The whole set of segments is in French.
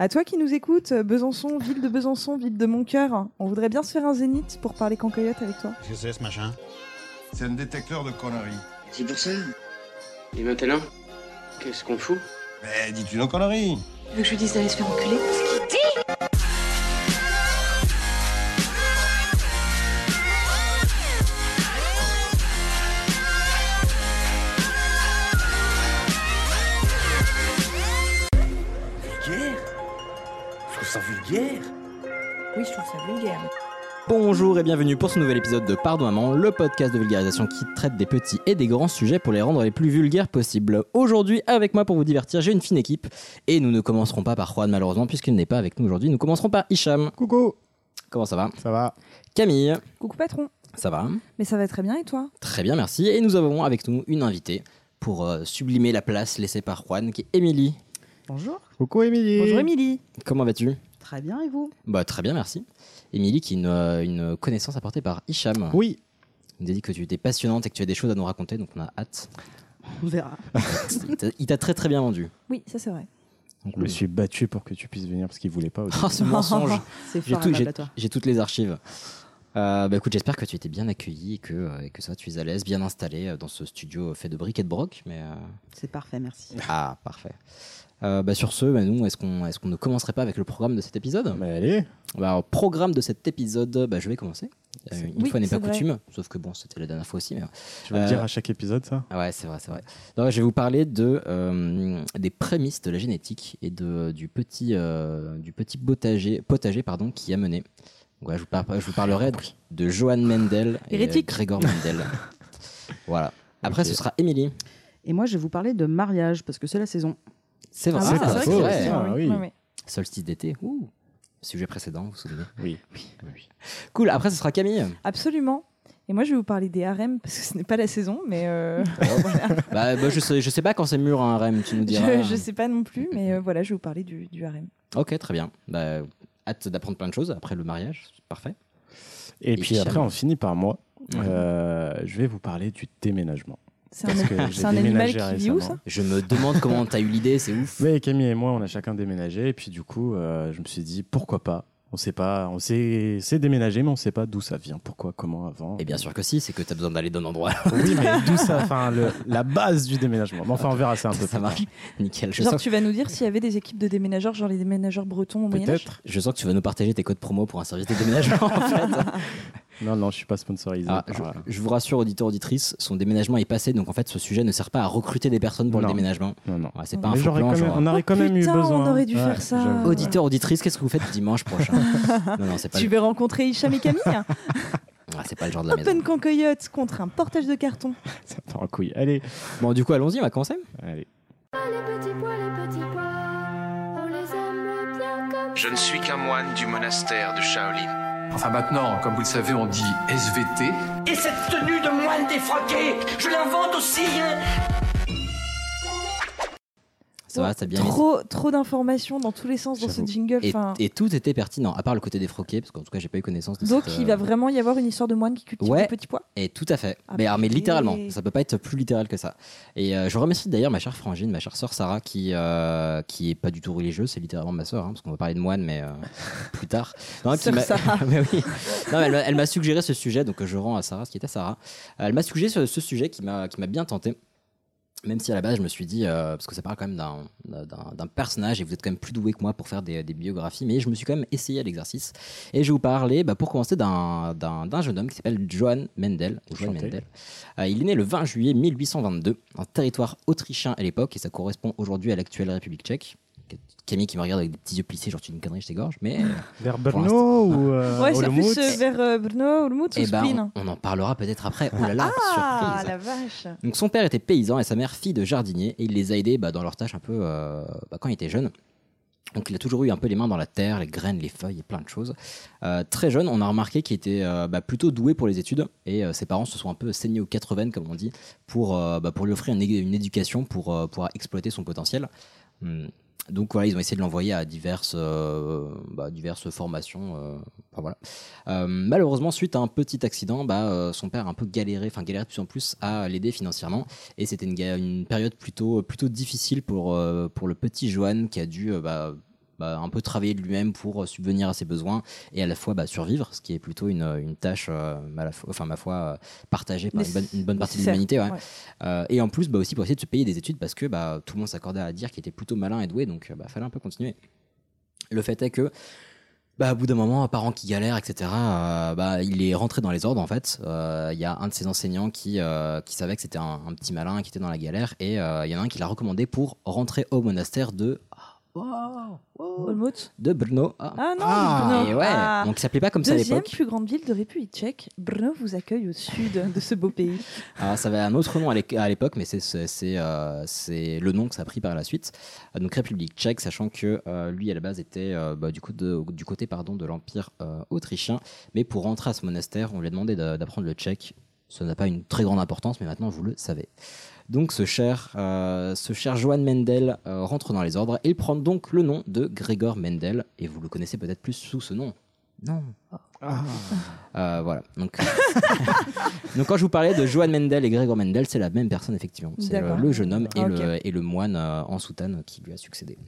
À toi qui nous écoutes, Besançon, ville de Besançon, ville de mon cœur, on voudrait bien se faire un zénith pour parler cancoyote avec toi. Qu'est-ce que c'est ce machin? C'est un détecteur de conneries. C'est pour ça. Et maintenant, qu'est-ce qu'on fout? Mais dis-tu nos conneries? Tu veux que je lui dise d'aller se faire enculer? Oui, je trouve ça vulgaire. Bonjour et bienvenue pour ce nouvel épisode de Pardon Maman, le podcast de vulgarisation qui traite des petits et des grands sujets pour les rendre les plus vulgaires possibles. Aujourd'hui, avec moi pour vous divertir, j'ai une fine équipe et nous ne commencerons pas par Juan malheureusement puisqu'il n'est pas avec nous aujourd'hui. Nous commencerons par Hicham. Coucou, Comment ça va? Ça va Camille. Coucou patron. Ça va Mais ça va très bien et toi? Très bien, merci. Et nous avons avec nous une invitée pour euh, sublimer la place laissée par Juan qui est Émilie. Bonjour. Coucou Émilie. Bonjour Émilie. Comment vas-tu? Très bien, et vous Bah très bien, merci. Émilie qui est une, euh, une connaissance apportée par Hicham. Oui, Il nous a dit que tu étais passionnante et que tu as des choses à nous raconter, donc on a hâte. On verra. Il t'a- très très bien vendu. Oui, ça c'est vrai. Donc, je me suis battu pour que tu puisses venir parce qu'il voulait pas. Oh, ce mensonge C'est J'ai toutes les archives. Euh, bah écoute, j'espère que tu étais bien accueilli et que, euh, et que ça, tu es à l'aise, bien installé euh, dans ce studio fait de briques et de broc. Mais euh, C'est parfait, merci. ah, parfait. Euh, bah, sur ce, bah, nous, est-ce qu'on est qu'on ne commencerait pas avec le programme de cet épisode? Mais allez, bah, alors, Programme de cet épisode, bah, je vais commencer. Euh, une Oui, fois n'est pas vrai. coutume, sauf que bon, c'était la dernière fois aussi. Mais... tu vas le Euh, dire à chaque épisode ça? Ah ouais, c'est vrai, c'est vrai. Donc, je vais vous parler de, euh, des prémices de la génétique et de, du petit, euh, du petit potager, potager pardon, qui a mené. Je, vous par- je vous parlerai de, de Johann Mendel et Hérétique. Gregor Mendel. voilà. Après, ce sera Émilie. Et moi, je vais vous parler de mariage, parce que c'est la saison. C'est vrai, Ah, c'est oui, vrai c'est vrai. vrai, Ah, oui. Solstice d'été. Ouh. Sujet précédent, vous vous souvenez Oui. Cool. Après, ce sera Camille. Absolument. Et moi je vais vous parler des harems parce que ce n'est pas la saison, mais euh, bah, bah, je, sais, je sais pas quand c'est mûr un REM, tu nous diras. je, je sais pas non plus, mais euh, voilà, je vais vous parler du, du harem. Ok, très bien. Bah, hâte d'apprendre plein de choses après le mariage. Parfait. Et, Et puis après, on finit par moi. Euh, je vais vous parler du déménagement. C'est un, que un animal déménagé qui vit où ça. Je me demande comment t'as eu l'idée, c'est ouf. Oui, Camille et moi, on a chacun déménagé. Et puis du coup, euh, je me suis dit, pourquoi pas? On sait pas, on sait, c'est déménager, mais on sait pas d'où ça vient, pourquoi, comment, avant. Et bien sûr que si, c'est que t'as besoin d'aller d'un endroit. Oui, mais d'où ça? Enfin, la base du déménagement. Mais enfin, on verra ça un peu ça plus marche. tard. Nickel. Je Genre sens, tu vas nous dire s'il y avait des équipes de déménageurs, genre les déménageurs bretons au Moyen-Âge? Peut-être. je sens que tu vas nous partager tes codes promo pour un service de déménagement en fait. Non, non, je suis pas sponsorisé. Ah, je, je vous rassure, auditeurs, auditrices, son déménagement est passé, donc en fait ce sujet ne sert pas à recruter des personnes pour Non. le déménagement. Non, non. Ouais, c'est pas un Mais faux plan, quand même- genre, on aurait quand Oh, même putain, eu besoin. on aurait dû Ouais, faire ça. j'avoue. Auditeur, auditrice, qu'est-ce que vous faites dimanche prochain Non, non, c'est pas, Tu le... vais rencontrer Hicham et Camille. c'est pas le genre de la maison. Open Concoyote contre un portage de carton. Ça part en couille. Allez, Bon, du coup, allons-y, on va commencer. allez. Les petits pois, les petits pois, on les aime bien comme Je ne suis qu'un moine du monastère de Shaolin. Enfin maintenant, comme vous le savez, on dit SVT. Et cette tenue de moine défroqué, je l'invente aussi, hein Ça mis- Trop, trop d'informations dans tous les sens dans ce jingle. Et, tout était pertinent, à part le côté défroqué, parce qu'en tout cas, j'ai pas eu connaissance de donc cette, il euh, va vraiment y avoir une histoire de moine qui cultive Ouais. des petits pois? Et tout à fait. Ah, mais, alors, mais purée. littéralement, ça peut pas être plus littéral que ça. Et euh, je remercie d'ailleurs ma chère frangine, ma chère sœur Sarah, qui euh, qui est pas du tout religieuse, c'est littéralement ma sœur, hein, parce qu'on va parler de moine, mais euh, plus tard. Non. Mais oui. Non, mais elle m'a- suggéré ce sujet, donc je rends à Sarah ce qui était Sarah. Euh, Elle m'a suggéré ce, ce sujet qui m'a bien tenté. Même si à la base je me suis dit, euh, parce que ça parle quand même d'un- personnage et vous êtes quand même plus doué que moi pour faire des, des biographies, mais je me suis quand même essayé à l'exercice. Et je vais vous parler, bah, pour commencer, d'un jeune homme qui s'appelle Johann Mendel. ou Johann. Mendel. Euh, il est né le 20 juillet 1822, en territoire autrichien à l'époque, et ça correspond aujourd'hui à l'actuelle République tchèque. Camille qui me regarde avec des petits yeux plissés, genre tu dis une connerie, je t'égorge, mais. Vers l'instant. Brno ou euh, ouais, c'est Olomouc plus euh, vers euh, Brno, ou Spleen. on, on en parlera peut-être après. Oh là là, Ah, surprise. la vache. Donc son père était paysan et sa mère fille de jardinier et il les a aidés bah, dans leurs tâches un peu euh, bah, quand il était jeune. Donc il a toujours eu un peu les mains dans la terre, les graines, les feuilles et plein de choses. Euh, très jeune, on a remarqué qu'il était euh, bah, plutôt doué pour les études et euh, ses parents se sont un peu saignés aux quatre veines, comme on dit, pour, euh, bah, pour lui offrir une, éducation pour euh, pouvoir exploiter son potentiel. Hum, Donc voilà, ils ont essayé de l'envoyer à diverses, euh, bah, formations. euh, enfin, voilà. Euh, malheureusement, suite à un petit accident, bah, son père a un peu galéré, enfin galéré de plus en plus à l'aider financièrement. Et c'était une, période plutôt, difficile pour, le petit Johan qui a dû bah, bah, un peu travailler de lui-même pour euh, subvenir à ses besoins et à la fois bah, survivre, ce qui est plutôt une, une tâche, euh, à la fois, enfin ma foi, euh, partagée par une bonne, une bonne partie de l'humanité. ouais. ouais. Euh, et en plus, bah, aussi pour essayer de se payer des études parce que bah, tout le monde s'accordait à dire qu'il était plutôt malin et doué, donc euh, bah, fallait un peu continuer. Le fait est que, bah, au bout d'un moment, un parent qui galère, etc., euh, bah, il est rentré dans les ordres en fait. Euh, Il y a un de ses enseignants qui, euh, qui savait que c'était un, un petit malin qui était dans la galère et euh, il y en a un qui l'a recommandé pour rentrer au monastère de. Olmut De Brno. Ah. Ah non, Ah. Brno. Et ouais, Ah. donc il s'appelait pas comme ça à Deuxième l'époque. plus grande ville de République tchèque, Brno vous accueille au sud de ce beau pays. Ah, ça avait un autre nom à l'é- à l'époque, mais c'est euh, c'est le nom que ça a pris par la suite. Euh, Donc République tchèque, sachant que euh, lui à la base était euh, bah, du, coup de- du côté pardon, de l'Empire euh, autrichien. Mais pour rentrer à ce monastère, on lui a demandé d'a- d'apprendre le tchèque. Ça n'a pas une très grande importance, mais maintenant vous le savez. Donc ce cher, euh, ce cher Johann Mendel euh, rentre dans les ordres et il prend donc le nom de Gregor Mendel. Et vous le connaissez peut-être plus sous ce nom. Non. Euh, voilà. Donc, donc quand je vous parlais de Johann Mendel et Gregor Mendel, c'est la même personne effectivement. C'est euh, le jeune homme et, Ah, le, ok. et le moine euh, en soutane qui lui a succédé.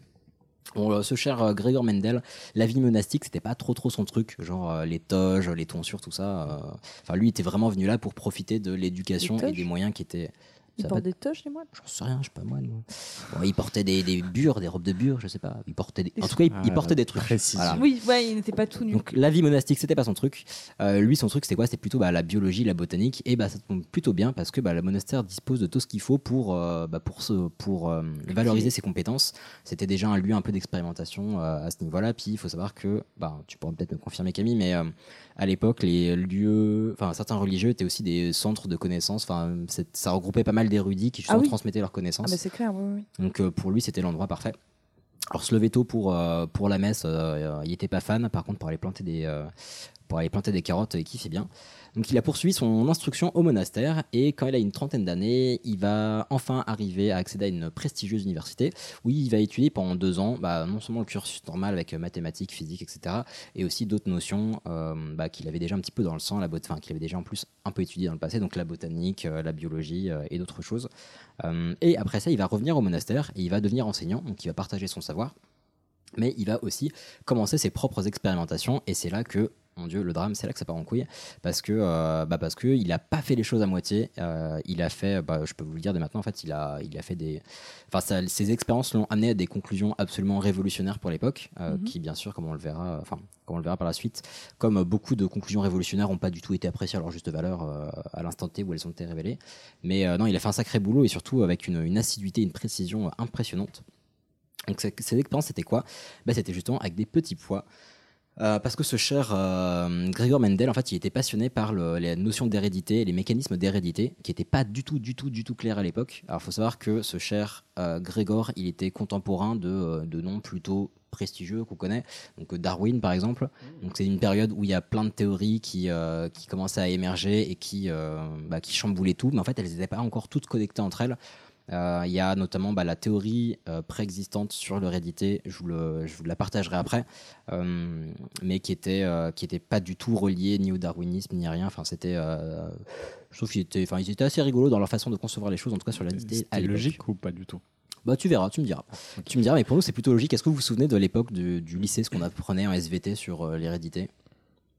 Bon, euh, ce cher euh, Gregor Mendel, la vie monastique, c'était pas trop trop son truc, genre euh, les toges, les tonsures, tout ça. euh. Enfin, lui, il était vraiment venu là pour profiter de l'éducation et des moyens qui étaient. Il Ça porte va- des toches, les moines? J'en sais rien, je sais pas moi. moi. Bon, il portait des, des bures, des robes de bure, je sais pas. Il portait des... En tout cas, il, il Ah, portait des trucs. précision. Voilà. Oui, ouais, il n'était pas tout nu. Donc la vie monastique, c'était pas son truc. Euh, lui, son truc, c'était quoi? C'était plutôt bah, la biologie, la botanique. Et bah, ça tombe plutôt bien parce que bah, le monastère dispose de tout ce qu'il faut pour, euh, bah, pour, se, pour euh, valoriser ses compétences. C'était déjà un lieu un peu d'expérimentation euh, à ce niveau-là. Puis il faut savoir que, bah, tu pourras peut-être me confirmer Camille, mais euh, à l'époque, les lieux, enfin certains religieux étaient aussi des centres de connaissances. Enfin, ça regroupait pas mal d'érudits qui Ah oui. transmettaient leurs Ah connaissances. bah c'est clair, oui, oui. Donc euh, pour lui, c'était l'endroit parfait. Alors se lever tôt pour, euh, pour la messe, euh, il était pas fan. Par contre, pour aller planter des, pour aller planter des carottes, il kiffait bien. Donc il a poursuivi son instruction au monastère et quand il a une trentaine d'années, il va enfin arriver à accéder à une prestigieuse université où il va étudier pendant deux ans, bah, non seulement le cursus normal avec euh, mathématiques, physique, etc., et aussi d'autres notions euh, bah, qu'il avait déjà un petit peu dans le sang, la enfin qu'il avait déjà en plus un peu étudié dans le passé, donc la botanique, euh, la biologie et d'autres choses. Et après ça, il va revenir au monastère et il va devenir enseignant, donc il va partager son savoir. Mais il va aussi commencer ses propres expérimentations et c'est là que, mon Dieu, le drame, c'est là que ça part en couille parce que, euh, bah parce que il n'a pas fait les choses à moitié. Euh, il a fait, bah, je peux vous le dire dès maintenant, en fait, il a, il a fait des, enfin, ça- ses expériences l'ont amené à des conclusions absolument révolutionnaires pour l'époque, euh, Mhm. qui bien sûr, comme on le verra, enfin, comme on le verra par la suite, comme beaucoup de conclusions révolutionnaires n'ont pas du tout été appréciées à leur juste valeur euh, à l'instant T où elles ont été révélées. Mais non, il a fait un sacré boulot et surtout avec une, une assiduité, une précision impressionnante. Donc ces expériences, c'était quoi? Bah, C'était justement avec des petits pois. Euh, parce que ce cher euh, Gregor Mendel, en fait, il était passionné par le- les notions d'hérédité, les mécanismes d'hérédité, qui n'étaient pas du tout, du tout, du tout clairs à l'époque. Alors, il faut savoir que ce cher euh, Grégor, il était contemporain de, de noms plutôt prestigieux qu'on connaît, donc Darwin par exemple. Donc c'est une période où il y a plein de théories qui, qui commençaient à émerger et qui, bah, qui chamboulaient tout, mais en fait elles n'étaient pas encore toutes connectées entre elles. Euh, Il y a notamment bah, la théorie euh, préexistante sur l'hérédité, je, vous le- je vous la partagerai après, euh, mais qui était, qui était pas du tout reliée ni au darwinisme ni à rien. Enfin, c'était, je trouve qu'ils étaient, enfin, ils étaient assez rigolos dans leur façon de concevoir les choses, en tout cas sur l'hérédité. à C'était logique ou pas du tout? Bah tu verras, tu me diras. Tu me diras, mais pour nous c'est plutôt logique. Est-ce que vous vous souvenez de l'époque du, du lycée, ce qu'on apprenait en SVT sur euh, l'hérédité?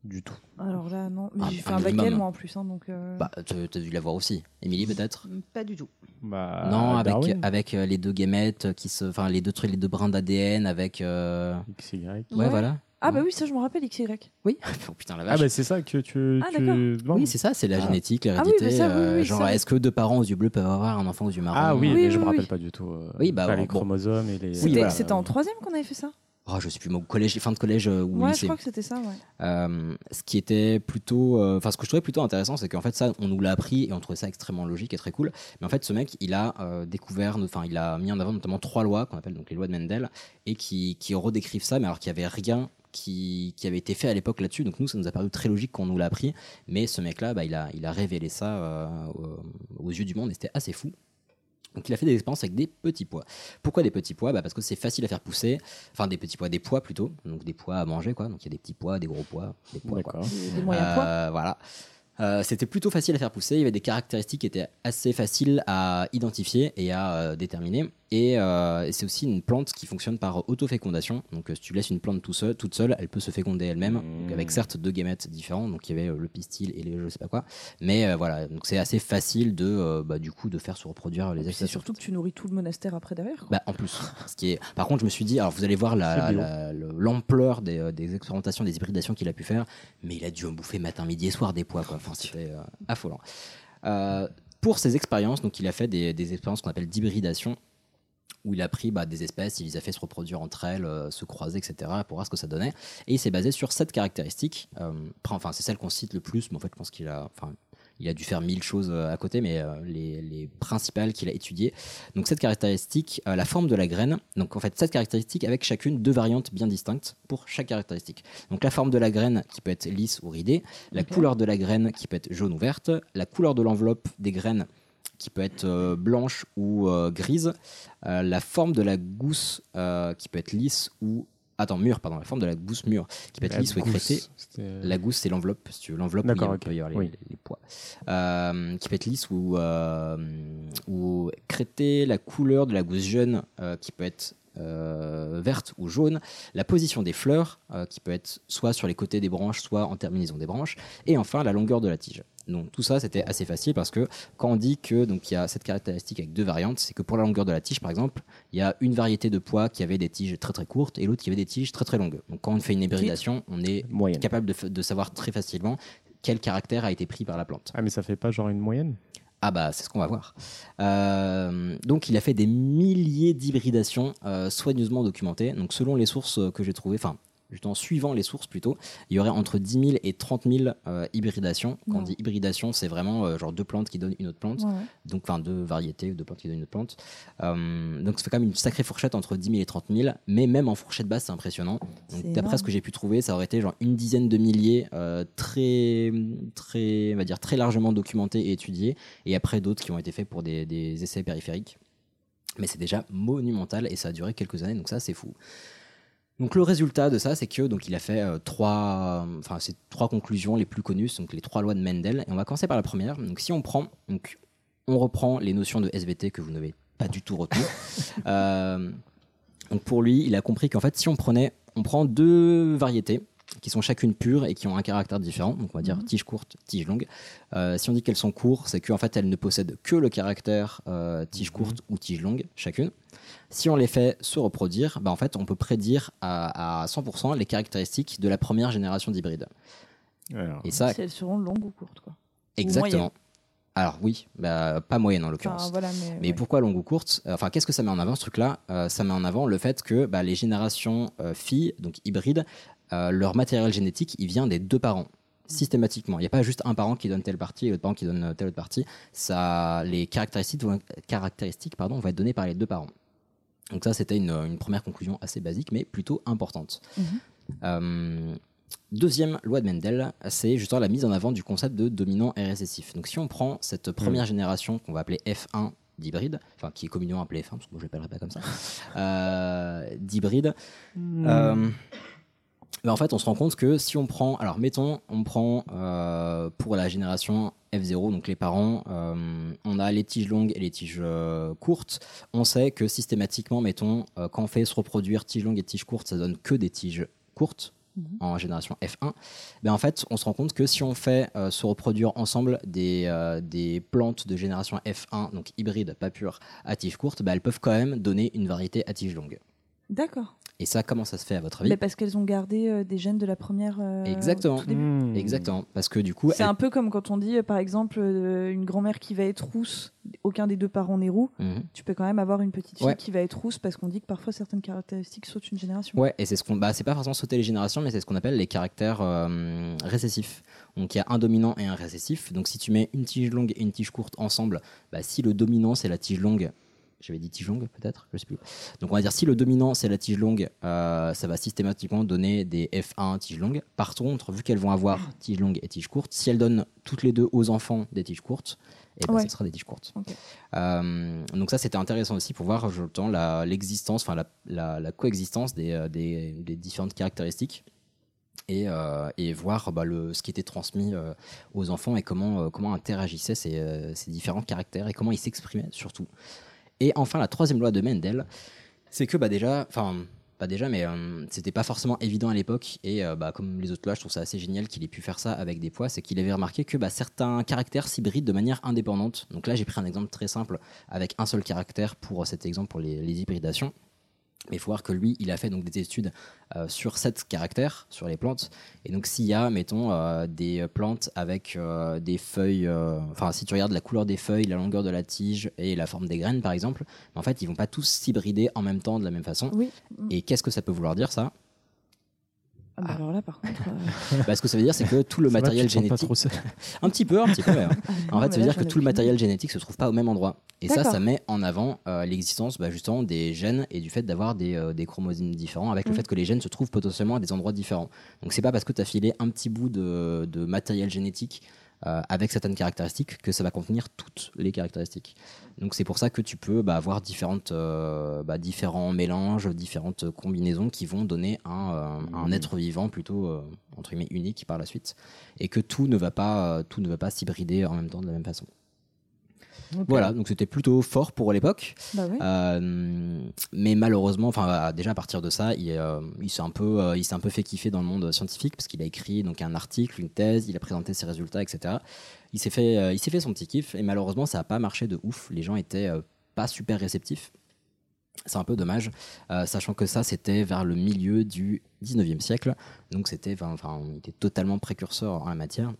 Du tout. Alors là, non. Mais Ah, j'ai fait un un bac. L, moi, en plus. hein, donc, euh, Bah tu as dû l'avoir aussi. Émilie peut-être? Pas du tout. Bah, Non, avec, Darwin. avec euh, les deux gamètes qui se, enfin les deux trucs, les deux brins d'ADN avec. euh, XY. Ouais, Ouais. voilà. Ah bah oui, ça, je me rappelle, XY. Oui. oh putain la Ah vache. bah c'est ça que tu, Ah, tu d'accord. demandes oui, c'est ça, c'est la Ah. génétique, Ah oui, l'hérédité. ça, oui, euh, oui, genre, ça, est-ce que deux parents aux yeux bleus peuvent avoir un enfant aux yeux marrons? Ah oui, Oui, mais oui, je me oui, rappelle oui. pas du tout. euh, Oui, bah, les bon. chromosomes et les. C'était voilà. c'était en troisième qu'on avait fait ça? Oh, je sais plus, au collège, fin de collège euh, ou Ouais, je lycée. crois que c'était ça, ouais. Euh, ce qui était plutôt, euh, enfin ce que je trouvais plutôt intéressant, c'est qu'en fait ça, on nous l'a appris et on trouvait ça extrêmement logique et très cool. Mais en fait, ce mec, il a euh, découvert, enfin il a mis en avant notamment trois lois qu'on appelle donc les lois de Mendel et qui, qui redécrivent ça, mais alors qu'il y avait rien qui, qui avait été fait à l'époque là-dessus. Donc nous, ça nous a paru très logique qu'on nous l'a appris. Mais ce mec-là, bah, il a, il a révélé ça euh, aux yeux du monde et c'était assez fou. Donc il a fait des expériences avec des petits pois. Pourquoi des petits pois? Bah Parce que c'est facile à faire pousser. Enfin des petits pois, des pois plutôt. Donc des pois à manger quoi. Donc il y a des petits pois, des gros pois, des pois quoi. Des, moyens poids. Euh, voilà. Euh, c'était plutôt facile à faire pousser. Il y avait des caractéristiques qui étaient assez faciles à identifier et à euh, déterminer. Et, euh, et c'est aussi une plante qui fonctionne par autofécondation. Donc, euh, si tu laisses une plante tout seul, toute seule, elle peut se féconder elle-même. Avec certes deux gamètes différents. Donc, il y avait euh, le pistil et les je sais pas quoi. Mais euh, voilà, donc c'est assez facile de, euh, bah, du coup, de faire se reproduire les C'est excès. surtout que tu nourris tout le monastère après derrière. quoi. Bah, en plus, ce qui est. Par contre, je me suis dit, alors vous allez voir la- C'est bio. la- l'ampleur des, euh, des expérimentations, des hybridations qu'il a pu faire, mais il a dû en bouffer matin, midi et soir des pois, quoi. Enfin, c'était euh, affolant. Euh, pour ces expériences, donc il a fait des, expériences qu'on appelle d'hybridation, où il a pris bah, des espèces, il les a fait se reproduire entre elles, euh, se croiser, etc., pour voir ce que ça donnait. Et il s'est basé sur sept caractéristiques. Euh, enfin, c'est celle qu'on cite le plus, mais en fait, je pense qu'il a. il a dû faire mille choses euh, à côté, mais euh, les, les principales qu'il a étudiées. Donc cette caractéristique, euh, la forme de la graine. Donc en fait, cette caractéristique avec chacune deux variantes bien distinctes pour chaque caractéristique. Donc la forme de la graine qui peut être lisse ou ridée, la couleur de la graine qui peut être jaune ou verte, la couleur de l'enveloppe des graines qui peut être euh, blanche ou euh, grise, euh, la forme de la gousse qui peut être lisse ou attends mûre pardon la forme de la gousse mûre qui peut être lisse ou écrétée c'était- la gousse, c'est l'enveloppe, si tu veux. L'enveloppe, il y a- D'accord, il ok. peut y avoir les, Oui. les- poids. Euh, qui peut être lisse ou, euh, ou crétée. La couleur de la gousse jeune, euh, qui peut être euh, verte ou jaune. La position des fleurs, euh, qui peut être soit sur les côtés des branches, soit en terminaison des branches. Et enfin, la longueur de la tige. Donc tout ça, c'était assez facile parce que quand on dit que donc il y a cette caractéristique avec deux variantes, c'est que pour la longueur de la tige, par exemple, il y a une variété de pois qui avait des tiges très très courtes et l'autre qui avait des tiges très très longues. Donc quand on fait une hybridation, on est Moyenne. capable de, savoir très facilement quel caractère a été pris par la plante. Ah, mais ça fait pas genre une moyenne? Ah bah c'est ce qu'on va voir. Euh, donc il a fait des milliers d'hybridations euh, soigneusement documentées. Donc selon les sources que j'ai trouvées, enfin en suivant les sources plutôt, il y aurait entre 10 000 et 30 000 euh, hybridations. Quand on dit hybridation, c'est vraiment euh, genre deux plantes qui donnent une autre plante. Ouais. Donc enfin deux variétés, deux plantes qui donnent une autre plante. Euh, donc ça fait quand même une sacrée fourchette entre 10 000 et 30 000. Mais même en fourchette basse, c'est impressionnant. D'après ce que j'ai pu trouver, ça aurait été genre une dizaine de milliers, très, très, on va dire très largement documentés et étudiés, et après d'autres qui ont été faits pour des, des essais périphériques. Mais c'est déjà monumental et ça a duré quelques années, donc ça c'est fou. Donc le résultat de ça, c'est que donc il a fait euh, trois, enfin ces trois conclusions les plus connues, donc les trois lois de Mendel. Et on va commencer par la première. Donc si on prend, donc on reprend les notions de SVT que vous n'avez pas du tout retenues. Euh, donc pour lui, il a compris qu'en fait, si on prenait, on prend deux variétés qui sont chacune pures et qui ont un caractère différent, donc on va dire Mhm. tige courte, tige longue. Euh, si on dit qu'elles sont courtes, c'est qu'en fait elles ne possèdent que le caractère euh, tige courte ou tige longue chacune. Si on les fait se reproduire, bah en fait on peut prédire à, à 100% les caractéristiques de la première génération d'hybrides. Et ça, Si elles seront longues ou courtes, quoi. exactement. Alors oui, bah, pas moyenne en l'occurrence. Enfin, voilà, mais, Mais ouais. pourquoi longue ou courte? Euh, Enfin, qu'est-ce que ça met en avant ce truc-là? Euh, Ça met en avant le fait que bah, les générations euh, filles, donc hybrides, euh, leur matériel génétique, il vient des deux parents systématiquement. Il n'y a pas juste un parent qui donne telle partie et l'autre parent qui donne euh, telle autre partie. Ça, les caractéristiques, caractéristiques pardon, vont être données par les deux parents. Donc ça, c'était une, une première conclusion assez basique, mais plutôt importante. Mhm. Euh, Deuxième loi de Mendel, c'est justement la mise en avant du concept de dominant et récessif. Donc si on prend cette première génération qu'on va appeler F1 d'hybride, enfin qui est communément appelée F1, parce que moi je l'appellerai pas comme ça, euh, d'hybride, euh, ben, en fait on se rend compte que si on prend, alors mettons, on prend pour la génération F0, donc les parents, euh, on a les tiges longues et les tiges euh, courtes. On sait que systématiquement, mettons, euh, quand on fait se reproduire tiges longues et tiges courtes, ça donne que des tiges courtes en génération F1, ben en fait, on se rend compte que si on fait se reproduire ensemble des, des plantes de génération F1, donc hybrides, pas pures, à tiges courtes, ben elles peuvent quand même donner une variété à tiges longues. D'accord. Et ça, comment ça se fait à votre avis Mais parce qu'elles ont gardé euh, des gènes de la première. euh, Exactement. au tout début. Hmm. Exactement. Parce que du coup, C'est un peu comme quand on dit, euh, par exemple, euh, une grand-mère qui va être rousse, aucun des deux parents n'est roux. Mhm. Tu peux quand même avoir une petite fille Ouais. qui va être rousse parce qu'on dit que parfois certaines caractéristiques sautent une génération. Ouais, et c'est ce qu'on, bah, c'est pas forcément sauter les générations, mais c'est ce qu'on appelle les caractères euh, récessifs. Donc il y a un dominant et un récessif. Donc si tu mets une tige longue et une tige courte ensemble, bah, si le dominant c'est la tige longue, j'avais dit tige longue peut-être, je sais plus. Donc on va dire si le dominant c'est la tige longue, euh, ça va systématiquement donner des F1 tige longue. Par contre, vu qu'elles vont avoir tige longue et tige courte, si elles donnent toutes les deux aux enfants des tiges courtes, et ben, Ouais. ce sera des tiges courtes. Euh, donc ça c'était intéressant aussi pour voir je l'existence, enfin la, la- la coexistence des, euh, des- des différentes caractéristiques. et, euh, et voir bah, le, ce qui était transmis euh, aux enfants et comment, euh, comment interagissaient ces, ces différents caractères et comment ils s'exprimaient surtout. Et enfin, la troisième loi de Mendel, c'est que bah, déjà, enfin, pas déjà, mais euh, c'était pas forcément évident à l'époque. Et euh, bah, comme les autres lois, je trouve ça assez génial qu'il ait pu faire ça avec des poids. C'est qu'il avait remarqué que bah, certains caractères s'hybrident de manière indépendante. Donc là, j'ai pris un exemple très simple avec un seul caractère pour cet exemple pour les, les hybridations. Mais il faut voir que lui, il a fait donc des études euh, sur sept caractères, sur les plantes. Et donc, s'il y a, mettons, euh, des plantes avec euh, des feuilles, enfin, si tu regardes la couleur des feuilles, la longueur de la tige et la forme des graines, par exemple, en fait, ils vont pas tous s'hybrider en même temps de la même façon. Oui. Et qu'est-ce que ça peut vouloir dire, ça? Ah bah alors là, par contre. euh, Bah, Ce que ça veut dire, c'est que tout le Ça matériel pas génétique. trop un petit peu, un petit peu. ouais. En non, fait, mais ça veut là, dire que tout le matériel génétique se trouve pas au même endroit. Et ça, ça met en avant euh, l'existence bah, justement des gènes et du fait d'avoir des, euh, des chromosomes différents, avec le Mm. fait que les gènes se trouvent potentiellement à des endroits différents. Donc c'est pas parce que tu as filé un petit bout de, de matériel génétique euh, avec certaines caractéristiques que ça va contenir toutes les caractéristiques. Donc c'est pour ça que tu peux bah, avoir différentes, euh, bah, différents mélanges, différentes combinaisons qui vont donner un, euh, un Mm. être vivant plutôt entre guillemets unique par la suite, et que tout ne va pas, tout ne va pas s'hybrider en même temps de la même façon. Voilà, donc c'était plutôt fort pour l'époque. Bah. Euh, mais malheureusement, enfin déjà à partir de ça, il, euh, il s'est un peu, euh, il s'est un peu fait kiffer dans le monde scientifique parce qu'il a écrit donc un article, une thèse, il a présenté ses résultats, etc. Il s'est fait, il s'est fait son petit kiff et malheureusement ça n'a pas marché de ouf. Les gens étaient pas super réceptifs. C'est un peu dommage, euh, sachant que ça c'était vers le milieu du 19e siècle, donc c'était, enfin, il était totalement précurseur en la matière.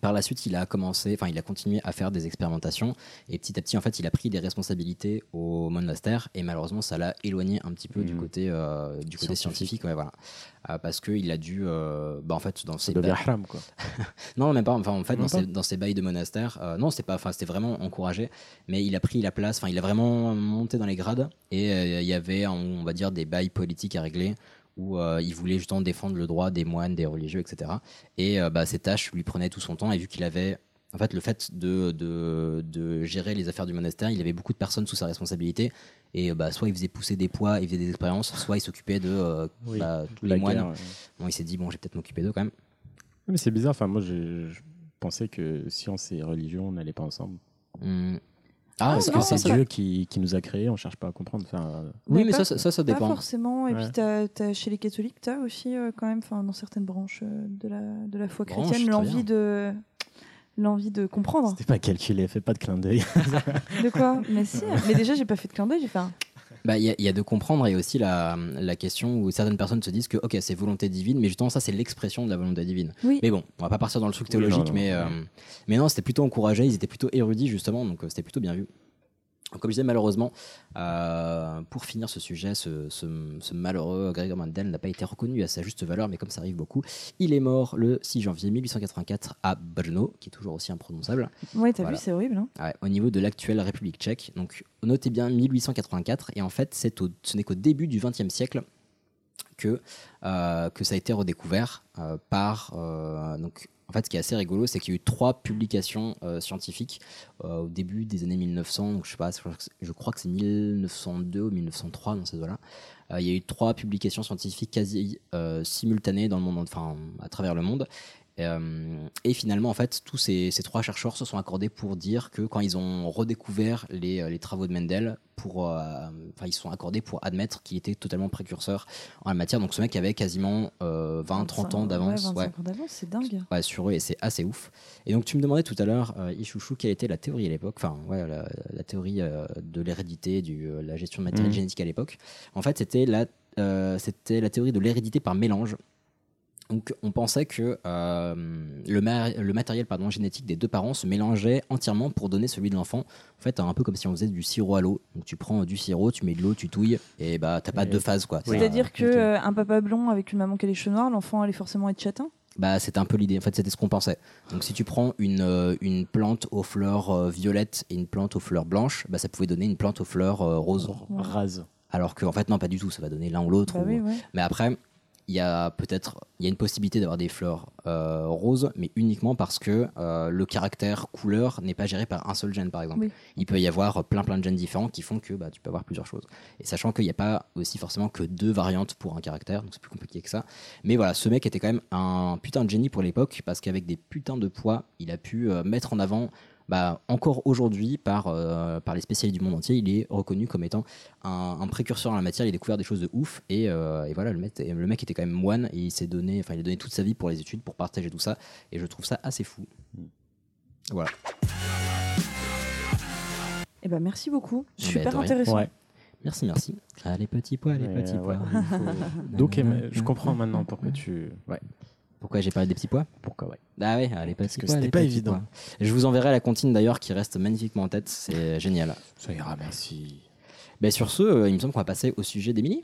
Par la suite, il a commencé, enfin, il a continué à faire des expérimentations et petit à petit, en fait, il a pris des responsabilités au monastère et malheureusement, ça l'a éloigné un petit peu du Mhm. côté, euh, du côté Scientifique. scientifique, ouais, voilà, Euh, parce que il a dû, euh, bah, en fait, dans Ça ses devient ba- haram, quoi. non, même pas. Enfin, en fait, dans ses, dans ses bails de monastère, euh, non, c'était pas. Enfin, c'était vraiment encouragé. Mais il a pris la place. Enfin, il a vraiment monté dans les grades. Et il y avait, on va dire, des bails politiques à régler où euh, il voulait justement défendre le droit des moines, des religieux, etc. Et euh, bah, ces tâches lui prenaient tout son temps. Et vu qu'il avait en fait, le fait de, de, de gérer les affaires du monastère, il avait beaucoup de personnes sous sa responsabilité. Et bah, soit il faisait pousser des poids, il faisait des expériences, soit il s'occupait de euh, Oui, bah, tous les moines. guerre, ouais. Bon, il s'est dit, bon, je vais peut-être m'occuper d'eux quand même. Mais c'est bizarre. Enfin, moi, je, je pensais que science et religion n'allaient pas ensemble. Hum. Ah, Parce non, que c'est Dieu qui, qui nous a créés, on cherche pas à comprendre. Enfin, euh, Oui, Mais ça, ça, ça, ça Pas dépend. forcément. Et Ouais. puis, t'as, t'as- chez les catholiques, tu as aussi, euh, quand même, enfin, dans certaines branches euh, de, la, de la foi chrétienne, très l'envie de, l'envie de comprendre. C'était pas calculé, fais pas de clin d'œil. De quoi? Mais si. Mais déjà, j'ai pas fait de clin d'œil, j'ai fait un. Bah, Il y, a- il y a de comprendre et aussi la, la question où certaines personnes se disent que ok c'est volonté divine mais justement ça c'est l'expression de la volonté divine Oui. mais bon on va pas partir dans le truc Oui, théologique non, non, mais, ouais. euh, mais non c'était plutôt encouragé ils étaient plutôt érudits justement donc euh, c'était plutôt bien vu comme je disais malheureusement euh, pour finir ce sujet ce, ce- ce malheureux Gregor Mendel n'a pas été reconnu à sa juste valeur mais comme ça arrive beaucoup il est mort le 6 janvier 1884 à Brno qui est toujours aussi imprononçable Ouais, t'as Voilà. vu, c'est horrible. Hein Ouais, au niveau de l'actuelle République tchèque. Donc, notez bien 1884, et en fait, c'est au- ce n'est qu'au début du XXe siècle que, euh, que ça a été redécouvert euh, par. donc, en fait, ce qui est assez rigolo, c'est qu'il y a eu trois publications euh, scientifiques euh, au début des années 1900. Donc, je sais pas, je crois que c'est- je crois que c'est 1902 ou 1903 dans ces eaux-là. Euh, il y a eu trois publications scientifiques quasi simultanées dans le monde, enfin à travers le monde. Euh, et finalement, en fait, tous ces, ces trois chercheurs se sont accordés pour dire que quand ils ont redécouvert les, euh, les travaux de Mendel, pour, euh, enfin, ils se sont accordés pour admettre qu'il était totalement précurseur en la matière. Donc ce mec avait quasiment euh, 20, 30 ans 25 d'avance. Ouais, ouais. 25 ans d'avance, c'est dingue. Ouais, sur eux et c'est assez ouf. Et donc tu me demandais tout à l'heure, euh, Ichouchou, quelle était la théorie à l'époque, enfin ouais, la, la théorie euh, de l'hérédité, de la gestion de matériel Mhm. génétique à l'époque. En fait, c'était la, euh, c'était la théorie de l'hérédité par mélange. Donc on pensait que euh, le, ma- le matériel pardon, génétique des deux parents se mélangeait entièrement pour donner celui de l'enfant. En fait, un peu comme si on faisait du sirop à l'eau. Donc tu prends du sirop, tu mets de l'eau, tu touilles, et bah t'as pas Et- deux phases quoi. C'est-à-dire que euh, un papa blond avec une maman qui a les cheveux noirs, l'enfant allait forcément être châtain? Bah, c'était un peu l'idée. En fait, c'était ce qu'on pensait. Donc, si tu prends une, euh, une plante aux fleurs euh, violettes et une plante aux fleurs blanches, bah, ça pouvait donner une plante aux fleurs euh, roses. Rase. Alors qu'en fait, non, pas du tout. Ça va donner l'un ou l'autre. Bah ou- oui, ouais. Mais après, il y a peut-être il y a une possibilité d'avoir des fleurs euh, roses, mais uniquement parce que euh, le caractère couleur n'est pas géré par un seul gène, par exemple. Oui. Il peut y avoir plein plein de gènes différents qui font que bah, tu peux avoir plusieurs choses. Et sachant qu'il n'y a pas aussi forcément que deux variantes pour un caractère, donc c'est plus compliqué que ça. Mais voilà, ce mec était quand même un putain de génie pour l'époque parce qu'avec des putains de poids, il a pu euh, mettre en avant. Bah, encore aujourd'hui, par, euh, par les spécialistes du monde entier, il est reconnu comme étant un, un précurseur en la matière. Il a découvert des choses de ouf. Et, euh, et voilà, le mec, le mec était quand même moine et il s'est donné, enfin, il a donné toute sa vie pour les études, pour partager tout ça. Et je trouve ça assez fou. Voilà. Eh ben, merci beaucoup. Eh ben, Super intéressant. Ouais. Merci, merci. Ah, les petits pois, les Mais, petits euh, pois. ouais, il faut- Donc, je comprends maintenant pourquoi tu. Ouais. Pourquoi j'ai parlé des petits pois? Pourquoi, ouais. Ah ouais, les petits que c'était pas évident. pois. Je vous enverrai la comptine d'ailleurs qui reste magnifiquement en tête. C'est génial. Ça ira, merci. Ben, sur ce, euh, il me semble qu'on va passer au sujet d'Émilie.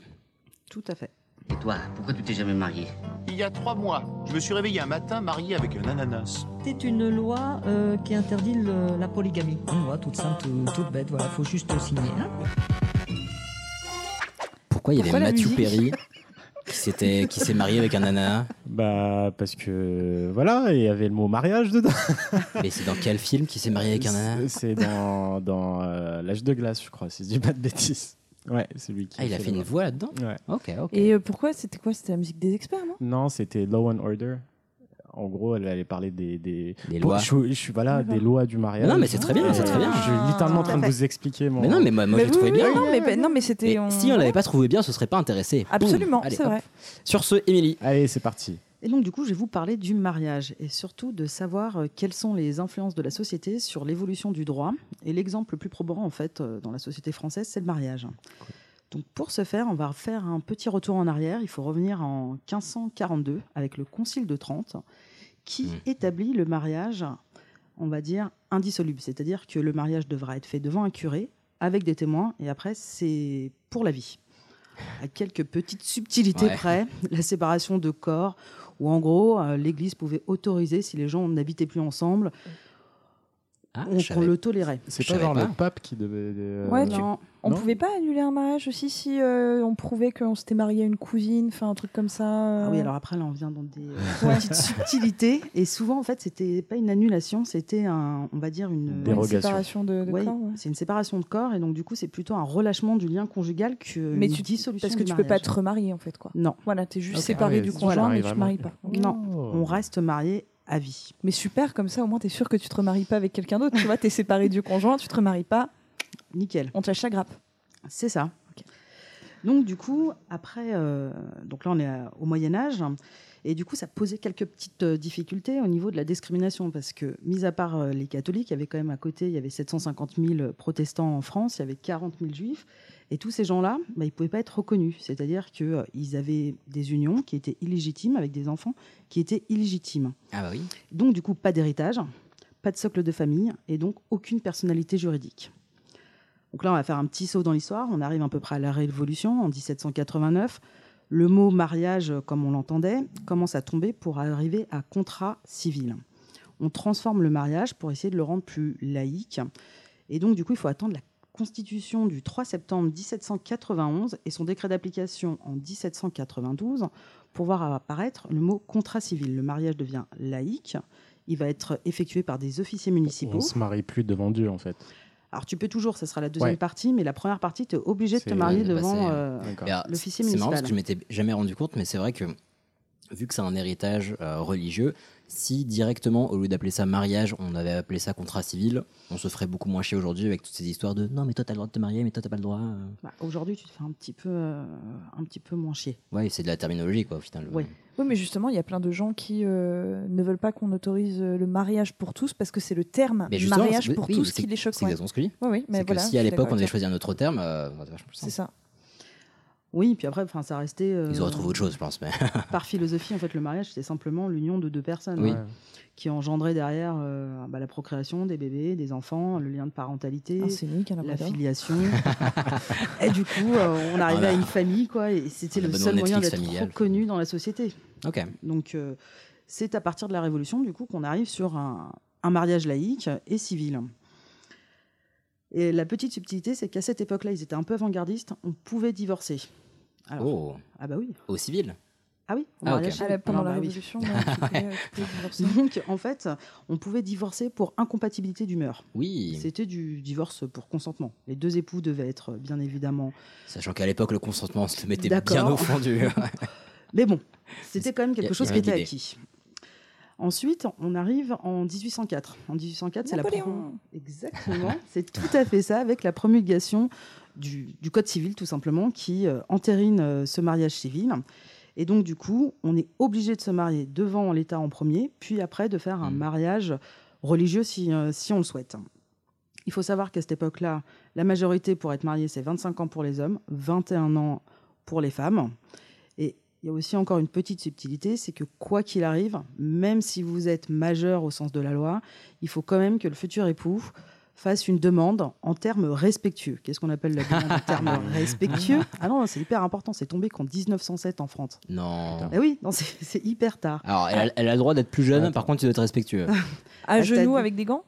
Tout à fait. Et toi, pourquoi tu t'es jamais marié Il y a trois mois, je me suis réveillé un matin marié avec un ananas. C'est une loi euh, qui interdit le- la polygamie. Une loi toute simple, toute, toute bête, voilà, faut juste signer. hein. Pourquoi il y Pourquoi avait la musique? Perry? Qui s'était qui s'est marié avec un nana Bah, parce que. Voilà, il y avait le mot mariage dedans. Mais c'est dans quel film qui s'est marié avec un nana? C'est- dans, dans euh, L'âge de glace, je crois, si je dis pas de bêtises. Ouais, c'est lui qui. Ah, il a fait une voix là-dedans? Ouais. Ok, ok. Et euh, pourquoi C'était quoi? C'était la musique des experts, non? Non, c'était Law and Order. En gros, elle allait parler des. Des, Des Bon, lois. je, je suis voilà, des lois du mariage. Non, mais c'est très bien, c'est très bien. Je suis littéralement en train de vous expliquer mon. Mais non, mais moi, moi Mais je oui, trouvais oui, bien. Non, mais, bah, non, mais c'était. On- si on l'avait pas trouvé bien, ce serait pas intéressé. Absolument, c'est vrai. Sur ce, Émilie. Allez, c'est parti. Et donc, du coup, je vais vous parler du mariage et surtout de savoir euh, quelles sont les influences de la société sur l'évolution du droit. Et l'exemple le plus probant, en fait, euh, dans la société française, c'est le mariage. Donc, pour ce faire, on va faire un petit retour en arrière. Il faut revenir en 1542 avec le Concile de Trente qui Mm. établit le mariage, on va dire, indissoluble. C'est-à-dire que le mariage devra être fait devant un curé avec des témoins et après, c'est pour la vie. À quelques petites subtilités Ouais. près, la séparation de corps, où en gros, euh, l'Église pouvait autoriser, si les gens n'habitaient plus ensemble, Ah, on, le tolérait. C'est pas genre pas. le pape qui devait. euh, Ouais, tu- Non, On Non pouvait pas annuler un mariage aussi si euh, on prouvait qu'on s'était marié à une cousine, enfin un truc comme ça. euh. Ah oui, alors après, là, on vient dans des euh, petites subtilités. Et souvent, en fait, c'était pas une annulation, c'était, un, on va dire, une, séparation de, de Ouais, corps. ouais. c'est une séparation de corps. Et donc, du coup, c'est plutôt un relâchement du lien conjugal que Mais une tu dissolution parce que du tu peux pas mariage. te remarier en fait quoi. Non, Voilà, t'es juste Ok. séparé Ah du conjoint, mais tu te maries pas. non, Oh. on reste marié à vie. Mais super, comme ça au moins t'es sûr que tu te remaries pas avec quelqu'un d'autre. Tu vois, t'es séparé du conjoint, tu te remaries pas, Nickel. on te lâche la grappe. C'est ça. Donc du coup, après, euh, donc là on est à- au Moyen Âge, et du coup ça posait quelques petites euh, difficultés au niveau de la discrimination, parce que, mis à part euh, les catholiques, il y avait quand même à côté, il y avait 750 000 protestants en France, il y avait 40 000 juifs, et tous ces gens-là, bah, ils ne pouvaient pas être reconnus, c'est-à-dire qu'ils avaient des unions qui étaient illégitimes avec des enfants qui étaient illégitimes. Ah bah oui. Donc du coup, pas d'héritage, pas de socle de famille, et donc aucune personnalité juridique. Donc là, on va faire un petit saut dans l'histoire. On arrive à peu près à la Révolution en 1789. Le mot mariage, comme on l'entendait, commence à tomber pour arriver à contrat civil. On transforme le mariage pour essayer de le rendre plus laïque. Et donc, du coup, il faut attendre la Constitution du 3 septembre 1791 et son décret d'application en 1792 pour voir apparaître le mot contrat civil. Le mariage devient laïque. Il va être effectué par des officiers municipaux. On se marie plus devant Dieu, en fait. Alors tu peux toujours, ça sera la deuxième Ouais. partie, mais la première partie, tu es obligé de te marier ouais, bah, devant euh, l'officier C'est marrant parce municipal. que je m'étais jamais rendu compte, mais c'est vrai que vu que c'est un héritage euh, religieux, si directement, au lieu d'appeler ça mariage, on avait appelé ça contrat civil, on se ferait beaucoup moins chier aujourd'hui avec toutes ces histoires de non, mais toi t'as le droit de te marier, mais toi t'as pas le droit. euh. Bah, Aujourd'hui, tu te fais un petit peu, euh, un petit peu moins chier. Ouais, c'est de la terminologie quoi au final. Ouais. Oui, mais justement, il y a plein de gens qui euh, ne veulent pas qu'on autorise euh, le mariage pour tous parce que c'est le terme Mais mariage pour oui, tous qui les choque. C'est ouais. exactement ce que je dis. Oui, oui, mais que voilà. si à l'époque on avait choisi un autre terme, euh. C'est ça. Oui, puis après, enfin, ça restait. euh, Ils auraient trouvé autre chose, je pense. Mais... Par philosophie, en fait, le mariage, c'était simplement l'union de deux personnes Oui. hein, qui engendraient derrière euh, bah, la procréation des bébés, des enfants, le lien de parentalité, scénique, un la filiation. et du coup, euh, on arrivait Voilà. à une famille, quoi, et c'était le seul moyen d'être reconnu dans la société. Ok. Donc, euh, c'est à partir de la Révolution, du coup, qu'on arrive sur un, un mariage laïque et civil. Et la petite subtilité, c'est qu'à cette époque-là, ils étaient un peu avant-gardistes, on pouvait divorcer. Alors, Oh, Ah bah oui, au civil? Ah oui, Ah, ok. mariage civil. Ah, là, pendant Alors, la bah oui. Révolution, ouais, tu pouvais- tu pouvais divorcer. Donc, en fait, on pouvait divorcer pour incompatibilité d'humeur. Oui. C'était du divorce pour consentement. Les deux époux devaient être, bien évidemment. Sachant qu'à l'époque, le consentement se mettait bien au fond du. Mais bon, c'était quand même quelque chose qui était acquis. Ensuite, on arrive en 1804. En 1804, c'est la pro- Napoléon. Exactement, c'est tout à fait ça, avec la promulgation du, du Code civil, tout simplement, qui euh, entérine euh, ce mariage civil. Et donc, du coup, on est obligé de se marier devant l'État en premier, puis après de faire un mariage religieux si, euh, si on le souhaite. Il faut savoir qu'à cette époque-là, la majorité pour être marié, c'est 25 ans pour les hommes, 21 ans pour les femmes. Et il y a aussi encore une petite subtilité, c'est que quoi qu'il arrive, même si vous êtes majeur au sens de la loi, il faut quand même que le futur époux fasse une demande en termes respectueux. Qu'est-ce qu'on appelle la demande en termes respectueux? Ah non, c'est hyper important, c'est tombé qu'en 1907 en France. Non. Ah oui, non, c'est hyper tard. Alors, elle, a- elle a le droit d'être plus jeune, par contre, il doit être respectueux. À genoux avec des gants?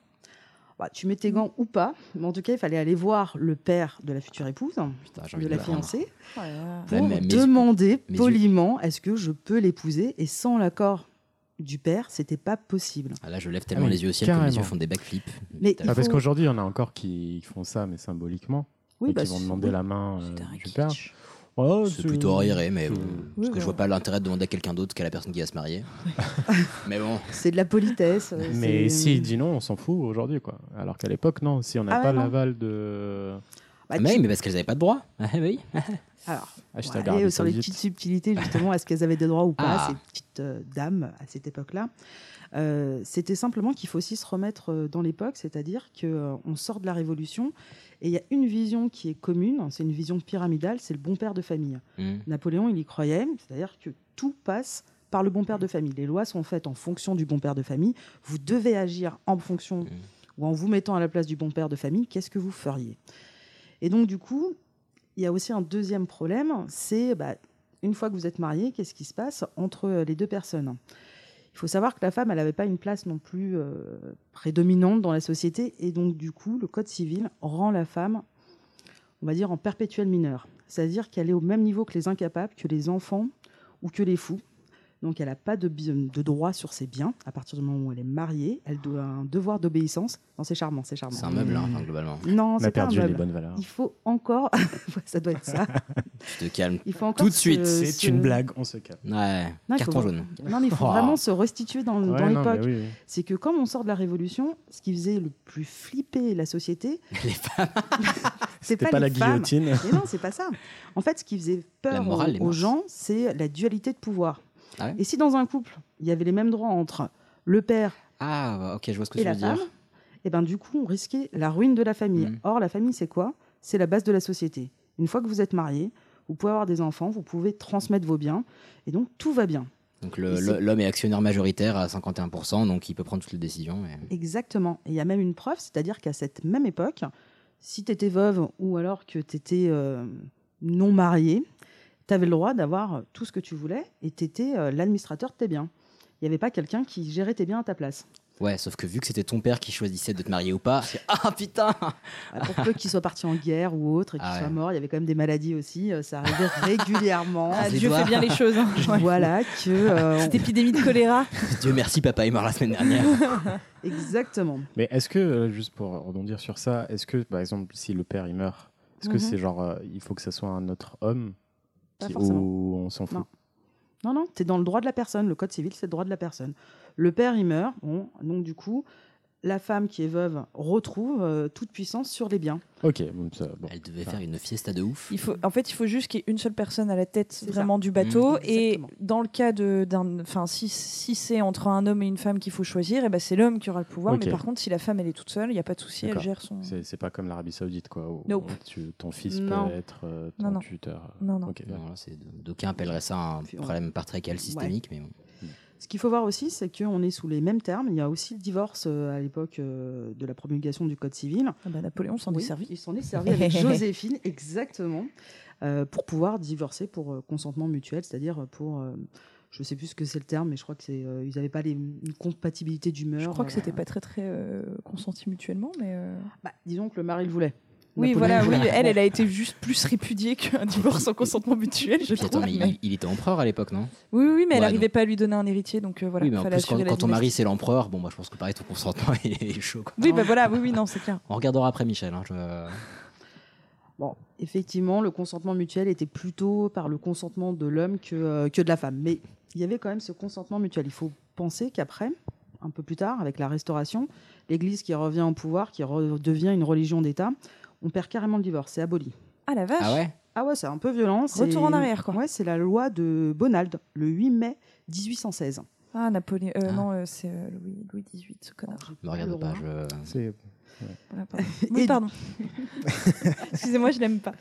Bah, tu mets tes gants ou pas, mais en tout cas, il fallait aller voir le père de la future épouse, envie de la fiancée, Ouais, pour Ouais, mais mes- demander poliment est-ce que je peux l'épouser? Et sans l'accord du père, c'était pas possible. Ah, là, je lève tellement Ah oui, les yeux au ciel que mes carrément. yeux font des backflips. Mais Ah, Parce qu'aujourd'hui, il y en a encore qui font ça, mais symboliquement. Oui, et bah, qui vont c'est- demander oui. la main euh, du père. C'est plutôt arriéré, mais bon, parce que Oui, je vois pas l'intérêt de demander à quelqu'un d'autre qu'à la personne qui va se marier. mais bon. C'est de la politesse. euh, Mais c'est- s'il dit non, on s'en fout aujourd'hui, quoi. Alors qu'à l'époque, non. Si on n'a Ah pas l'aval de. Bah, mais, tu- oui, mais parce qu'elles avaient pas de droit. Ah, oui. Alors, on aller sur les petites subtilités, justement, est-ce qu'elles avaient des droits ou pas, Ah. ces petites euh, dames à cette époque-là? Euh, C'était simplement qu'il faut aussi se remettre euh, dans l'époque, c'est-à-dire qu'on sort de la Révolution et il y a une vision qui est commune, c'est une vision pyramidale, c'est le bon père de famille. Mm. Napoléon, il y croyait, c'est-à-dire que tout passe par le bon père de famille. Les lois sont faites en fonction du bon père de famille. Vous devez agir en fonction ou en vous mettant à la place du bon père de famille. Qu'est-ce que vous feriez? Et donc, du coup, il y a aussi un deuxième problème, c'est bah, une fois que vous êtes marié, qu'est-ce qui se passe entre euh, les deux personnes? Il faut savoir que la femme, elle n'avait pas une place non plus euh, prédominante dans la société, et donc du coup, le Code civil rend la femme, on va dire, en perpétuel mineur. C'est-à-dire qu'elle est au même niveau que les incapables, que les enfants ou que les fous. Donc elle n'a pas de, droit sur ses biens à partir du moment où elle est mariée. Elle doit un devoir d'obéissance. Non, c'est charmant, c'est charmant. C'est un meuble, hein, enfin, globalement. Non, c'est pas un perdu les bonnes valeurs. Il faut encore, Ouais, ça doit être ça. Tu te calmes. Il faut encore Tout de suite. C'est une blague, on se calme. Ouais. Non, il faut Carton jaune. Non, mais il faut Oh. vraiment se restituer dans, Ouais, l'époque. oui, oui. C'est que comme on sort de la Révolution, ce qui faisait le plus flipper la société, Les femmes. c'est pas, pas les la femmes. guillotine. Mais non, c'est pas ça. En fait, ce qui faisait peur morale, aux, aux gens, c'est la dualité de pouvoir. Ah ouais Et si dans un couple, il y avait les mêmes droits entre le père Ah, ok, je vois ce que et tu la veux dire. femme, et ben du coup, on risquait la ruine de la famille. Mhm. Or, la famille, c'est quoi? C'est la base de la société. Une fois que vous êtes marié, vous pouvez avoir des enfants, vous pouvez transmettre vos biens, et donc tout va bien. Donc l'homme est actionnaire majoritaire à 51%, donc il peut prendre toutes les décisions. Exactement. Et il y a même une preuve, c'est-à-dire qu'à cette même époque, si tu étais veuve ou alors que tu étais non mariée, tu avais le droit d'avoir tout ce que tu voulais et tu étais l'administrateur de tes biens. Il n'y avait pas quelqu'un qui gérait tes biens à ta place. Ouais, sauf que vu que c'était ton père qui choisissait de te marier ou pas, c'est ah putain Euh, Pour peu qu'il soit parti en guerre ou autre et qu'il Ah ouais. soit mort, il y avait quand même des maladies aussi. euh, Ça arrivait régulièrement. Ah, Dieu doigts. fait bien les choses. hein. Ouais. Voilà que. euh, Cette épidémie de choléra. Dieu merci, papa est mort la semaine dernière. Exactement. Mais est-ce que, euh, juste pour rebondir sur ça, est-ce que, par exemple, si le père il meurt, est-ce que Mhm. c'est genre, euh, il faut que ça soit un autre homme Pas qui- forcément. ou on s'en fout Non. Non, non, tu es dans le droit de la personne. Le code civil, c'est le droit de la personne. Le père, il meurt. Bon, donc du coup, la femme qui est veuve retrouve euh, toute puissance sur les biens. Ok, bon, ça, bon. Elle devait faire une fiesta de ouf. Il faut, en fait, il faut juste qu'il y ait une seule personne à la tête vraiment ça. du bateau. Mmh. Et dans le cas de, d'un, enfin, si, si c'est entre un homme et une femme qu'il faut choisir, et ben c'est l'homme qui aura le pouvoir. Mais par contre, si la femme elle est toute seule, il n'y a pas de souci, elle gère son. C'est pas comme l'Arabie Saoudite, quoi. Où Nope. tu- ton fils Non. peut être euh, ton Non, non. tuteur. Non, non. Non, c'est- D'aucuns appelleraient ça un problème patriarcal systémique, mais bon. Ce qu'il faut voir aussi, c'est qu'on est sous les mêmes termes. Il y a aussi le divorce euh, à l'époque euh, de la promulgation du Code civil. Ah bah, Napoléon s'en Oui, est servi. Il s'en est servi avec Joséphine, exactement, euh, pour pouvoir divorcer pour euh, consentement mutuel, c'est-à-dire pour. euh, je ne sais plus ce que c'est le terme, mais je crois que c'est. euh, ils n'avaient pas les, une compatibilité d'humeur. Je crois que euh, c'était pas très très euh, consenti mutuellement, mais. euh, bah, disons que le mari le voulait. Oui, voilà, oui, elle, elle a été juste plus répudiée qu'un divorce sans consentement mutuel, je Puis attends, trouve. mais mais- il, il était empereur à l'époque, non? Oui, oui, oui, mais elle Ouais, n'arrivait pas à lui donner un héritier, donc euh, voilà, Oui, mais en plus, quand, ton mari c'est l'empereur, bon, moi je pense que pareil, ton consentement il est chaud. quoi. Oui, bah voilà, oui, oui, non, c'est clair. On regardera après Michel. hein, je- Bon, effectivement, le consentement mutuel était plutôt par le consentement de l'homme que, euh, que de la femme. Mais il y avait quand même ce consentement mutuel. Il faut penser qu'après, un peu plus tard, avec la Restauration, l'Église qui revient au pouvoir, qui redevient une religion d'État, on perd carrément le divorce. C'est aboli. Ah la vache Ah ouais? Ah ouais, c'est un peu violent. Retour en arrière, quoi. Ouais, c'est la loi de Bonald, le 8 mai 1816. Ah, Napoléon. euh, Ah. Non, euh, c'est euh, Louis, Louis XVIII, ce connard. Me regarde pas, je. C'est Voilà, pardon. Oui, pardon. Excusez-moi, je l'aime pas.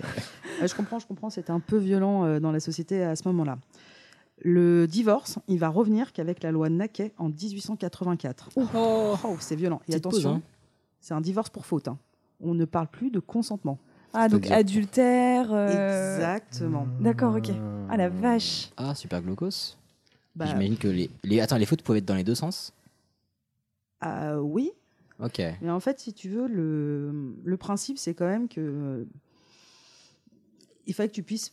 Euh, je comprends, je comprends, c'était un peu violent euh, dans la société à ce moment-là. Le divorce, il va revenir qu'avec la loi Naquet en 1884. Oh, c'est violent. Et Petite attention, pause, hein. c'est un divorce pour faute. hein. On ne parle plus de consentement. Ah, donc adultère. euh, Exactement. D'accord, ok. Ah la vache. Ah, super glaucos. Bah, J'imagine que les, les. Attends, les fautes pouvaient être dans les deux sens? Euh, oui, Ok. mais en fait, si tu veux, le, le principe, c'est quand même que euh, il fallait que tu puisses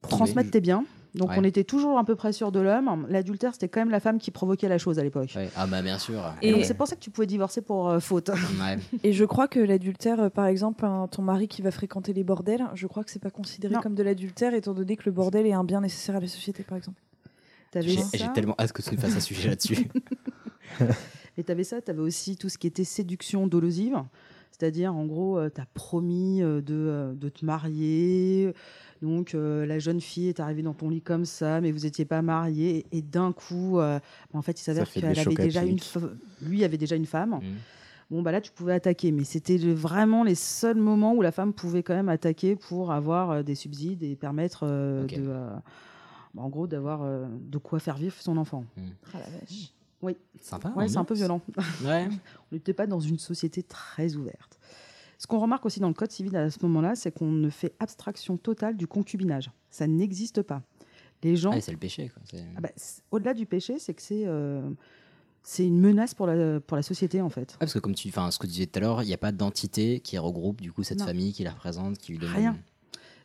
transmettre tes biens. Donc Ouais. on était toujours à peu près sûr de l'homme. L'adultère, c'était quand même la femme qui provoquait la chose à l'époque. Ouais. Ah, bah bien sûr. Et, Et- donc c'est pour ça que tu pouvais divorcer pour euh, faute. Ouais. Et je crois que l'adultère, euh, par exemple, ton mari qui va fréquenter les bordels, je crois que c'est pas considéré Non. comme de l'adultère, étant donné que le bordel est un bien nécessaire à la société, par exemple. T'avais J'ai ça. j'ai tellement hâte que tu fasses un sujet là-dessus. Et tu avais ça, tu avais aussi tout ce qui était séduction dolosive. C'est-à-dire, en gros, tu as promis euh, de, euh, de te marier. Donc, euh, la jeune fille est arrivée dans ton lit comme ça, mais vous n'étiez pas mariés. Et, d'un coup, euh, en fait, il s'avère qu'elle avait déjà une. Lui avait déjà une femme. Mhm. Bon, bah là, tu pouvais attaquer. Mais c'était vraiment les seuls moments où la femme pouvait quand même attaquer pour avoir euh, des subsides et permettre euh, de. euh, bah, en gros, d'avoir euh, de quoi faire vivre son enfant. Ah la vache. Oui. Sympa. Ouais, c'est un peu violent. Ouais. On n'était pas dans une société très ouverte. Ce qu'on remarque aussi dans le Code civil à ce moment-là, c'est qu'on ne fait abstraction totale du concubinage. Ça n'existe pas. Les gens, Ah, c'est le péché. Ah bah, au-delà du péché, c'est que c'est euh, c'est une menace pour la, pour la société en fait. Parce que comme tu, enfin, ce que tu disais tout à l'heure, il n'y a pas d'entité qui regroupe du coup cette Non. famille, qui la représente, qui lui donne. Rien.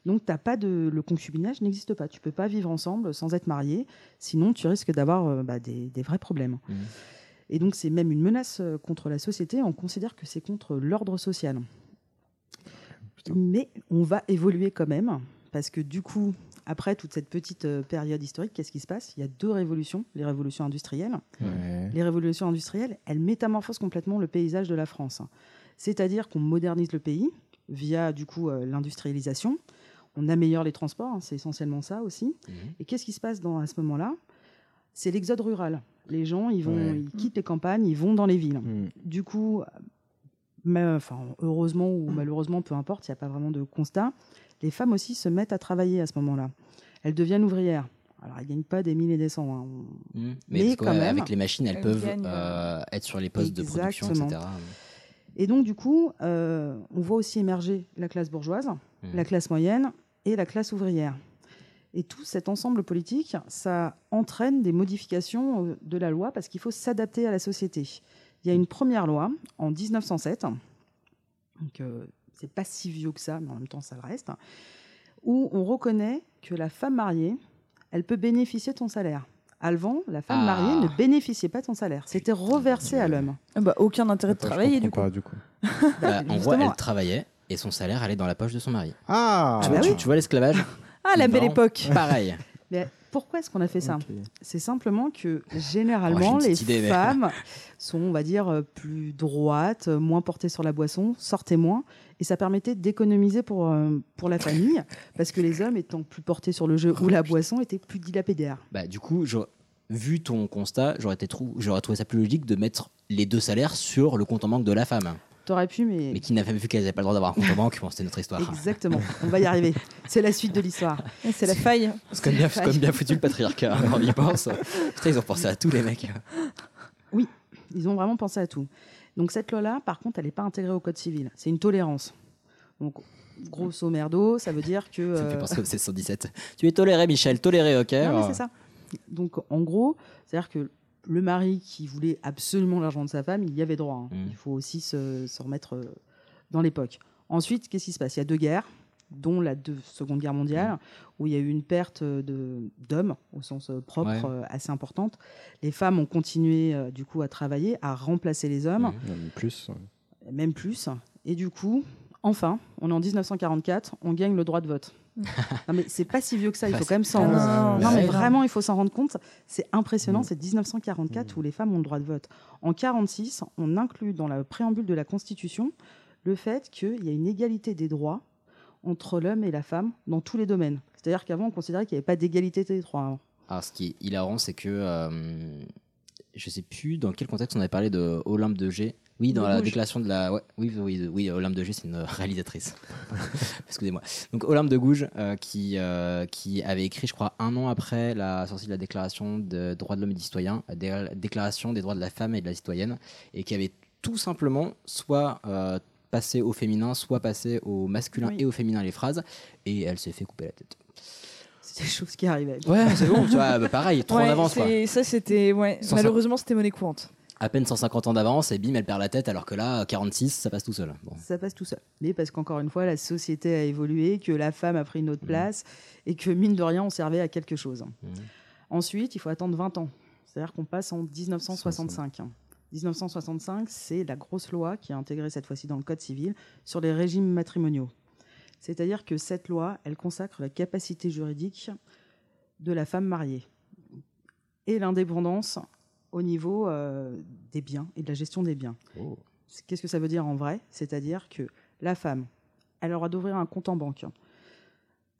Donc t'as pas de le concubinage n'existe pas. Tu peux pas vivre ensemble sans être marié, sinon tu risques d'avoir euh, bah, des, des vrais problèmes. Mhm. Et donc c'est même une menace euh, contre la société. On considère que c'est contre l'ordre social. Mais on va évoluer quand même parce que du coup, après toute cette petite euh, période historique, qu'est-ce qui se passe? Il y a deux révolutions, les révolutions industrielles. Ouais. Les révolutions industrielles, elles métamorphosent complètement le paysage de la France. C'est-à-dire qu'on modernise le pays via du coup euh, l'industrialisation. On améliore les transports, hein, c'est essentiellement ça aussi. Mhm. Et qu'est-ce qui se passe dans, à ce moment-là? C'est l'exode rural. Les gens, ils, vont, Ouais. ils quittent les campagnes, ils vont dans les villes. Mm. Du coup, mais, enfin, heureusement ou malheureusement, peu importe, il n'y a pas vraiment de constat, les femmes aussi se mettent à travailler à ce moment-là. Elles deviennent ouvrières. Alors, elles ne gagnent pas des mille et des cents. hein. Mhm. Mais, quand ouais, même, avec les machines, elles elles peuvent gagnent, euh, être sur les postes de production, etc. Et donc, du coup, euh, on voit aussi émerger la classe bourgeoise, Mhm. la classe moyenne et la classe ouvrière. Et tout cet ensemble politique, ça entraîne des modifications euh, de la loi parce qu'il faut s'adapter à la société. Il y a une première loi en 1907, donc euh, c'est pas si vieux que ça, mais en même temps ça le reste, où on reconnaît que la femme mariée, elle peut bénéficier de son salaire. Avant, la femme Ah. mariée ne bénéficiait pas de son salaire. C'était reversé à l'homme. Ah bah, aucun intérêt de Attends, travailler du coup. pas, du coup. Bah, en gros, elle travaillait et son salaire allait dans la poche de son mari. Ah, tu, bah vois, tu- oui. tu vois l'esclavage Ah la belle époque. Pareil. Mais pourquoi est-ce qu'on a fait ça. C'est simplement que Oh, généralement une les mais- femmes sont, on va dire, euh, plus droites, euh, moins portées sur la boisson, sortaient moins, et ça permettait d'économiser pour, euh, pour la famille, parce que les hommes étant plus portés sur le jeu ou la boisson étaient plus dilapédaires. Bah, du coup, j'aurais- vu ton constat, j'aurais, trou- j'aurais trouvé ça plus logique de mettre les deux salaires sur le compte en banque de la femme. T'aurais pu, mais, Mais qui n'avait vu qu'elle n'avait pas le droit d'avoir un compte en banque, bon, c'était notre histoire. exactement, on va y arriver. C'est la suite de l'histoire. C'est la faille. C'est comme bien, comme bien foutu le patriarcat, on y pense. Putain, ils ont pensé à tous les mecs. Ils ont vraiment pensé à tout. Donc cette loi-là, par contre, elle n'est pas intégrée au code civil. C'est une tolérance. Donc, grosso merdo, ça veut dire que... Ça me fait euh, penser au 1617. Tu es toléré, Michel, toléré, ok Non, mais c'est ça. Donc, en gros, c'est-à-dire que le mari qui voulait absolument l'argent de sa femme, il y avait droit. hein. Mm. Il faut aussi se, se remettre euh, dans l'époque. Ensuite, qu'est-ce qui se passe? Il y a deux guerres, dont la deux- Seconde Guerre mondiale, où il y a eu une perte de- d'hommes, au sens euh, propre, Ouais. euh, assez importante. Les femmes ont continué, euh, du coup, à travailler, à remplacer les hommes, Même plus. même plus. Et du coup, enfin, on est en 1944, on gagne le droit de vote. non, mais c'est pas si vieux que ça, il faut Bah, quand même s'en non, Non, mais vraiment, il faut s'en rendre compte. C'est Mm. impressionnant, c'est 1944 où les femmes ont le droit de vote. En 46, on inclut dans la préambule de la Constitution le fait qu'il y a une égalité des droits entre l'homme et la femme dans tous les domaines. C'est-à-dire qu'avant, on considérait qu'il n'y avait pas d'égalité des droits. hein. Alors, ce qui est hilarant, c'est que euh, je sais plus dans quel contexte on avait parlé de Olympe de G. Oui, dans la Gouges. déclaration de la. Ouais, oui, oui, oui, Olympe de G, c'est une réalisatrice. Excusez-moi. Donc, Olympe de Gouges, euh, qui, euh, qui avait écrit, je crois, un an après la sortie de la déclaration des droits de l'homme et du citoyen, la dé- déclaration des droits de la femme et de la citoyenne, et qui avait tout simplement soit euh, passé au féminin, soit passé au masculin Oui. et au féminin les phrases, et elle s'est fait couper la tête. C'est des choses qui arrivaient. Ouais, c'est bon, tu vois, bah, pareil, trop Ouais, en avance, quoi. Ça, c'était. Ouais. Sans Malheureusement, c'était monnaie courante. À peine 150 ans d'avance et bim, elle perd la tête alors que là, 46, ça passe tout seul. Bon. Ça passe tout seul. Mais parce qu'encore une fois, la société a évolué, que la femme a pris Mmh. une autre place et que mine de rien, on servait à quelque chose. Mmh. Ensuite, il faut attendre 20 ans. C'est-à-dire qu'on passe en 1965. 1965, c'est la grosse loi qui est intégrée cette fois-ci dans le Code civil sur les régimes matrimoniaux. C'est-à-dire que cette loi, elle consacre la capacité juridique de la femme mariée et l'indépendance au niveau euh, des biens et de la gestion des biens. C'est- Qu'est-ce que ça veut dire en vrai? C'est-à-dire que la femme, elle aura d'ouvrir un compte en banque.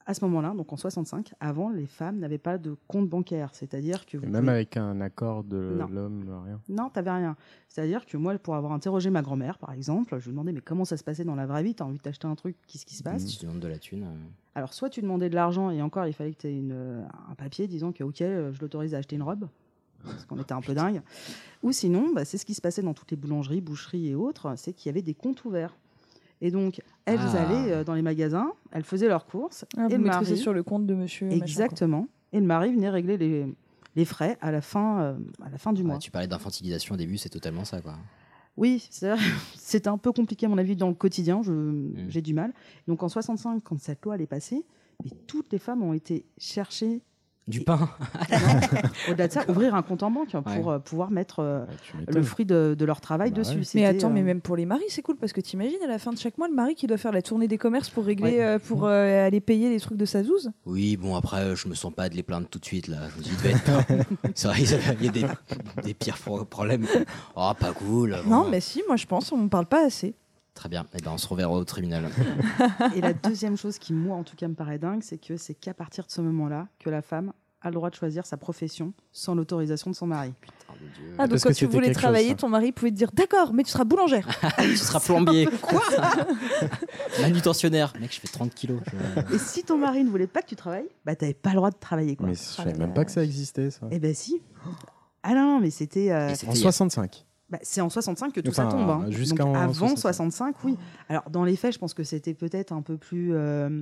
À ce moment-là, donc en 65, avant, les femmes n'avaient pas de compte bancaire. C'est-à-dire que vous même pouvez- avec un accord de l'homme, rien. non, t'avais rien. C'est-à-dire que moi, pour avoir interrogé ma grand-mère, par exemple, je lui demandais mais comment ça se passait dans la vraie vie? T'as envie d'acheter un truc? Qu'est-ce qui se passe? Si tu demandes de la thune. euh, Alors, soit tu demandais de l'argent et encore, il fallait que tu aies un papier disant que, OK, euh, je l'autorise à acheter une robe, parce qu'on était un peu dingue. Ou sinon, bah, c'est ce qui se passait dans toutes les boulangeries, boucheries et autres, c'est qu'il y avait des comptes ouverts. Et donc, elles Ah. allaient euh, dans les magasins, elles faisaient leurs courses, Ah, et vous le mari, sur le compte de monsieur. machin, exactement, et le mari venait régler les, les frais à la fin, euh, à la fin du mois. tu parlais d'infantilisation au début, c'est totalement ça, quoi. Oui, c'est- un peu compliqué à mon avis dans le quotidien, Mm. j'ai du mal. Donc en 65, quand cette loi elle est passée, mais toutes les femmes ont été chercher, Du pain. au-delà de ça, ouvrir un compte en banque pour Ouais. euh, pouvoir mettre euh, le fruit de, de leur travail Bah dessus. ouais. Mais C'était, attends, mais euh, même pour les maris, c'est cool parce que t'imagines à la fin de chaque mois, le mari qui doit faire la tournée des commerces pour régler, Ouais. euh, pour euh, aller payer les trucs de sa zouze. Oui, bon, après, euh, je me sens pas de les plaindre tout de suite, là. Je me dis, il devait être- c'est vrai, il y a des, des pires pro- problèmes. Oh, pas cool. Non, bon. mais si, moi je pense, on ne parle pas assez. Très bien, et ben, on se reverra au tribunal. Et la deuxième chose qui, moi, en tout cas, me paraît dingue, c'est que c'est qu'à partir de ce moment-là que la femme a le droit de choisir sa profession sans l'autorisation de son mari. Ah, donc Parce quand que tu voulais chose, travailler, ton mari pouvait te dire D'accord, mais tu seras boulangère. tu seras plombier. Quoi Manutentionnaire. Mec, je fais 30 kilos. je- Et si ton mari ne voulait pas que tu travailles, bah t'avais pas le droit de travailler. Quoi. Mais je savais même pas que ça existait, ça. Eh ben si. Ah non, non, mais c'était. euh, En 65. Bah, c'est en 65 que tout Enfin, ça tombe. hein. Donc, avant 65. 65, oui. Alors dans les faits, je pense que c'était peut-être un peu plus. euh,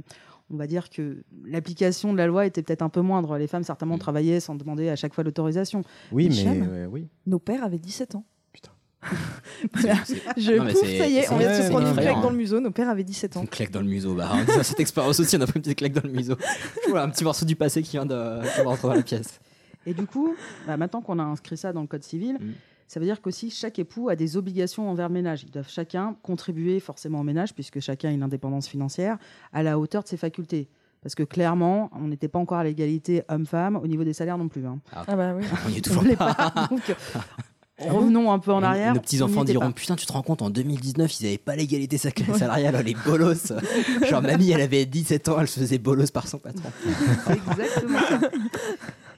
on va dire que l'application de la loi était peut-être un peu moindre. Les femmes certainement travaillaient sans demander à chaque fois l'autorisation. Oui, mais euh, oui. Nos pères avaient 17 ans. Putain. Voilà. Je Non, pouf, ça y est, on vient de se prendre une claque dans le museau. Nos pères avaient 17 ans. Une claque dans le museau. Bah, en disant cette expérience aussi, on a pris une petite claque dans le museau. Voilà, un petit morceau du passé qui vient de, qui vient de rentrer dans la pièce. Et du coup, bah, maintenant qu'on a inscrit ça dans le code civil, Mm. Ça veut dire qu'aussi chaque époux a des obligations envers le ménage. Ils doivent chacun contribuer forcément au ménage, puisque chacun a une indépendance financière, à la hauteur de ses facultés. Parce que clairement, on n'était pas encore à l'égalité homme-femme au niveau des salaires non plus. hein. Ah bah oui. On y est toujours pas. pas. Donc, revenons un peu en arrière. Nos petits enfants diront pas. Putain, tu te rends compte, en 2019, ils n'avaient pas l'égalité sa- salariale, oh, les bolos. Genre, mamie, elle avait 17 ans, elle se faisait bolos par son patron. C'est exactement ça.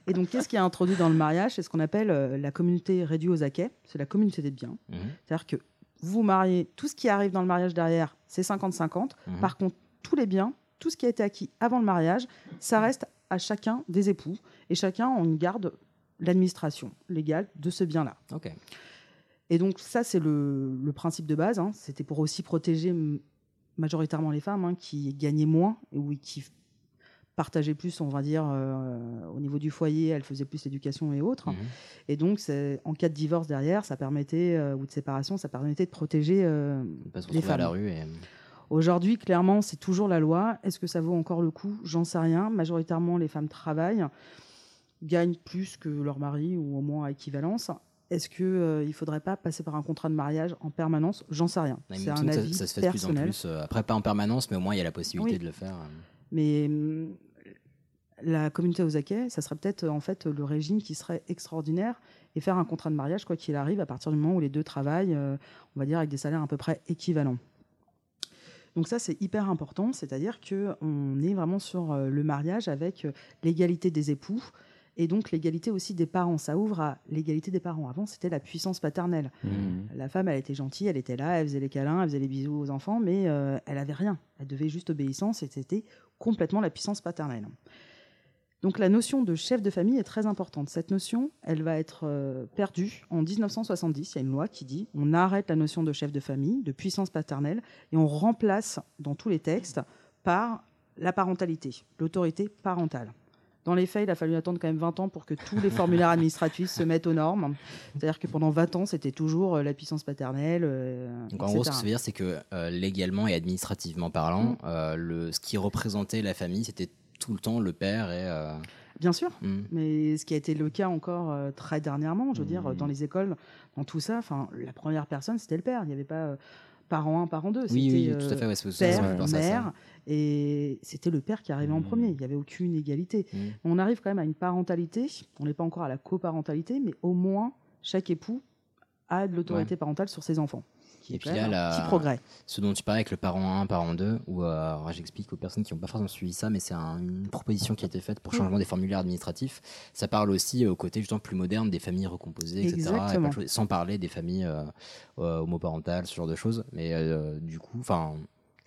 Et donc, qu'est-ce qui est introduit dans le mariage? C'est ce qu'on appelle euh, la communauté réduite aux acquets. C'est la communauté des biens. Mhm. C'est-à-dire que vous vous mariez, tout ce qui arrive dans le mariage derrière, c'est 50-50. Mhm. Par contre, tous les biens, tout ce qui a été acquis avant le mariage, ça reste à chacun des époux. Et chacun, on garde l'administration légale de ce bien-là. Et donc, ça, c'est le, le principe de base. hein. C'était pour aussi protéger majoritairement les femmes hein, qui gagnaient moins et oui, qui partageaient plus, on va dire, euh, au niveau du foyer, elles faisaient plus l'éducation et autres. Mhm. Et donc, en cas de divorce derrière, ça permettait, euh, ou de séparation, ça permettait de protéger euh, se les retrouver à femmes. la rue et. Aujourd'hui, clairement, c'est toujours la loi. Est-ce que ça vaut encore le coup? J'en sais rien. Majoritairement, les femmes travaillent, gagnent plus que leur mari ou au moins à équivalence. Est-ce qu'il ne faudrait pas passer par un contrat de mariage en permanence? J'en sais rien. C'est un ça- avis ça, se fait de plus en personnel. plus. euh, après, pas en permanence, mais au moins il y a la possibilité Oui. de le faire. euh. Mais hum, la communauté Osaka, ça serait peut-être euh, en fait le régime qui serait extraordinaire et faire un contrat de mariage quoi qu'il arrive à partir du moment où les deux travaillent, euh, on va dire avec des salaires à peu près équivalents. Donc ça c'est hyper important, c'est-à-dire que on est vraiment sur euh, le mariage avec l'égalité des époux et donc l'égalité aussi des parents. Ça ouvre à l'égalité des parents. Avant c'était la puissance paternelle. La femme, elle était gentille, elle était là, elle faisait les câlins, elle faisait les bisous aux enfants, mais euh, elle avait rien. Elle devait juste obéissance et c'était complètement la puissance paternelle. Donc la notion de chef de famille est très importante. Cette notion, elle va être euh, perdue en 1970. Il y a une loi qui dit on arrête la notion de chef de famille, de puissance paternelle, et on remplace dans tous les textes par la parentalité, l'autorité parentale. Dans les faits, il a fallu attendre quand même 20 ans pour que tous les formulaires administratifs se mettent aux normes. C'est-à-dire que pendant 20 ans, c'était toujours euh, la puissance paternelle. euh, Donc en gros, ce que ça veut dire, c'est que euh, légalement et administrativement parlant, Mm. euh, le, ce qui représentait la famille, c'était tout le temps le père et. euh, Bien sûr, Mm. mais ce qui a été le cas encore euh, très dernièrement, je veux dire, Mm. dans les écoles, dans tout ça, enfin, la première personne, c'était le père. Il n'y avait pas euh, parent 1, parent 2. Oui, oui, tout à fait, ouais, père, ça. mère, et c'était le père qui arrivait en premier. Il n'y avait aucune égalité. Mm. On arrive quand même à une parentalité. On n'est pas encore à la coparentalité, mais au moins, chaque époux a de l'autorité Ouais. parentale sur ses enfants. Qui Et puis là, la- petit progrès. ce dont tu parlais avec le parent 1, parent 2, où euh, j'explique aux personnes qui n'ont pas forcément suivi ça, mais c'est un- une proposition qui a été faite pour Mm. changement des formulaires administratifs. Ça parle aussi euh, au côté justement plus moderne des familles recomposées, etc. et sans parler des familles euh, homoparentales, ce genre de choses. Mais euh, du coup, enfin.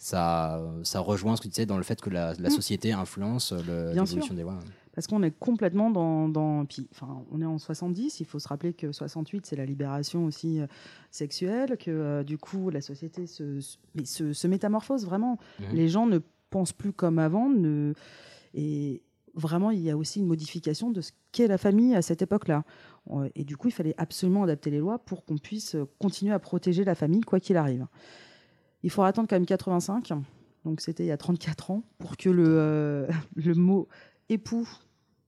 Ça, ça rejoint ce que tu disais dans le fait que la, la Mm. société influence l'évolution des lois. Parce qu'on est complètement dans. dans puis, enfin, on est en 70, il faut se rappeler que 68, c'est la libération aussi euh, sexuelle, que euh, du coup, la société se, se, mais se- se métamorphose vraiment. Mhm. Les gens ne pensent plus comme avant. Ne, et vraiment, il y a aussi une modification de ce qu'est la famille à cette époque-là. Euh, Et du coup, il fallait absolument adapter les lois pour qu'on puisse continuer à protéger la famille, quoi qu'il arrive. Il faudra attendre quand même 85, donc c'était il y a 34 ans, pour que le, euh, le mot époux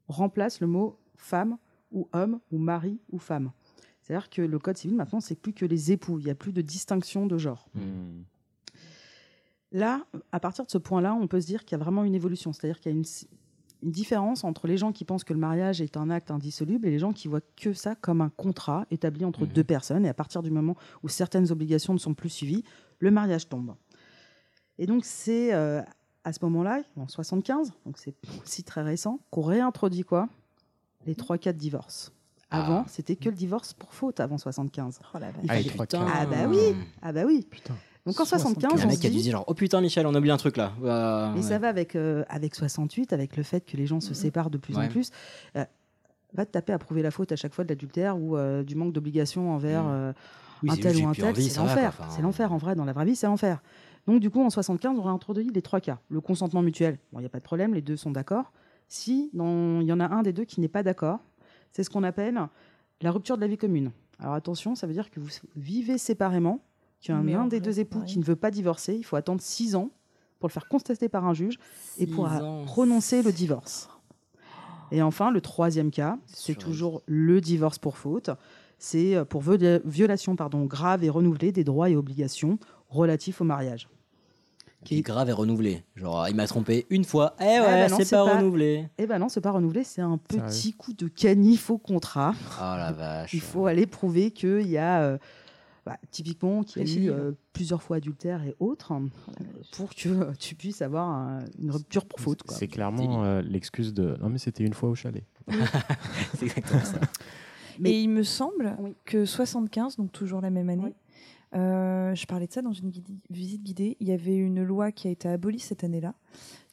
remplace le mot femme ou homme ou mari ou femme. C'est-à-dire que le code civil maintenant c'est plus que les époux, il n'y a plus de distinction de genre. Là, à partir de ce point-là, on peut se dire qu'il y a vraiment une évolution, c'est-à-dire qu'il y a une, une différence entre les gens qui pensent que le mariage est un acte indissoluble et les gens qui voient que ça comme un contrat établi entre deux personnes. Et à partir du moment où certaines obligations ne sont plus suivies, le mariage tombe. Et donc c'est euh, à ce moment-là, en 75, donc c'est aussi très récent, qu'on réintroduit quoi? Les trois cas de divorce. Avant, c'était que le divorce pour faute avant 75. Oh la Ah, ah bah oui, ah bah oui. Donc en 75, Le on mec se qui a dû dit, dire genre, oh putain, Michel, on a oublié un truc là. Euh, mais ouais. ça va avec, euh, avec 68, avec le fait que les gens se séparent de plus Ouais. en plus. Euh, va te taper à prouver la faute à chaque fois de l'adultère ou euh, du manque d'obligation envers euh, Oui, un tel ou un tel. C'est l'enfer. Enfin, C'est l'enfer. En vrai, dans la vraie vie, c'est l'enfer. Donc, du coup, en 75, on réintroduit les trois cas. Le consentement mutuel, bon, il n'y a pas de problème, les deux sont d'accord. Si il y en a un des deux qui n'est pas d'accord, c'est ce qu'on appelle la rupture de la vie commune. Alors attention, ça veut dire que vous vivez séparément, qu'il y a un, des deux époux pareil. qui ne veut pas divorcer. Il faut attendre six ans pour le faire constater par un juge et pour prononcer le divorce. Et enfin, le troisième cas, c'est toujours le divorce pour faute. C'est euh, pour viola- violation pardon, grave et renouvelée des droits et obligations relatifs au mariage. Qui est grave et renouvelé. Genre, il m'a trompé une fois. Eh Ah ouais, bah non, c'est pas, renouvelé. Eh ben non, c'est pas renouvelé, c'est un Sérieux petit coup de canif au contrat. Oh la vache. Il faut aller prouver qu'il y a, euh, bah, typiquement, qu'il y a eu euh, plusieurs fois adultère et autres, hein, pour que euh, tu puisses avoir un- une rupture pour faute. C'est clairement euh, l'excuse de non mais c'était une fois au chalet. c'est exactement ça. Et il me semble que 75, donc toujours la même année, euh, je parlais de ça dans une visite guidée, il y avait une loi qui a été abolie cette année-là,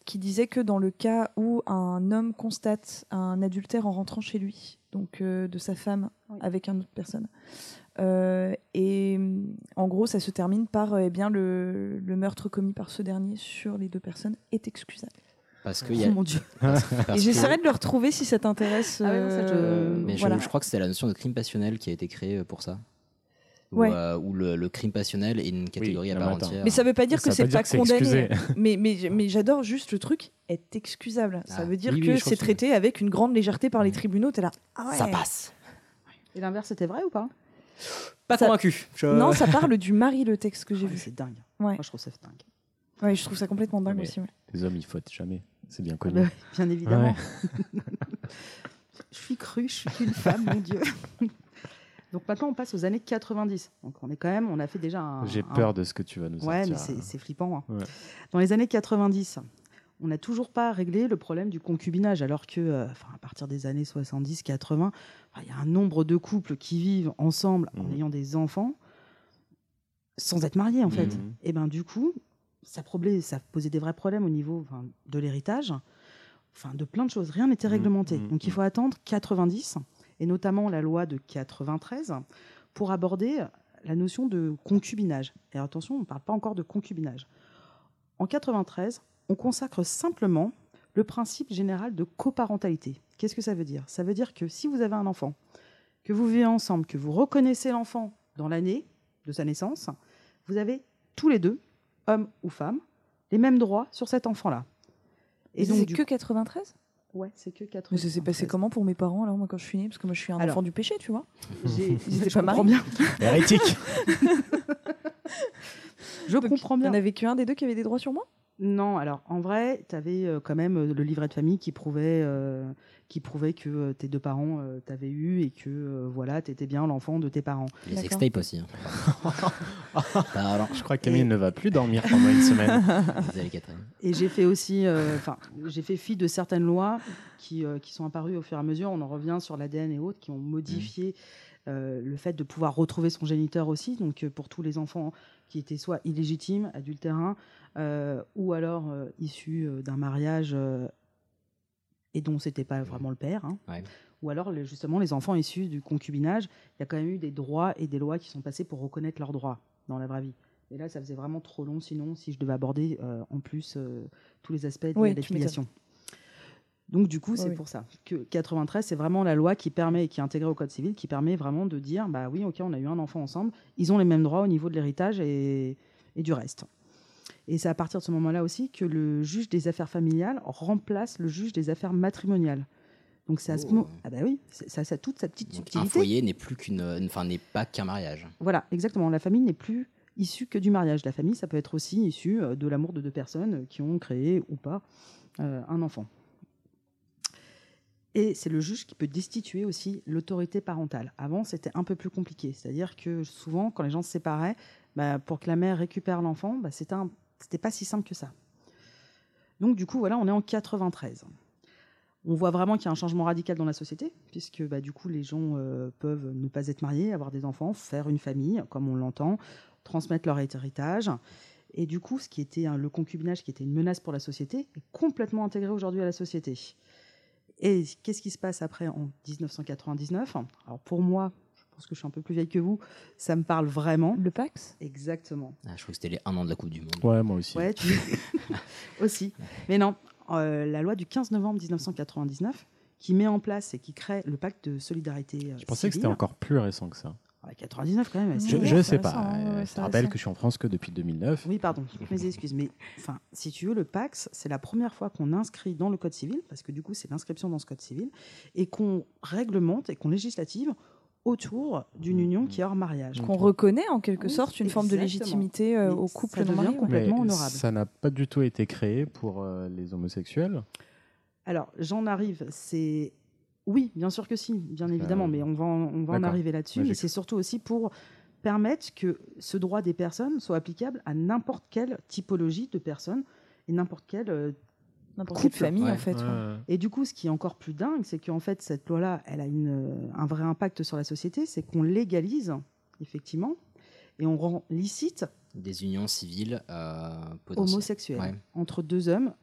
qui disait que dans le cas où un homme constate un adultère en rentrant chez lui, donc euh, de sa femme avec une autre personne, euh, et en gros ça se termine par euh, eh bien, le, le meurtre commis par ce dernier sur les deux personnes est excusable. Parce que y a... Oh mon Dieu. Et que- j'essaierai de le retrouver si ça t'intéresse. Ah ouais, ça, je- euh, Mais je, voilà. je crois que c'était la notion de crime passionnel qui a été créée euh, pour ça. Où, Ouais. euh, où le, le crime passionnel est une catégorie à part entière. Mais ça veut pas dire Ça que c'est pas pas condamné. excusé. mais mais, mais j'adore juste le truc est excusable. Ça Ah, veut dire oui, que c'est traité avec une grande légèreté par les tribunaux. T'es là. Ah ouais. Ça passe. Et l'inverse, c'était vrai ou pas? Pas Ça- convaincu. Je- Non, ça parle du mari le texte que j'ai Ah, vu. C'est dingue. Ouais. Moi, je trouve ça dingue. Ouais, je trouve ça complètement dingue Mais aussi. ouais. Les hommes, ils fautent jamais. C'est bien connu. bah bien évidemment. Je suis crue, je suis qu'une femme, mon Dieu. Donc maintenant, on passe aux années 90. Donc on est quand même, on a fait déjà un. J'ai un- peur de ce que tu vas nous Ouais, sortir. mais c'est- flippant. hein. Ouais. Dans les années 90, on n'a toujours pas réglé le problème du concubinage, alors que, euh, à partir des années 70-80, il y a un nombre de couples qui vivent ensemble en Mhm. ayant des enfants sans être mariés, en fait. Mhm. Et ben du coup, ça, posait des vrais problèmes au niveau de l'héritage, enfin, de plein de choses. Rien n'était Mhm, réglementé. Donc il faut attendre 90, et notamment la loi de 93, pour aborder la notion de concubinage. Et attention, on ne parle pas encore de concubinage. En 93, on consacre simplement le principe général de coparentalité. Qu'est-ce que ça veut dire? Ça veut dire que si vous avez un enfant, que vous vivez ensemble, que vous reconnaissez l'enfant dans l'année de sa naissance, vous avez tous les deux, hommes ou femmes, les mêmes droits sur cet enfant-là. Et donc, c'est du que 93 Ouais, c'est que Mais 93. ça s'est passé comment pour mes parents alors moi quand je suis née? Parce que moi je suis un Alors, enfant du péché, tu vois. J'ai- Ils étaient je pas comprends mariés. bien. Hérétique. Je comprends bien. Il y en avait qu'un des deux qui avait des droits sur moi? Non, alors en vrai, tu avais quand même euh, le livret de famille qui prouvait, euh, qui prouvait que euh, tes deux parents euh, t'avaient eu et que euh, voilà, tu étais bien l'enfant de tes parents. Les sextapes aussi. hein. Pardon. Je crois que Camille ne va plus dormir pendant une semaine. Et j'ai fait aussi, euh, enfin, j'ai fait fi de certaines lois qui, euh, qui sont apparues au fur et à mesure. On en revient sur l'ADN et autres qui ont modifié euh, le fait de pouvoir retrouver son géniteur aussi. Donc, euh, pour tous les enfants qui étaient soit illégitimes, adultérins, euh, ou alors euh, issus euh, d'un mariage euh, et dont c'était pas vraiment le père. hein. Ouais. Ou alors, justement, les enfants issus du concubinage, il y a quand même eu des droits et des lois qui sont passées pour reconnaître leurs droits dans la vraie vie. Et là, ça faisait vraiment trop long, sinon, si je devais aborder euh, en plus euh, tous les aspects de Oui, la filiation. Donc, du coup, c'est oui. pour ça que 93, c'est vraiment la loi qui permet, qui est intégrée au Code civil, qui permet vraiment de dire bah oui, ok, on a eu un enfant ensemble, ils ont les mêmes droits au niveau de l'héritage et, et du reste. Et c'est à partir de ce moment-là aussi que le juge des affaires familiales remplace le juge des affaires matrimoniales. Donc c'est à ce Oh. moment, ah bah oui, ça, ça a toute sa petite Donc, un subtilité. foyer n'est plus qu'une, enfin n'est pas qu'un mariage. Voilà, exactement. La famille n'est plus issue que du mariage. La famille, ça peut être aussi issue euh, de l'amour de deux personnes euh, qui ont créé ou pas euh, un enfant. Et c'est le juge qui peut destituer aussi l'autorité parentale. Avant, c'était un peu plus compliqué. C'est-à-dire que souvent, quand les gens se séparaient, bah, pour que la mère récupère l'enfant, bah, c'était un- c'était pas si simple que ça. Donc, du coup, voilà, on est en 93. On voit vraiment qu'il y a un changement radical dans la société, puisque bah, du coup, les gens euh, peuvent ne pas être mariés, avoir des enfants, faire une famille, comme on l'entend, transmettre leur héritage. Et du coup, ce qui était le concubinage, qui était une menace pour la société, est complètement intégré aujourd'hui à la société. Et qu'est-ce qui se passe après en 1999 Alors pour moi, pense que je suis un peu plus vieille que vous, ça me parle vraiment. Le Pax? Exactement. Ah, je trouve que c'était les un an de la Coupe du Monde. Ouais, moi aussi. Ouais, tu... aussi. Mais non, euh, la loi du 15 novembre 1999 qui met en place et qui crée le pacte de solidarité. euh, Je pensais que c'était encore plus récent que ça. Ouais, 99 quand même. Je, Ouais, sais pas. récent, Euh, je te rappelle que je suis en France que depuis 2009. Oui, pardon, toutes mes excuses. Mais enfin, si tu veux, le Pax, c'est la première fois qu'on inscrit dans le Code civil, parce que du coup, c'est l'inscription dans ce Code civil, et qu'on réglemente et qu'on législative autour d'une union qui est hors mariage. Qu'on reconnaît en quelque Oui, sorte une forme de légitimité euh, au couple non marié. complètement Mais honorable. Ça n'a pas du tout été créé pour euh, les homosexuels. Alors, j'en arrive, c'est... Oui, bien sûr que si, bien évidemment, Euh, mais on va en, on va en arriver là-dessus. Mais c'est surtout aussi pour permettre que ce droit des personnes soit applicable à n'importe quelle typologie de personnes et n'importe quelle euh, N'importe quelle famille Ouais. en fait. ouais. Ouais. Et du coup, ce qui est encore plus dingue, c'est qu'en fait, cette loi-là, elle a une, euh, un vrai impact sur la société, c'est qu'on légalise, effectivement, et on rend licite Des unions civiles euh, potentielles. homosexuel Ouais. entre deux hommes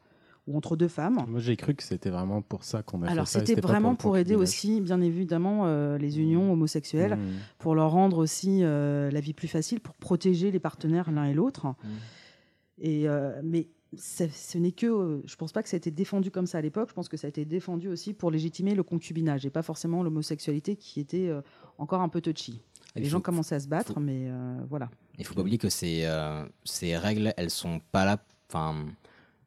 ou entre deux femmes. Moi, j'ai cru que c'était vraiment pour ça qu'on a Alors, fait ça. et c'était vraiment le pour aider aussi, bien évidemment, euh, les unions homosexuelles, Mmh. pour leur rendre aussi euh, la vie plus facile, pour protéger les partenaires l'un et l'autre. Mmh. Et euh, mais ce n'est que, euh, je pense pas que ça a été défendu comme ça à l'époque. Je pense que ça a été défendu aussi pour légitimer le concubinage et pas forcément l'homosexualité qui était euh, encore un peu touchy. Et les faut- gens commençaient à se battre, faut- mais euh, voilà. Il faut pas oublier que ces, euh, ces règles, elles sont pas là. Enfin,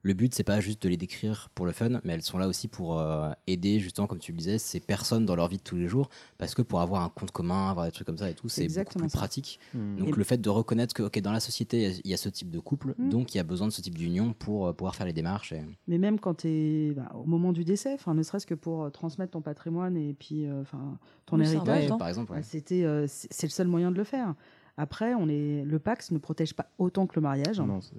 le but, c'est pas juste de les décrire pour le fun, mais elles sont là aussi pour euh, aider, justement, comme tu le disais, ces personnes dans leur vie de tous les jours. Parce que pour avoir un compte commun, avoir des trucs comme ça et tout, c'est beaucoup plus ça. pratique. Hmm. Donc Et- le fait de reconnaître que, ok, dans la société, il y a ce type de couple, Mm. donc il y a besoin de ce type d'union pour euh, pouvoir faire les démarches. Et... Mais même quand tu es au moment du décès, enfin, ne serait-ce que pour euh, transmettre ton patrimoine et puis euh, enfin, ton Oui, héritage, important. par exemple, ouais. bah, c'était, euh, c'est le seul moyen de le faire. Après, on est, le Pax ne protège pas autant que le mariage. Non, c'est-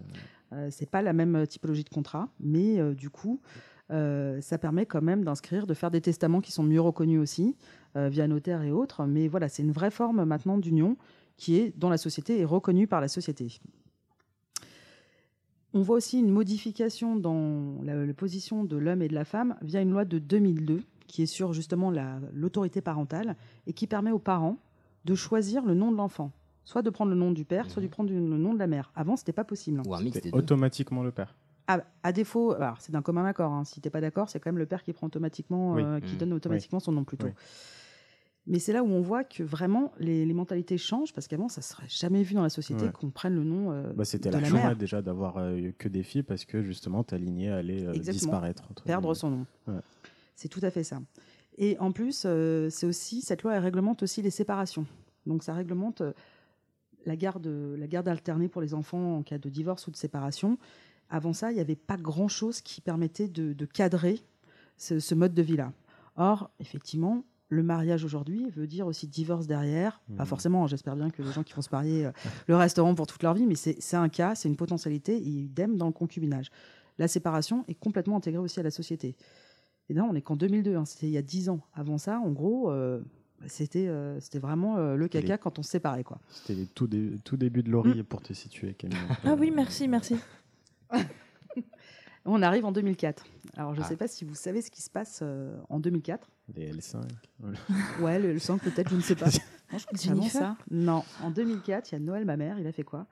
Euh, c'est pas la même typologie de contrat, mais euh, du coup, euh, ça permet quand même d'inscrire, de faire des testaments qui sont mieux reconnus aussi, euh, via notaire et autres. Mais voilà, c'est une vraie forme maintenant d'union qui est dans la société et reconnue par la société. On voit aussi une modification dans la, position de l'homme et de la femme via une loi de 2002 qui est sur justement la- l'autorité parentale et qui permet aux parents de choisir le nom de l'enfant. Soit de prendre le nom du père, soit de prendre le nom de la mère. Avant, c'était pas possible. Ou un mix c'est des deux. automatiquement le père. À, à défaut, alors c'est d'un commun accord. hein. Si t'es pas d'accord, c'est quand même le père qui prend automatiquement, Oui. euh, qui Mmh. donne automatiquement son nom plutôt. Oui. Mais c'est là où on voit que vraiment les, les mentalités changent parce qu'avant ça serait jamais vu dans la société Ouais. qu'on prenne le nom euh, Bah, C'était de la, la mère, déjà d'avoir euh, que des filles parce que justement ta lignée allait euh, disparaître. entre perdre son nom. Ouais. C'est tout à fait ça. Et en plus, euh, c'est aussi cette loi elle réglemente aussi les séparations. Donc ça réglemente euh, la garde, la garde alternée pour les enfants en cas de divorce ou de séparation. Avant ça, il n'y avait pas grand-chose qui permettait de, de cadrer ce, ce mode de vie-là. Or, effectivement, le mariage aujourd'hui veut dire aussi divorce derrière. Pas Mhm. forcément, j'espère bien que les gens qui vont se marier euh, le resteront pour toute leur vie, mais c'est un cas, c'est une potentialité, et idem dans le concubinage. La séparation est complètement intégrée aussi à la société. Et là, on est qu'en 2002, hein, c'était il y a 10 ans. Avant ça, en gros, euh, c'était euh, c'était vraiment euh, le caca Les- quand on se séparait. Quoi. C'était les tout, dé- tout début de Laurie pour te situer, Camille. Ah oui, merci, merci. On arrive en 2004. Alors, je ne Ah. sais pas si vous savez ce qui se passe euh, en 2004. Les L5. voilà. Ouais, le, le 5 peut-être, je ne sais pas. Non, je avant ça. Non, en 2004, il y a Noël, ma mère, il a fait quoi?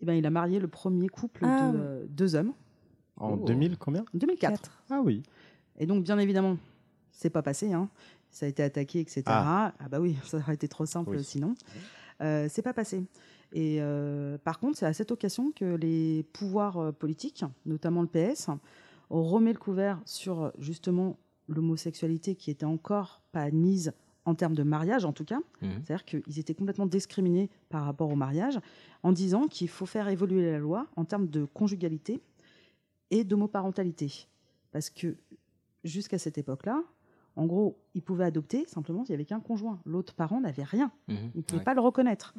Eh ben, Il a marié le premier couple Ah. de euh, deux hommes. En Oh. 2000, combien? 2004. Quatre. Ah oui. Et donc, bien évidemment, c'est pas passé. Hein. Ça a été attaqué, etc. Ah. bah oui, ça aurait été trop simple Oui. sinon. Euh, c'est pas passé. Et euh, par contre, c'est à cette occasion que les pouvoirs euh, politiques, notamment le PS, remet le couvert sur justement l'homosexualité qui était encore pas admise en termes de mariage, en tout cas. Mhm. C'est-à-dire qu'ils étaient complètement discriminés par rapport au mariage, en disant qu'il faut faire évoluer la loi en termes de conjugalité et d'homoparentalité. Parce que jusqu'à cette époque-là, en gros, ils pouvaient adopter simplement s'il n'y avait qu'un conjoint. L'autre parent n'avait rien. Mhm. Il ne pouvait Ouais. pas le reconnaître.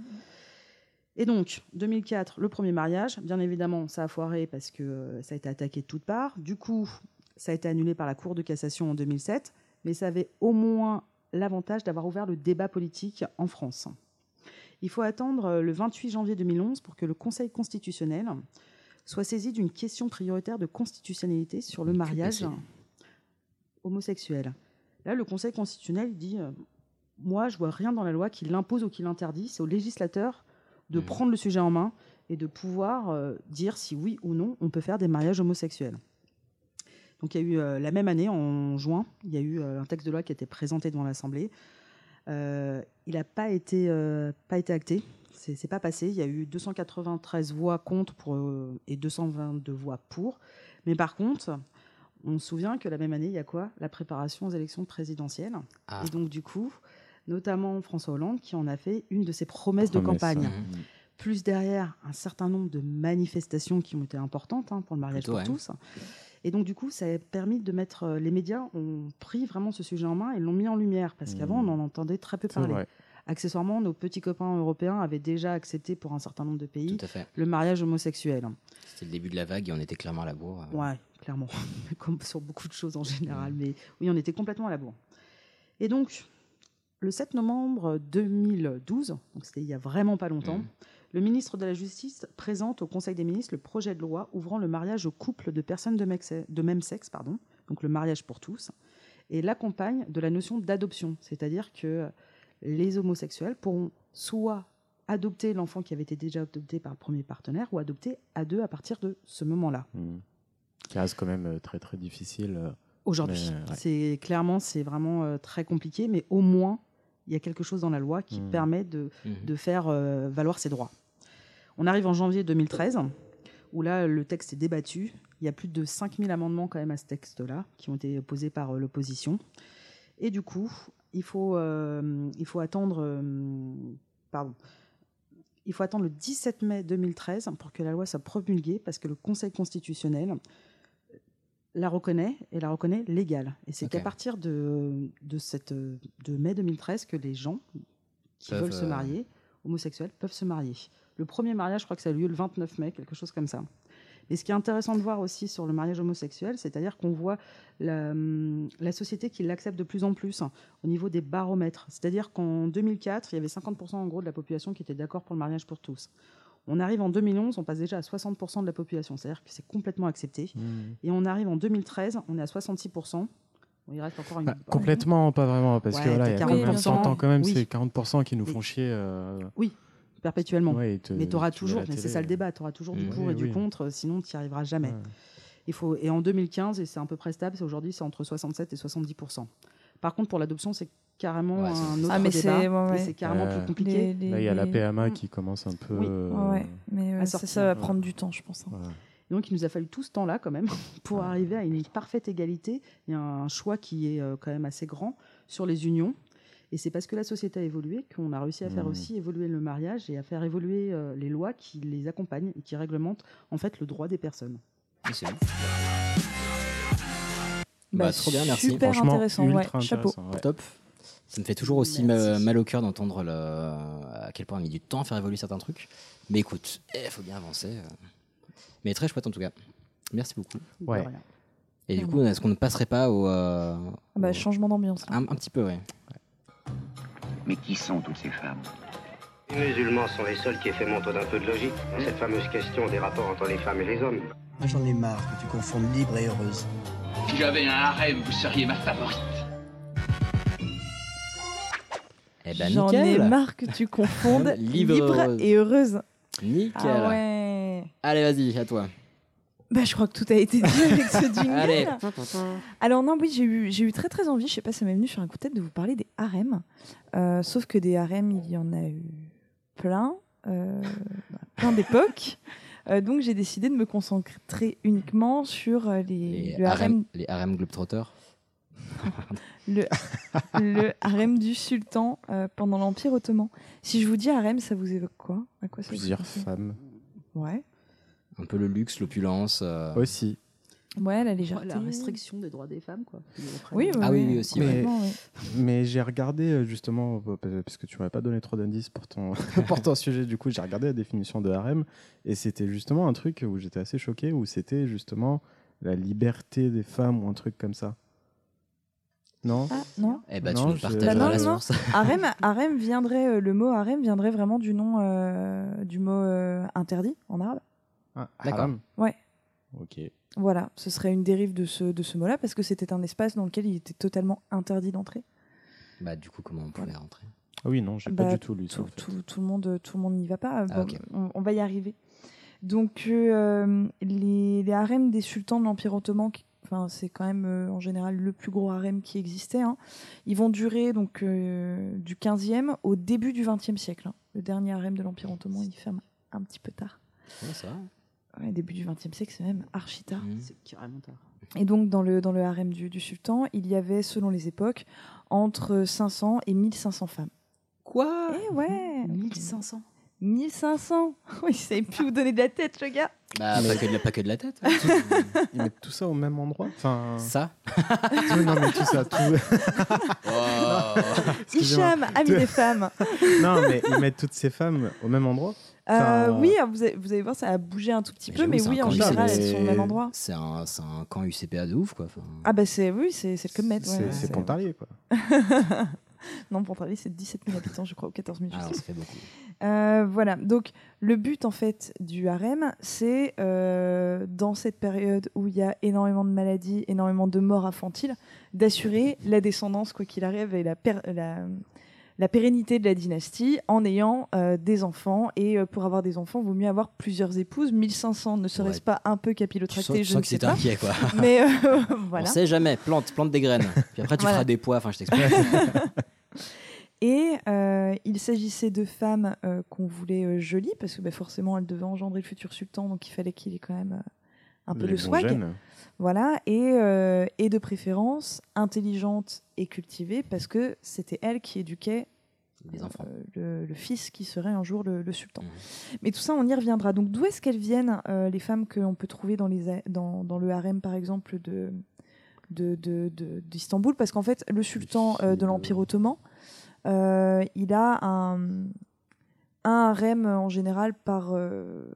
Et donc, 2004, le premier mariage. Bien évidemment, ça a foiré parce que euh, ça a été attaqué de toutes parts. Du coup, ça a été annulé par la Cour de cassation en 2007. Mais ça avait au moins l'avantage d'avoir ouvert le débat politique en France. Il faut attendre euh, le 28 janvier 2011 pour que le Conseil constitutionnel soit saisi d'une question prioritaire de constitutionnalité sur le mariage homosexuel. Là, le Conseil constitutionnel dit euh, Moi, je vois rien dans la loi qui l'impose ou qui l'interdit. C'est au législateur de Mhm. prendre le sujet en main et de pouvoir euh, dire si oui ou non on peut faire des mariages homosexuels. Donc, il y a eu euh, la même année, en juin, il y a eu un texte de loi qui a été présenté devant l'Assemblée. Il n'a pas été, pas été acté. C'est c'est pas passé. Il y a eu 293 voix contre pour, et 222 voix pour. Mais par contre, on se souvient que la même année, il y a quoi? La préparation aux élections présidentielles. Ah. Et donc, du coup, notamment François Hollande qui en a fait une de ses promesses de campagne. hein. Plus derrière, un certain nombre de manifestations qui ont été importantes hein, pour le mariage Plutôt, pour ouais. tous. Et donc, du coup, ça a permis de mettre. euh, Les médias ont pris vraiment ce sujet en main et l'ont mis en lumière parce qu'avant, on en entendait très peu parler. vrai. Accessoirement, nos petits copains européens avaient déjà accepté pour un certain nombre de pays Tout à fait. le mariage homosexuel. C'était le début de la vague et on était clairement à la bourre. euh. Ouais, clairement. Comme sur beaucoup de choses en général. Mais oui, on était complètement à la bourre. Et donc, le 7 novembre 2012, donc c'était il y a vraiment pas longtemps, Mhm. le ministre de la Justice présente au Conseil des ministres le projet de loi ouvrant le mariage aux couples de personnes de, même sexe, pardon, donc le mariage pour tous, et l'accompagne de la notion d'adoption, c'est-à-dire que les homosexuels pourront soit adopter l'enfant qui avait été déjà adopté par le premier partenaire, ou adopter à deux à partir de ce moment-là. Mhm. Qui reste quand même euh, très très difficile. euh, Aujourd'hui, ouais. c'est clairement, c'est vraiment euh, très compliqué, mais au moins, il y a quelque chose dans la loi qui Mhm. permet de, Mhm. de faire euh, valoir ses droits. On arrive en janvier 2013, où là, le texte est débattu. Il y a plus de 5000 amendements quand même à ce texte-là, qui ont été posés par euh, l'opposition. Et du coup, il faut, euh, il faut attendre... euh, pardon. Il faut attendre le 17 mai 2013 pour que la loi soit promulguée, parce que le Conseil constitutionnel la reconnaît et la reconnaît légale. Et c'est Ok. qu'à partir de, de, cette, de mai 2013 que les gens qui Peuvent, veulent se euh, marier, homosexuels, peuvent se marier. Le premier mariage, je crois que ça a eu lieu le 29 mai, quelque chose comme ça. Mais ce qui est intéressant de voir aussi sur le mariage homosexuel, c'est-à-dire qu'on voit la, la société qui l'accepte de plus en plus hein, au niveau des baromètres. C'est-à-dire qu'en 2004, il y avait 50% en gros de la population qui était d'accord pour le mariage pour tous. On arrive en 2011, on passe déjà à 60% de la population, c'est-à-dire que c'est complètement accepté. Mmh. Et on arrive en 2013, on est à 60%. Bon, il reste encore une. Bah, complètement, pas vraiment, parce que voilà, il y a quand même 40%, 100 ans quand même, oui. c'est 40% qui nous font Oui. chier. euh, Oui, perpétuellement. ouais, ils te- mais tu auras toujours, mais c'est ça le débat, tu auras toujours du pour Oui, et du contre, sinon tu n'y arriveras jamais. ouais. Il faut, et en 2015, et c'est à peu près stable, aujourd'hui c'est entre 67 et 70%. Par contre, pour l'adoption, c'est carrément Ouais, un autre Ah, mais c'est- débat. ouais, ouais. et c'est carrément Euh, plus compliqué. Les- les- Là, il y a la PMA Mm. qui commence un peu. Oui. euh, Ouais. Mais à euh, ça, va prendre du temps, je pense. hein. Et donc, il nous a fallu tout ce temps-là, quand même, pour arriver à une parfaite égalité et un choix qui est euh, quand même assez grand sur les unions. Et c'est parce que la société a évolué qu'on a réussi à faire Mmh. aussi évoluer le mariage et à faire évoluer euh, les lois qui les accompagnent et qui réglementent en fait le droit des personnes. C'est. Bah, trop bien, merci. Super Franchement, intéressant, ouais, chapeau. intéressant, ouais. Top. Ça me fait toujours aussi mal au cœur d'entendre le... à quel point on a mis du temps à faire évoluer certains trucs. Mais écoute, il faut bien avancer. Mais très chouette en tout cas. Merci beaucoup. Ouais. Et du coup, est-ce qu'on ne passerait pas au. euh, Ah bah, au- changement d'ambiance. un, un petit peu, ouais. Mais qui sont toutes ces femmes? Les musulmans sont les seuls qui aient fait montre d'un peu de logique dans cette fameuse question des rapports entre les femmes et les hommes. Moi j'en ai marre que tu confondes libre et heureuse. Si j'avais un harem, vous seriez ma favorite. Eh ben, J'en ai nickel. marre que tu confondes Libre libre, heureuse. et heureuse. Nickel. Ah ouais. Allez, vas-y, à toi. Bah, je crois que tout a été dit avec ce jingle. Allez. Alors non, oui, j'ai eu, j'ai eu très très envie, je sais pas, ça m'est venu sur un coup de tête de vous parler des harems. Euh, sauf que des harems, il y en a eu plein, euh, plein d'époques. Euh, donc j'ai décidé de me concentrer uniquement sur euh, les, Les le harem, harems, les harems globetrotters. le, le harem du sultan euh, pendant l'Empire ottoman. Si je vous dis harem, ça vous évoque quoi? À quoi ça Plusieurs femmes Ouais. Un peu le luxe, l'opulence. euh. aussi. Ouais, la légèreté. La restriction des droits des femmes, quoi. Oui, oui, Ah oui, oui, oui, aussi, Mais, j'ai regardé euh, justement, euh, pa- parce que tu m'avais pas donné trop d'indices pour ton, pour ton sujet, du coup j'ai regardé la définition de harem et c'était justement un truc où j'étais assez choqué, où c'était justement la liberté des femmes ou un truc comme ça. Non? Ah, non Eh ben, tu Non, nous je- partageras Bah non, la non, harem, harem viendrait, euh, le mot harem viendrait vraiment du nom euh, du mot euh, interdit en arabe. Ah, D'accord. Ouais. Ok. Voilà, ce serait une dérive de ce, de ce mot-là parce que c'était un espace dans lequel il était totalement interdit d'entrer. Bah, du coup, comment on pourrait rentrer? Ah oui, non, j'ai Bah, pas du tout lu ça. Tout, en fait. tout- tout le monde, tout le monde n'y va pas. Ah, Bon, on, on va y arriver. Donc euh, les, les harems des sultans de l'Empire ottoman, qui- enfin c'est quand même euh, en général le plus gros harem qui existait. hein, ils vont durer donc euh, du 15e au début du 20e siècle. hein. Le dernier harem de l'Empire ottoman, il ferme un petit peu tard. Ouais, ça va. Ouais, début du 20e siècle, c'est même archi tard. Mhm. C'est carrément tard. Et donc, dans le, dans le harem du, du sultan, il y avait, selon les époques, entre 500 et 1500 femmes. Quoi? Eh ouais 1500. 1500 Oui, il savait plus vous donner de la tête, le gars Bah, pas, que de la, pas que de la tête. Ils mettent tout ça au même endroit Enfin. Ça tout- non, mais tout ça, tout. Oh. Hicham, ami des femmes non, mais ils mettent toutes ces femmes au même endroit Euh, Enfin, Oui, alors vous allez, vous allez voir, ça a bougé un tout petit peu, mais oui, en général, elles sont au même endroit. C'est un, camp UCPA de ouf, quoi. Enfin, Ah bah c'est oui, c'est le Club Med. ouais, C'est Pontarlier, quoi. non, Pontarlier, c'est 17 000 habitants, je crois, ou 14 000. je ah, sais non, ça fait beaucoup. Euh, voilà, donc le but en fait du harem, c'est euh, dans cette période où il y a énormément de maladies, énormément de morts infantiles, d'assurer la descendance, quoi qu'il arrive, et la, per- la, la pérennité de la dynastie en ayant euh, des enfants. Et euh, pour avoir des enfants, il vaut mieux avoir plusieurs épouses. 1500 ne serait-ce Ouais. pas un peu Tu sens, capillotracté Je sens ne que sais pas. inquiet, quoi. Mais euh, voilà. On sait jamais. Plante, plante des graines. Puis après, tu Voilà. feras des pois. Enfin, je t'explique. Et euh, il s'agissait de femmes euh, qu'on voulait euh, jolies, parce que bah, forcément, elles devaient engendrer le futur sultan, donc il fallait qu'il ait quand même un peu Les le swag. gènes. Voilà, et, euh, et de préférence intelligente et cultivée, parce que c'était elle qui éduquait Les enfants. euh, le, le fils qui serait un jour le, le sultan. Mais tout ça, on y reviendra. Donc, d'où est-ce qu'elles viennent, euh, les femmes que peut trouver dans, les, dans, dans le harem, par exemple, de de- de- de- d'Istanbul? Parce qu'en fait, le sultan euh, de l'Empire ottoman, euh, il a un, un harem en général par euh,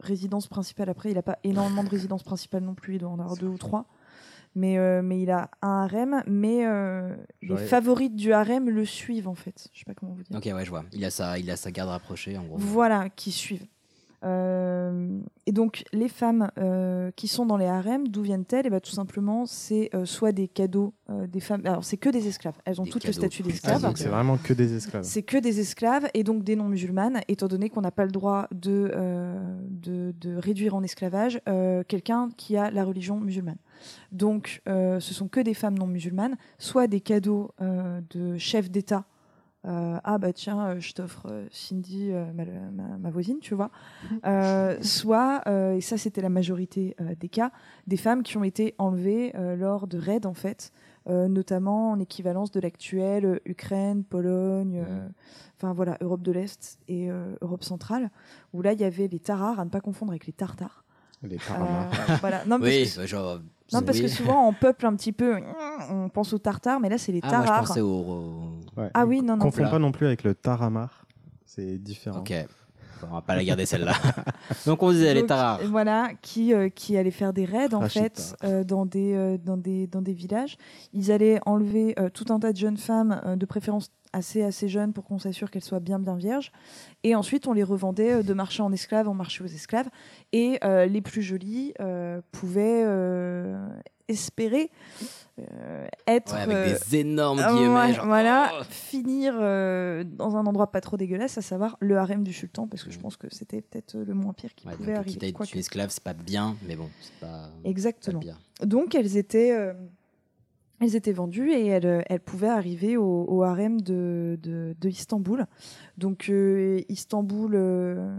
résidence principale. Après, il n'a pas énormément de résidences principales non plus, il doit en avoir deux ou trois. Mais, euh, mais il a un harem, mais euh, les J'aurais- favorites du harem le suivent en fait. Je sais pas comment vous dire. Ok, ouais, je vois. Il a sa, il a sa garde rapprochée, en gros. Voilà, qui suivent. Euh, et donc, les femmes euh, qui sont dans les harems, d'où viennent-elles? Et ben, Tout simplement, c'est euh, soit des cadeaux des femmes. Alors, c'est que des esclaves. Elles ont Des toutes le statut Ah, d'esclave. donc c'est vraiment que des esclaves. C'est que des esclaves et donc des non-musulmanes, étant donné qu'on n'a pas le droit de, de, de réduire en esclavage quelqu'un qui a la religion musulmane. Donc, ce sont que des femmes non musulmanes, soit des cadeaux de chefs d'État. Euh, ah bah tiens, euh, je t'offre euh, Cindy, euh, ma, ma- ma voisine, tu vois. Euh, soit, euh, et ça c'était la majorité euh, des cas, des femmes qui ont été enlevées euh, lors de raids en fait, euh, notamment en équivalence de l'actuelle Ukraine, Pologne, euh, enfin voilà, Europe de l'Est et euh, Europe centrale, où là il y avait les Tarars, à ne pas confondre avec les Tartares. Les Euh, voilà. Non, parce oui, que- genre. Non, parce que souvent on peuple un petit peu, on pense aux Tartares, mais là c'est les Ah, moi, je pensais au. au- Ouais. Ah oui, non, non. Confonds pas non plus avec le taramar. C'est différent. Ok. Bon, on va pas la garder celle-là. Donc on disait les Tarars. Voilà, qui, euh, qui allaient faire des raids en Rachid fait euh, dans, des, euh, dans, des, dans des villages. Ils allaient enlever euh, tout un tas de jeunes femmes, euh, de préférence assez assez jeunes pour qu'on s'assure qu'elles soient bien bien vierges. Et ensuite on les revendait euh, de marché en esclaves en marché aux esclaves. Et euh, les plus jolies euh, pouvaient euh, espérer être Ouais, avec des énormes guillemets. genre, voilà, oh. finir dans un endroit pas trop dégueulasse, à savoir le harem du sultan, parce que Mm. je pense que c'était peut-être le moins pire qui Ouais, pouvait donc, arriver. quitter quoique. une esclave, c'est pas bien, mais bon, c'est pas. Exactement. pas bien. Donc elles étaient, elles étaient vendues et elles, euh, elles pouvaient arriver au, au harem de, de, de Istanbul. Donc euh, Istanbul, euh,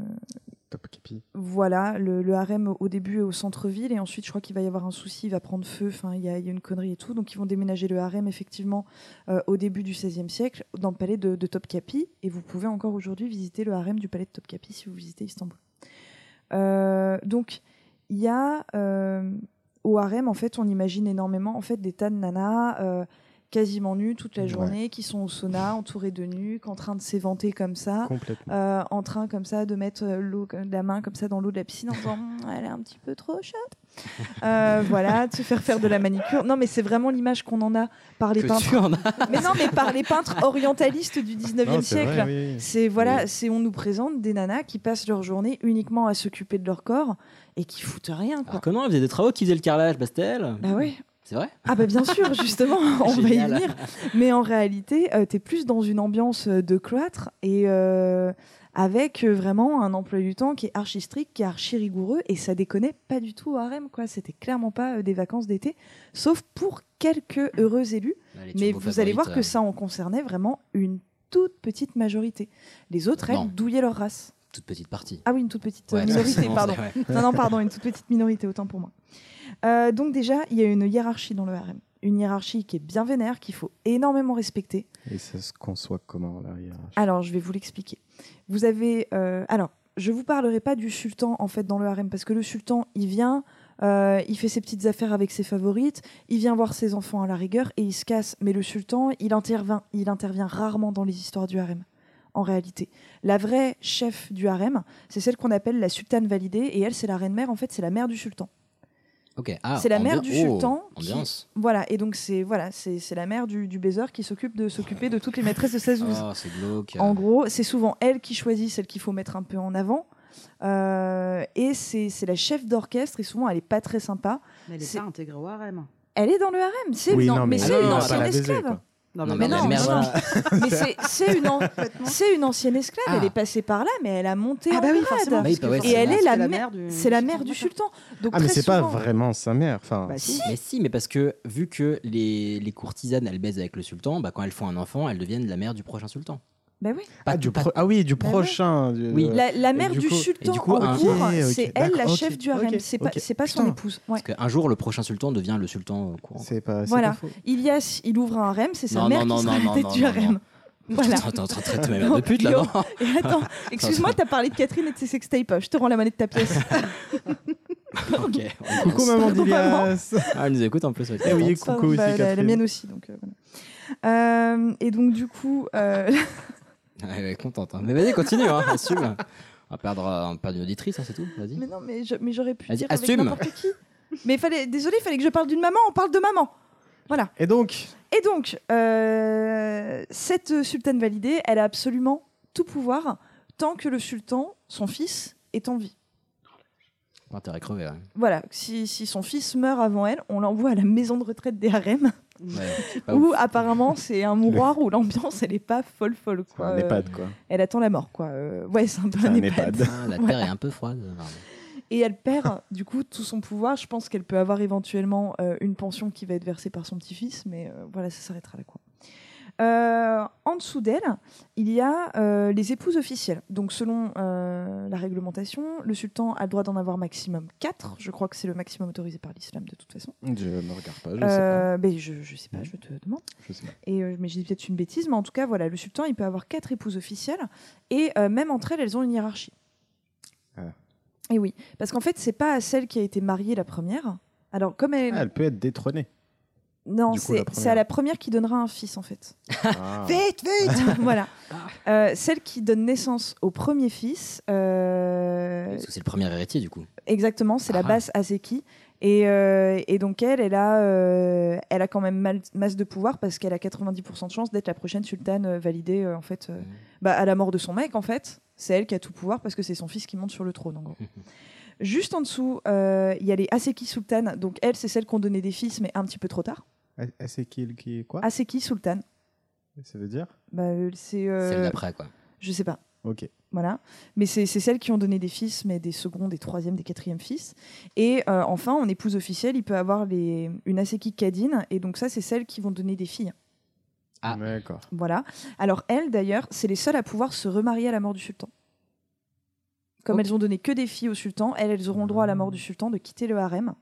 Topkapi. voilà, le, le harem au début est au centre-ville et ensuite je crois qu'il va y avoir un souci, il va prendre feu, enfin il y, a il y a une connerie et tout. Donc ils vont déménager le harem effectivement euh, au début du XVIe siècle dans le palais de, de Topkapi et vous pouvez encore aujourd'hui visiter le harem du palais de Topkapi si vous visitez Istanbul. Donc il y a au harem en fait on imagine énormément en fait des tas de nanas euh, quasiment nues toute la Ouais. journée qui sont au sauna entourées de nuques en train de s'éventer comme ça euh, en train comme ça de mettre euh, l'eau la main comme ça dans l'eau de la piscine en disant Hum, elle est un petit peu trop chaude Euh, voilà de se faire faire de la manicure non mais c'est vraiment l'image qu'on en a par les Que peintres tu en as. mais non mais par les peintres orientalistes du 19e Non, c'est siècle vrai, oui, oui. c'est voilà c'est on nous présente des nanas qui passent leur journée uniquement à s'occuper de leur corps et qui foutent rien quoi Alors que non, elle faisait des travaux qui faisaient le carrelage, Bastel. bah oui C'est vrai? Ah bah bien sûr, justement, on va y venir. Mais en réalité, euh, tu es plus dans une ambiance euh, de cloître et euh, avec euh, vraiment un emploi du temps qui est archi strict, qui est archi rigoureux et ça déconnait pas du tout au harem quoi. C'était clairement pas des vacances d'été, sauf pour quelques heureux élus. Les Mais vous allez voir que ça en concernait vraiment une toute petite majorité. Les autres, elles douillaient leur race. Toute petite partie. Ah oui, une toute petite Ouais, minorité, pardon. Non, non, pardon, une toute petite minorité, autant pour moi. Euh, donc déjà, il y a une hiérarchie dans le harem. Une hiérarchie qui est bien vénère, qu'il faut énormément respecter. Et ça se conçoit comment la hiérarchie? Alors, je vais vous l'expliquer. Vous avez... euh, alors, je vous parlerai pas du sultan, en fait, dans le harem, parce que le sultan, il vient... euh, il fait ses petites affaires avec ses favorites, il vient voir ses enfants à la rigueur et il se casse. Mais le sultan, il intervient, il intervient rarement dans les histoires du harem en réalité. La vraie chef du harem, c'est celle qu'on appelle la sultane validée, et elle, c'est la reine mère, en fait, c'est la mère du sultan. Ok. Ah, c'est la mère du oh, sultan. qui- Ambiance. Voilà, et donc c'est voilà, c'est c'est la mère du, du baiser qui s'occupe de s'occuper de toutes les maîtresses de sa zouze. Oh, c'est glauque. En gros, c'est souvent elle qui choisit celle qu'il faut mettre un peu en avant. Euh, et c'est c'est la chef d'orchestre, et souvent elle est pas très sympa. Mais elle est pas intégrée au harem. Elle est dans le harem, c'est Oui, mais mais c'est une ancienne esclave. Non, Non, mais non, mais c'est- une, an- une ancienne esclave. Ah. Elle est passée par là, mais elle a monté Ah en bah oui, forcément, Bah oui, bah ouais, Et elle est la, mère, du- c'est la mère sultan, du sultan. Donc Ah, mais c'est pas vraiment sa mère. Enfin, Bah, si. Mais si, mais parce que vu que les, les courtisanes elles baisent avec le sultan, bah, quand elles font un enfant, elles deviennent la mère du prochain sultan. Bah oui. Pas ah, du pas- pro- ah oui, du Bah ouais. prochain. du- Oui. euh, La, la mère du du, coup- sultan du coup, en un- cours, Ok, ok, c'est elle la chef ok, du harem. c'est pas, pas son épouse. Ouais. Parce qu'un jour, le prochain sultan devient le sultan au courant. C'est pas, Voilà. pas faux. Ilyas, il ouvre un harem, c'est sa Non, mère non, qui non, sera non, la tête non, du harem. Voilà. T'es en train de traiter ma mère de pute là, Et attends, excuse-moi, t'as parlé de Catherine et de ses sextapes. Je te rends la monnaie de ta pièce. Ok. Coucou maman d'Ilias. Ah, elle nous écoute en plus. ouais. Eh oui, coucou aussi bah, la, mienne aussi. Donc, euh, voilà. Euh, et donc, du coup, euh, Ouais, elle est contente. hein. Mais vas-y, continue, hein, assume. On va perdre, on va perdre une auditrice, hein, c'est tout. Vas-y. mais non, mais je- mais j'aurais pu Vas-y, dire avec assume. n'importe qui. Mais fallait, désolé, il fallait que je parle d'une maman. On parle de maman. Voilà. Et donc, Et donc, euh, cette sultane validée, elle a absolument tout pouvoir tant que le sultan, son fils, est en vie. Intérêt crevé, ouais. Voilà, si, si son fils meurt avant elle, on l'envoie à la maison de retraite des harems, Ouais, où ouf. apparemment c'est un mouroir où l'ambiance elle est pas folle folle quoi. un Euh, EHPAD quoi. Elle attend la mort quoi. Euh, ouais, c'est un peu un, un EHPAD. EHPAD. Ah, la terre est un peu froide. pardon. Et elle perd du coup tout son pouvoir. Je pense qu'elle peut avoir éventuellement euh, une pension qui va être versée par son petit-fils, mais euh, voilà, ça s'arrêtera là quoi. Euh, en dessous d'elle, il y a euh, les épouses officielles. Donc, selon euh, la réglementation, le sultan a le droit d'en avoir maximum 4. Je crois que c'est le maximum autorisé par l'islam de toute façon. Je me regarde pas, je sais pas. Je, je sais pas, je te demande. Je sais pas. Et, mais j'ai peut-être une bêtise, mais en tout cas, voilà, le sultan, il peut avoir quatre épouses officielles, et même entre elles, elles ont une hiérarchie. Ah. Et oui, parce qu'en fait, c'est pas à celle qui a été mariée la première. Alors, comme elle, Ah, elle peut être détrônée. Non, c'est à la première qui donnera un fils, en fait. Ah. Vite, vite Voilà. Euh, celle qui donne naissance au premier fils, euh, Parce que c'est le premier héritier, du coup. Exactement, c'est la Ah. basse Azeki. Et, euh, et donc elle, elle a, euh, elle a quand même mal- masse de pouvoir parce qu'elle a 90% de chance d'être la prochaine sultane validée euh, en fait, euh, bah, à la mort de son mec en fait. C'est elle qui a tout pouvoir parce que c'est son fils qui monte sur le trône en gros. Juste en dessous, euh, il y a les Aseki sultanes. Donc elle, c'est celle qu'on donnait des fils mais un petit peu trop tard. C'est qui, qui quoi? Aseki sultane. Ça veut dire? Bah, euh, c'est. euh, Celle d'après, quoi. Je sais pas. Ok. Voilà. Mais c'est c'est celles qui ont donné des fils, mais des seconds, des troisièmes, des quatrièmes fils. Et euh, enfin, en épouse officielle, il peut avoir les, une Aseki Kadine. Et donc, ça, c'est celles qui vont donner des filles. Ah. D'accord. Voilà. Alors, elles, d'ailleurs, c'est les seules à pouvoir se remarier à la mort du sultan. Comme elles ont donné que des filles au sultan, elles, elles auront le droit à la mort du sultan de quitter le harem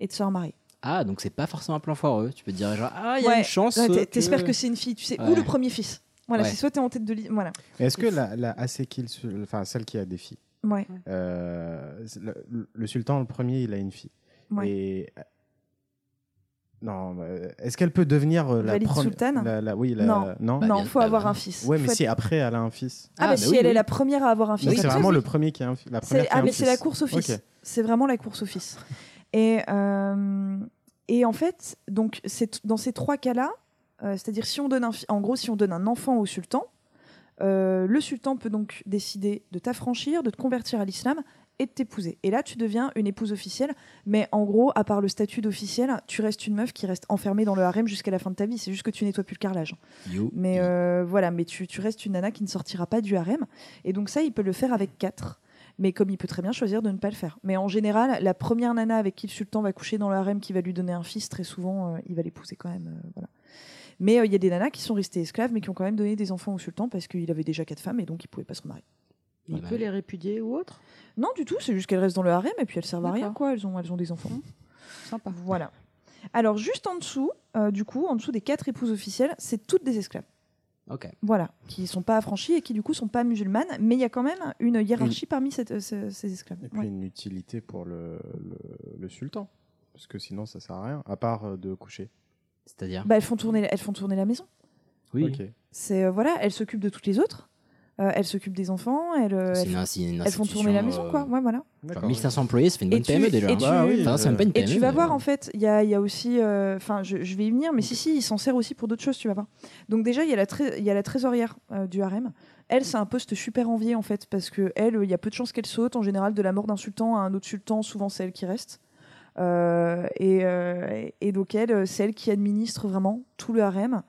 et de se remarier. Ah, donc c'est pas forcément un plan foireux. Tu peux te dire, genre, ah, il y a Ouais. une chance. Ouais, que- T'espères que c'est une fille, tu sais. Ou Ouais. le premier fils. Voilà, Ouais. c'est soit t'es en tête de liste. Voilà. Est-ce que la, la enfin celle qui a des filles, Ouais. euh, le, le sultan le premier, il a une fille. Ouais. Et non, euh, est-ce qu'elle peut devenir euh, la première sultane? la, la- Oui, la, Non. non? Bah, Non, bien- faut bah, avoir un fils. Ouais, mais Faut si être- après elle a un fils. Ah, bah, si elle est la première à avoir un fils. C'est ça, vraiment oui. le premier qui a un la première C'est- qui a Ah, un mais c'est la course au fils. C'est vraiment la course au fils. Et, euh, et en fait, donc, dans ces trois cas-là, euh, c'est-à-dire si on donne un, en gros, si on donne un enfant au sultan, euh, le sultan peut donc décider de t'affranchir, de te convertir à l'islam et de t'épouser. Et là, tu deviens une épouse officielle. Mais en gros, à part le statut d'officiel, tu restes une meuf qui reste enfermée dans le harem jusqu'à la fin de ta vie. C'est juste que tu nettoies plus le carrelage. You. Mais euh, voilà, mais tu, tu restes une nana qui ne sortira pas du harem. Et donc ça, il peut le faire avec quatre. Mais comme il peut très bien choisir de ne pas le faire. Mais en général, la première nana avec qui le sultan va coucher dans le harem, qui va lui donner un fils, très souvent, euh, il va l'épouser quand même. euh, voilà. Mais euh, il y a des nanas qui sont restées esclaves, mais qui ont quand même donné des enfants au sultan parce qu'il avait déjà quatre femmes et donc il pouvait pas se remarier. Il peut les répudier ou autre? Non, du tout, c'est juste qu'elles restent dans le harem et puis elles servent à rien, quoi. Elles ont, elles ont des enfants. Sympa. Voilà. Alors, juste en dessous, euh, du coup, en dessous des quatre épouses officielles, c'est toutes des esclaves. Voilà, qui sont pas affranchies et qui du coup sont pas musulmanes, mais il y a quand même une hiérarchie parmi cette- ce- ces esclaves. Et puis Ouais. une utilité pour le, le, le sultan. Parce que sinon, ça sert à rien, à part euh, de coucher. C'est-à-dire? Bah, elles font tourner, elles font tourner la maison. Oui. Ok. C'est euh, voilà, elles s'occupent de toutes les autres. Euh, elles s'occupent des enfants. Elles, euh, elles, une font- insi- une elles font tourner la maison, quoi. euh, Ouais, voilà. Genre 1500 employés, ça fait une bonne Et tu- PME déjà. et tu- Bah oui, enfin, c'est même pas une Et PME. tu vas mais- voir en fait, il y a, il y a aussi, euh, enfin, je, je vais y venir, mais si si, il s'en sert aussi pour d'autres choses, tu vas voir. Donc déjà, il y a la, tré- il y a la trésorière euh, du harem. Elle, c'est un poste super envié en fait, parce que elle, il y a peu de chances qu'elle saute. En général, de la mort d'un sultan à un autre sultan, souvent c'est elle qui reste. Euh, et, euh, et donc elle, c'est elle qui administre vraiment tout le harem.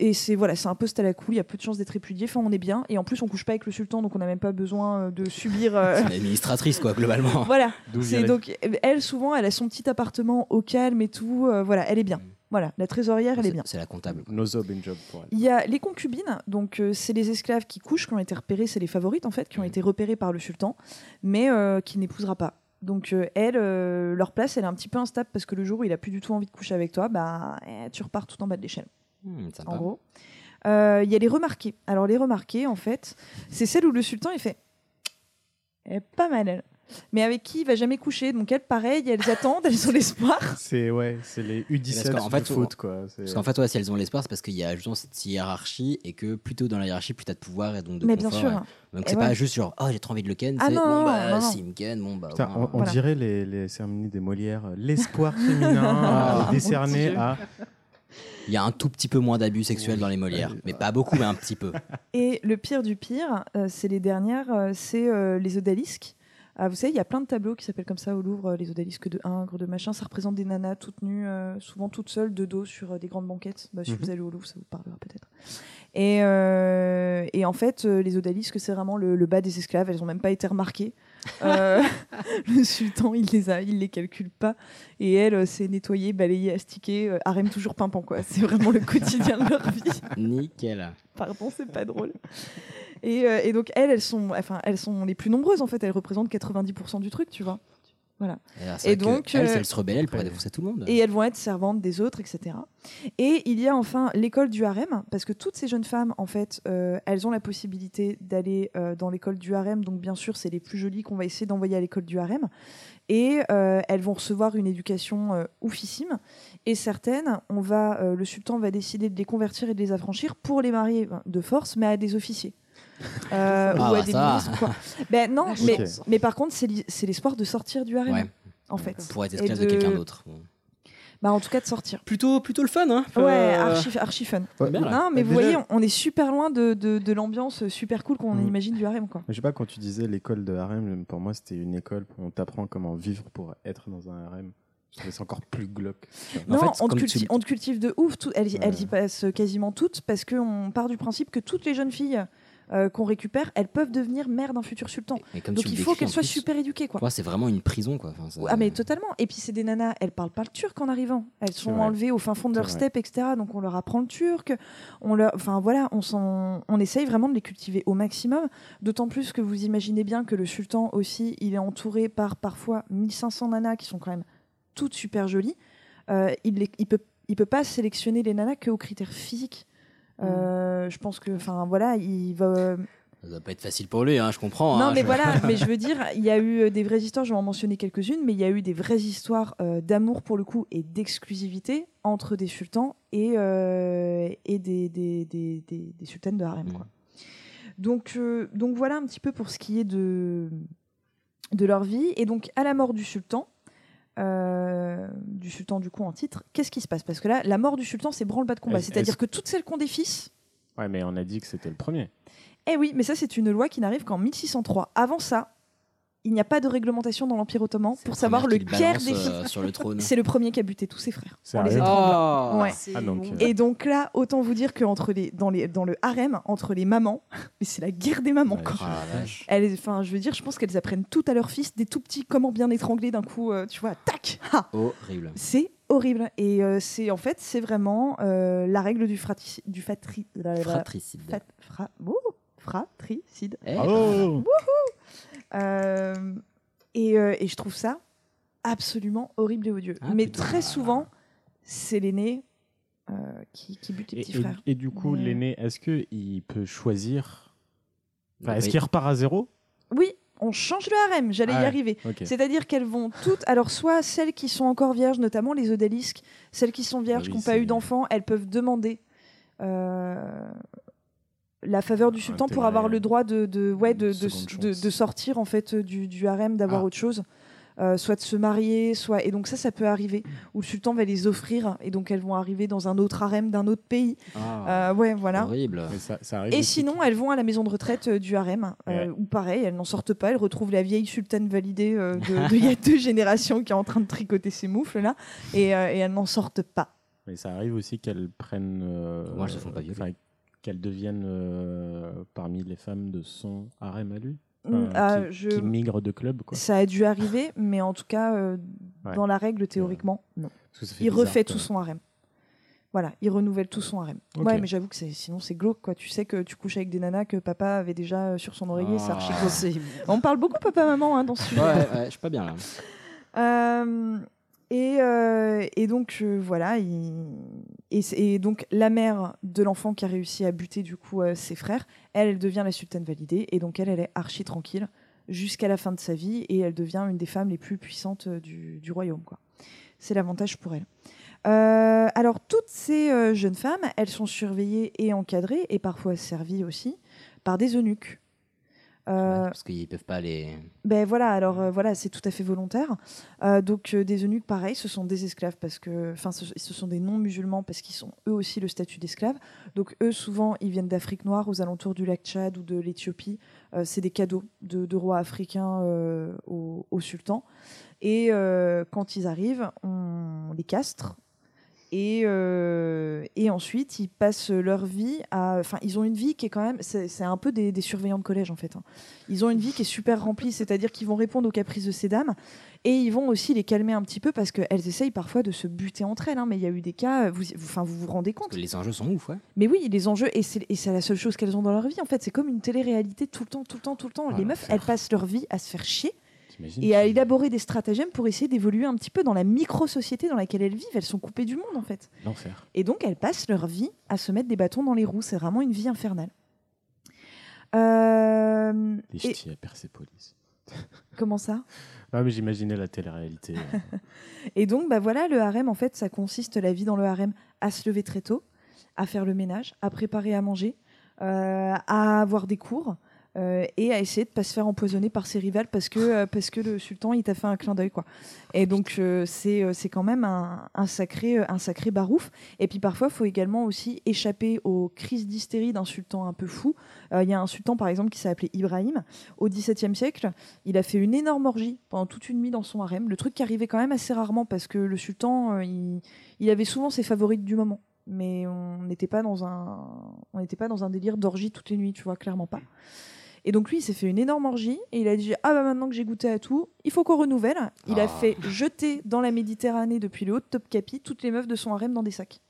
Et c'est voilà, c'est un poste à la cool, il y a peu de chances d'être répudié. Enfin, on est bien. Et en plus, on couche pas avec le sultan, donc on n'a même pas besoin euh, de subir. euh, C'est une administratrice, quoi, globalement. voilà. C'est donc elle souvent, elle a son petit appartement au calme et tout. euh, voilà, elle est bien. Voilà, la trésorière, elle est bien. C'est la comptable. No job in job pour elle. Il y a les concubines, donc euh, c'est les esclaves qui couchent, qui ont été repérées, c'est les favorites en fait, qui ont été repérées par le sultan, mais euh, qui n'épousera pas. Donc euh, elle, euh, leur place, elle est un petit peu instable parce que le jour où il a plus du tout envie de coucher avec toi, bah eh, tu repars tout en bas de l'échelle. Hmm, sympa. En gros. Euh, Il y a les remarqués. Alors les remarqués, en fait, c'est celle où le sultan il fait, elle est pas mal elle. Mais avec qui il va jamais coucher Donc elles, pareil, elles attendent, elles ont l'espoir. C'est ouais, c'est les U17 Parce qu'en du fait, foot quoi. Parce qu'en fait, ouais, si elles ont l'espoir, c'est parce qu'il y a justement cette hiérarchie et que plutôt dans la hiérarchie, plus t'as de pouvoir et donc de Mais bien sûr. ouais. Donc c'est ouais. pas juste genre, oh, j'ai trop envie de le ken. Ah c'est non, bon, bah, non, non. s'il me ken, bon, bah. Putain, on, on Voilà. dirait les, les cérémonies des Molières. euh, L'espoir féminin Ah, euh, décerné mon Dieu. à. Il y a un tout petit peu moins d'abus sexuels dans les Molières, mais pas beaucoup, mais un petit peu. Et le pire du pire, euh, c'est les dernières, euh, c'est euh, les odalisques. Ah, vous savez, il y a plein de tableaux qui s'appellent comme ça au Louvre, les odalisques de Ingres, de machin. Ça représente des nanas toutes nues, souvent toutes seules, de dos sur des grandes banquettes. Bah, si Mhm. vous allez au Louvre, ça vous parlera peut-être. Et, et en fait, les odalisques, c'est vraiment le, le bas des esclaves. Elles n'ont même pas été remarquées. Euh, le sultan, il les a, il les calcule pas. Et elles, euh, c'est nettoyer, balayer, astiquer, euh, harem toujours pimpant quoi. C'est vraiment le quotidien de leur vie. Nickel. Pardon, c'est pas drôle. Et, et donc elles, elles sont, enfin, elles sont les plus nombreuses en fait. Elles représentent 90% du truc, tu vois. Voilà. Et, alors, Et donc, elles, euh, si elles se rebellaient, elles pourraient défoncer tout le monde. Et elles vont être servantes des autres, etc. Et il y a enfin l'école du harem, parce que toutes ces jeunes femmes, en fait, euh, elles ont la possibilité d'aller euh, dans l'école du harem. Donc, bien sûr, c'est les plus jolies qu'on va essayer d'envoyer à l'école du harem. Et euh, elles vont recevoir une éducation euh, oufissime. Et certaines, on va, euh, le sultan va décider de les convertir et de les affranchir pour les marier ben, de force, mais à des officiers. Euh, Ah, ou bah, à des ministres, quoi. Ben non, mais, mais par contre, c'est l'espoir de sortir du harem, Ouais. en fait. Pour être esclave de, quelqu'un d'autre. Bah, en tout cas, de sortir. Plutôt, plutôt le fun, hein Ouais, Euh, archi, archi fun. Ouais, bien, là. Non, mais Bah, vous déjà- voyez, on est super loin de, de, de l'ambiance super cool qu'on Mm. imagine du harem, quoi. Je sais pas, quand tu disais l'école de harem, pour moi c'était une école où on t'apprend comment vivre pour être dans un harem. Je trouvais ça encore plus glauque. Non, fait, on, te cultive, tu- on te cultive de ouf. tout- elles, Ouais. elles y passent quasiment toutes parce qu'on part du principe que toutes les jeunes filles euh, qu'on récupère, elles peuvent devenir mères d'un futur sultan. Et comme Donc il faut qu'elles en soient plus, super éduquées, quoi. moi, c'est vraiment une prison, quoi. Enfin, ça- Ah mais totalement. Et puis c'est des nanas, elles parlent pas le turc en arrivant. Elles sont enlevées au fin fond de leur steppe, etc. Donc on leur apprend le turc. On leur, enfin voilà, on s'en- on essaye vraiment de les cultiver au maximum. D'autant plus que vous imaginez bien que le sultan aussi, il est entouré par parfois 1500 nanas qui sont quand même toutes super jolies. Euh, il, les- il peut, il peut pas sélectionner les nanas que aux critères physiques. Euh, Je pense que, enfin voilà, il va. Ça doit pas être facile pour lui, hein, je comprends. Non, hein, mais je- voilà, mais je veux dire, il y a eu euh, des vraies histoires, je vais en mentionner quelques-unes, mais il y a eu des vraies histoires euh, d'amour pour le coup et d'exclusivité entre des sultans et, euh, et des, des, des, des- des sultanes de harem. quoi. Donc, euh, donc voilà un petit peu pour ce qui est de, de leur vie. Et donc, à la mort du sultan, euh, du sultan du coup en titre, qu'est-ce qui se passe? Parce que là, la mort du sultan, c'est branle-bas de combat. Est-ce- C'est-à-dire est-ce- que toutes celles des fils, Ouais, mais on a dit que c'était le premier. eh oui, mais ça, c'est une loi qui n'arrive qu'en 1603. Avant ça, il n'y a pas de réglementation dans l'Empire ottoman pour savoir lequel des euh, filles. sur le trône. C'est le premier qui a buté tous ses frères. On les. Oh. Ouais. Ah, donc, euh, Et donc là, autant vous dire que entre les, dans, les, dans le harem, entre les mamans, mais c'est la guerre des mamans. Ouais, quoi. Ah. Elles, enfin, je veux dire, je pense qu'elles apprennent tout à leurs fils, des tout petits, comment bien étrangler d'un coup, euh, tu vois, tac, ha. Horrible. C'est horrible. Et euh, c'est en fait, c'est vraiment euh, la règle du frati, du fatri, Fratricide. fat- fra- ouh, fratricide. Eh, Oh et, euh, et je trouve ça absolument horrible et odieux. Ah, Mais putain. très souvent, c'est l'aîné euh, qui, qui bute les Et, petits et- frères. et du coup, Mais- l'aîné, est-ce qu'il peut choisir Enfin, Oui. Est-ce qu'il repart à zéro? Oui, on change le harem, j'allais Ah y ouais, arriver. C'est-à-dire qu'elles vont toutes, alors soit celles qui sont encore vierges, notamment les odalisques, celles qui sont vierges, Ah oui, qui n'ont pas eu d'enfants, elles peuvent demander euh, la faveur du sultan pour avoir le droit de, de, ouais, de, de, sortir en fait du, du harem, d'avoir Ah. autre chose. euh, soit de se marier, soit et donc ça, ça peut arriver où le sultan va les offrir et donc elles vont arriver dans un autre harem d'un autre pays. Ah. Euh, ouais, voilà. Horrible. Mais ça, ça arrive Et sinon, elles vont à la maison de retraite euh, du harem, euh, Ouais. où pareil, elles n'en sortent pas, elles retrouvent la vieille sultane validée euh, de- d'il y a deux générations qui est en train de tricoter ses moufles là, et, euh, et elles n'en sortent pas. Mais ça arrive aussi qu'elles prennent. euh, Moi, elles se font pas violer. Enfin, Qu'elles deviennent euh, parmi les femmes de son harem à lui. Mm, ah, qui, je- qui de club, quoi. Ça a dû arriver, mais en tout cas, euh, Ouais. dans la règle, théoriquement, non. Ça Il bizarre, refait tout son harem. Voilà, il renouvelle tout son harem. Ouais, mais j'avoue que c'est, sinon c'est glauque, quoi. Tu sais que tu couches avec des nanas que papa avait déjà euh, sur son oreiller, c'est archi Ah. glauque. C'est- On parle beaucoup papa-maman hein, dans ce sujet. Ouais, ouais, je suis pas bien là. Euh, et, euh, et donc euh, voilà, il- et, donc la mère de l'enfant qui a réussi à buter du coup euh, ses frères, elle, devient la sultane validée et donc elle, est archi tranquille jusqu'à la fin de sa vie et elle devient une des femmes les plus puissantes du, royaume. C'est l'avantage pour elle. Alors toutes ces jeunes femmes, elles sont surveillées et encadrées et parfois servies aussi par des eunuques. Euh, Parce qu'ils peuvent pas les. ben voilà, alors euh, voilà, c'est tout à fait volontaire. Euh, donc des eunuques, pareil, ce sont des esclaves parce que, enfin, ce, ce sont des non-musulmans parce qu'ils sont eux aussi le statut d'esclaves. Donc eux, souvent, ils viennent d'Afrique noire, aux alentours du lac Tchad ou de l'Éthiopie. C'est des cadeaux de, de rois africains au, au sultan. Et quand ils arrivent, on les castre. Et, euh, et ensuite, ils passent leur vie à. Enfin, ils ont une vie qui est quand même. C'est un peu des, des surveillants de collège, en fait. hein. Ils ont une vie qui est super remplie, c'est-à-dire qu'ils vont répondre aux caprices de ces dames. Et ils vont aussi les calmer un petit peu parce qu'elles essayent parfois de se buter entre elles. hein. Mais il y a eu des cas. Vous, vous, vous vous rendez compte les enjeux sont ouf, ouais. mais oui, les enjeux, et c'est la seule chose qu'elles ont dans leur vie, en fait. C'est comme une télé-réalité tout le temps, tout le temps, tout le temps. Les meufs, elles passent leur vie à se faire chier et à élaborer des stratagèmes pour essayer d'évoluer un petit peu dans la micro-société dans laquelle elles vivent. Elles sont coupées du monde, en fait. L'enfer. Et donc, elles passent leur vie à se mettre des bâtons dans les roues. C'est vraiment une vie infernale. Euh, Les et- ch'tis à Persépolis. comment ça? Ah, mais j'imaginais la télé-réalité. Et donc, bah voilà, le harem, en fait, ça consiste, la vie dans le harem, à se lever très tôt, à faire le ménage, à préparer à manger, euh, à avoir des cours. Euh, et à essayer de pas se faire empoisonner par ses rivales parce que, euh, parce que le sultan il t'a fait un clin d'œil quoi. Et donc euh, c'est quand même un, sacré un sacré barouf. Et puis parfois il faut également aussi échapper aux crises d'hystérie d'un sultan un peu fou. Il y a un sultan par exemple qui s'appelait Ibrahim au XVIIe siècle. Il a fait une énorme orgie pendant toute une nuit dans son harem. Le truc qui arrivait quand même assez rarement parce que le sultan il, il avait souvent ses favorites du moment. Mais on n'était pas dans un on n'était pas dans un délire d'orgie toutes les nuits, tu vois clairement pas. Et donc lui, il s'est fait une énorme orgie et il a dit ah bah maintenant que j'ai goûté à tout, il faut qu'on renouvelle. Il a Ah. fait jeter dans la Méditerranée depuis le haut de Topkapi toutes les meufs de son harem dans des sacs.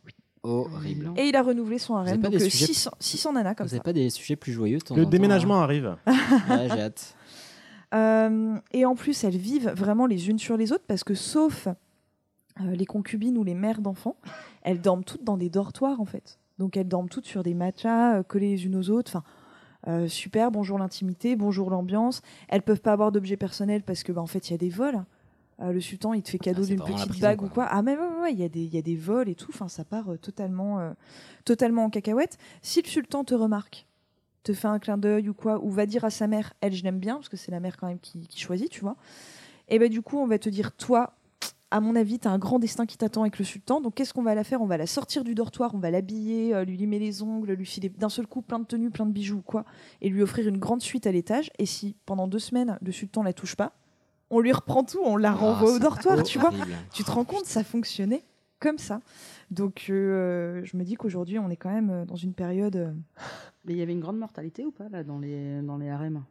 Horrible. Et il a renouvelé son avez harem pas donc des euh, sujets- 600, 600 nanas comme Vous ça. avez pas des sujets plus joyeux de temps Le temps, déménagement hein arrive. Ouais, j'ai hâte. Euh, et en plus, elles vivent vraiment les unes sur les autres parce que, sauf euh, les concubines ou les mères d'enfants, elles dorment toutes dans des dortoirs en fait. Donc elles dorment toutes sur des matelas euh, collés les unes aux autres. Enfin, euh, super, bonjour l'intimité, bonjour l'ambiance. Elles peuvent pas avoir d'objets personnels parce que, bah, en fait, il y a des vols. Euh, le sultan, il te fait cadeau Ah, c'est d'une petite prison, bague quoi. ou quoi. Ah, mais ouais, ouais, ouais, il y, a des- il y a des vols et tout. Enfin, ça part euh, totalement, totalement en cacahuète. Si le sultan te remarque, te fait un clin d'œil ou quoi, ou va dire à sa mère, elle, je l'aime bien, parce que c'est la mère quand même qui, qui choisit, tu vois. Et ben du coup, on va te dire, toi, à mon avis, tu as un grand destin qui t'attend avec le sultan. Donc, qu'est-ce qu'on va la faire? On va la sortir du dortoir, on va l'habiller, euh, lui limer les ongles, lui filer d'un seul coup plein de tenues, plein de bijoux ou quoi, et lui offrir une grande suite à l'étage. Et si pendant deux semaines, le sultan la touche pas, on lui reprend tout, on la renvoie au dortoir, tu vois. Tu te rends compte, ça fonctionnait comme ça. Donc, euh, je me dis qu'aujourd'hui, on est quand même euh, dans une période. Mais il y avait une grande mortalité ou pas là dans les dans les harems?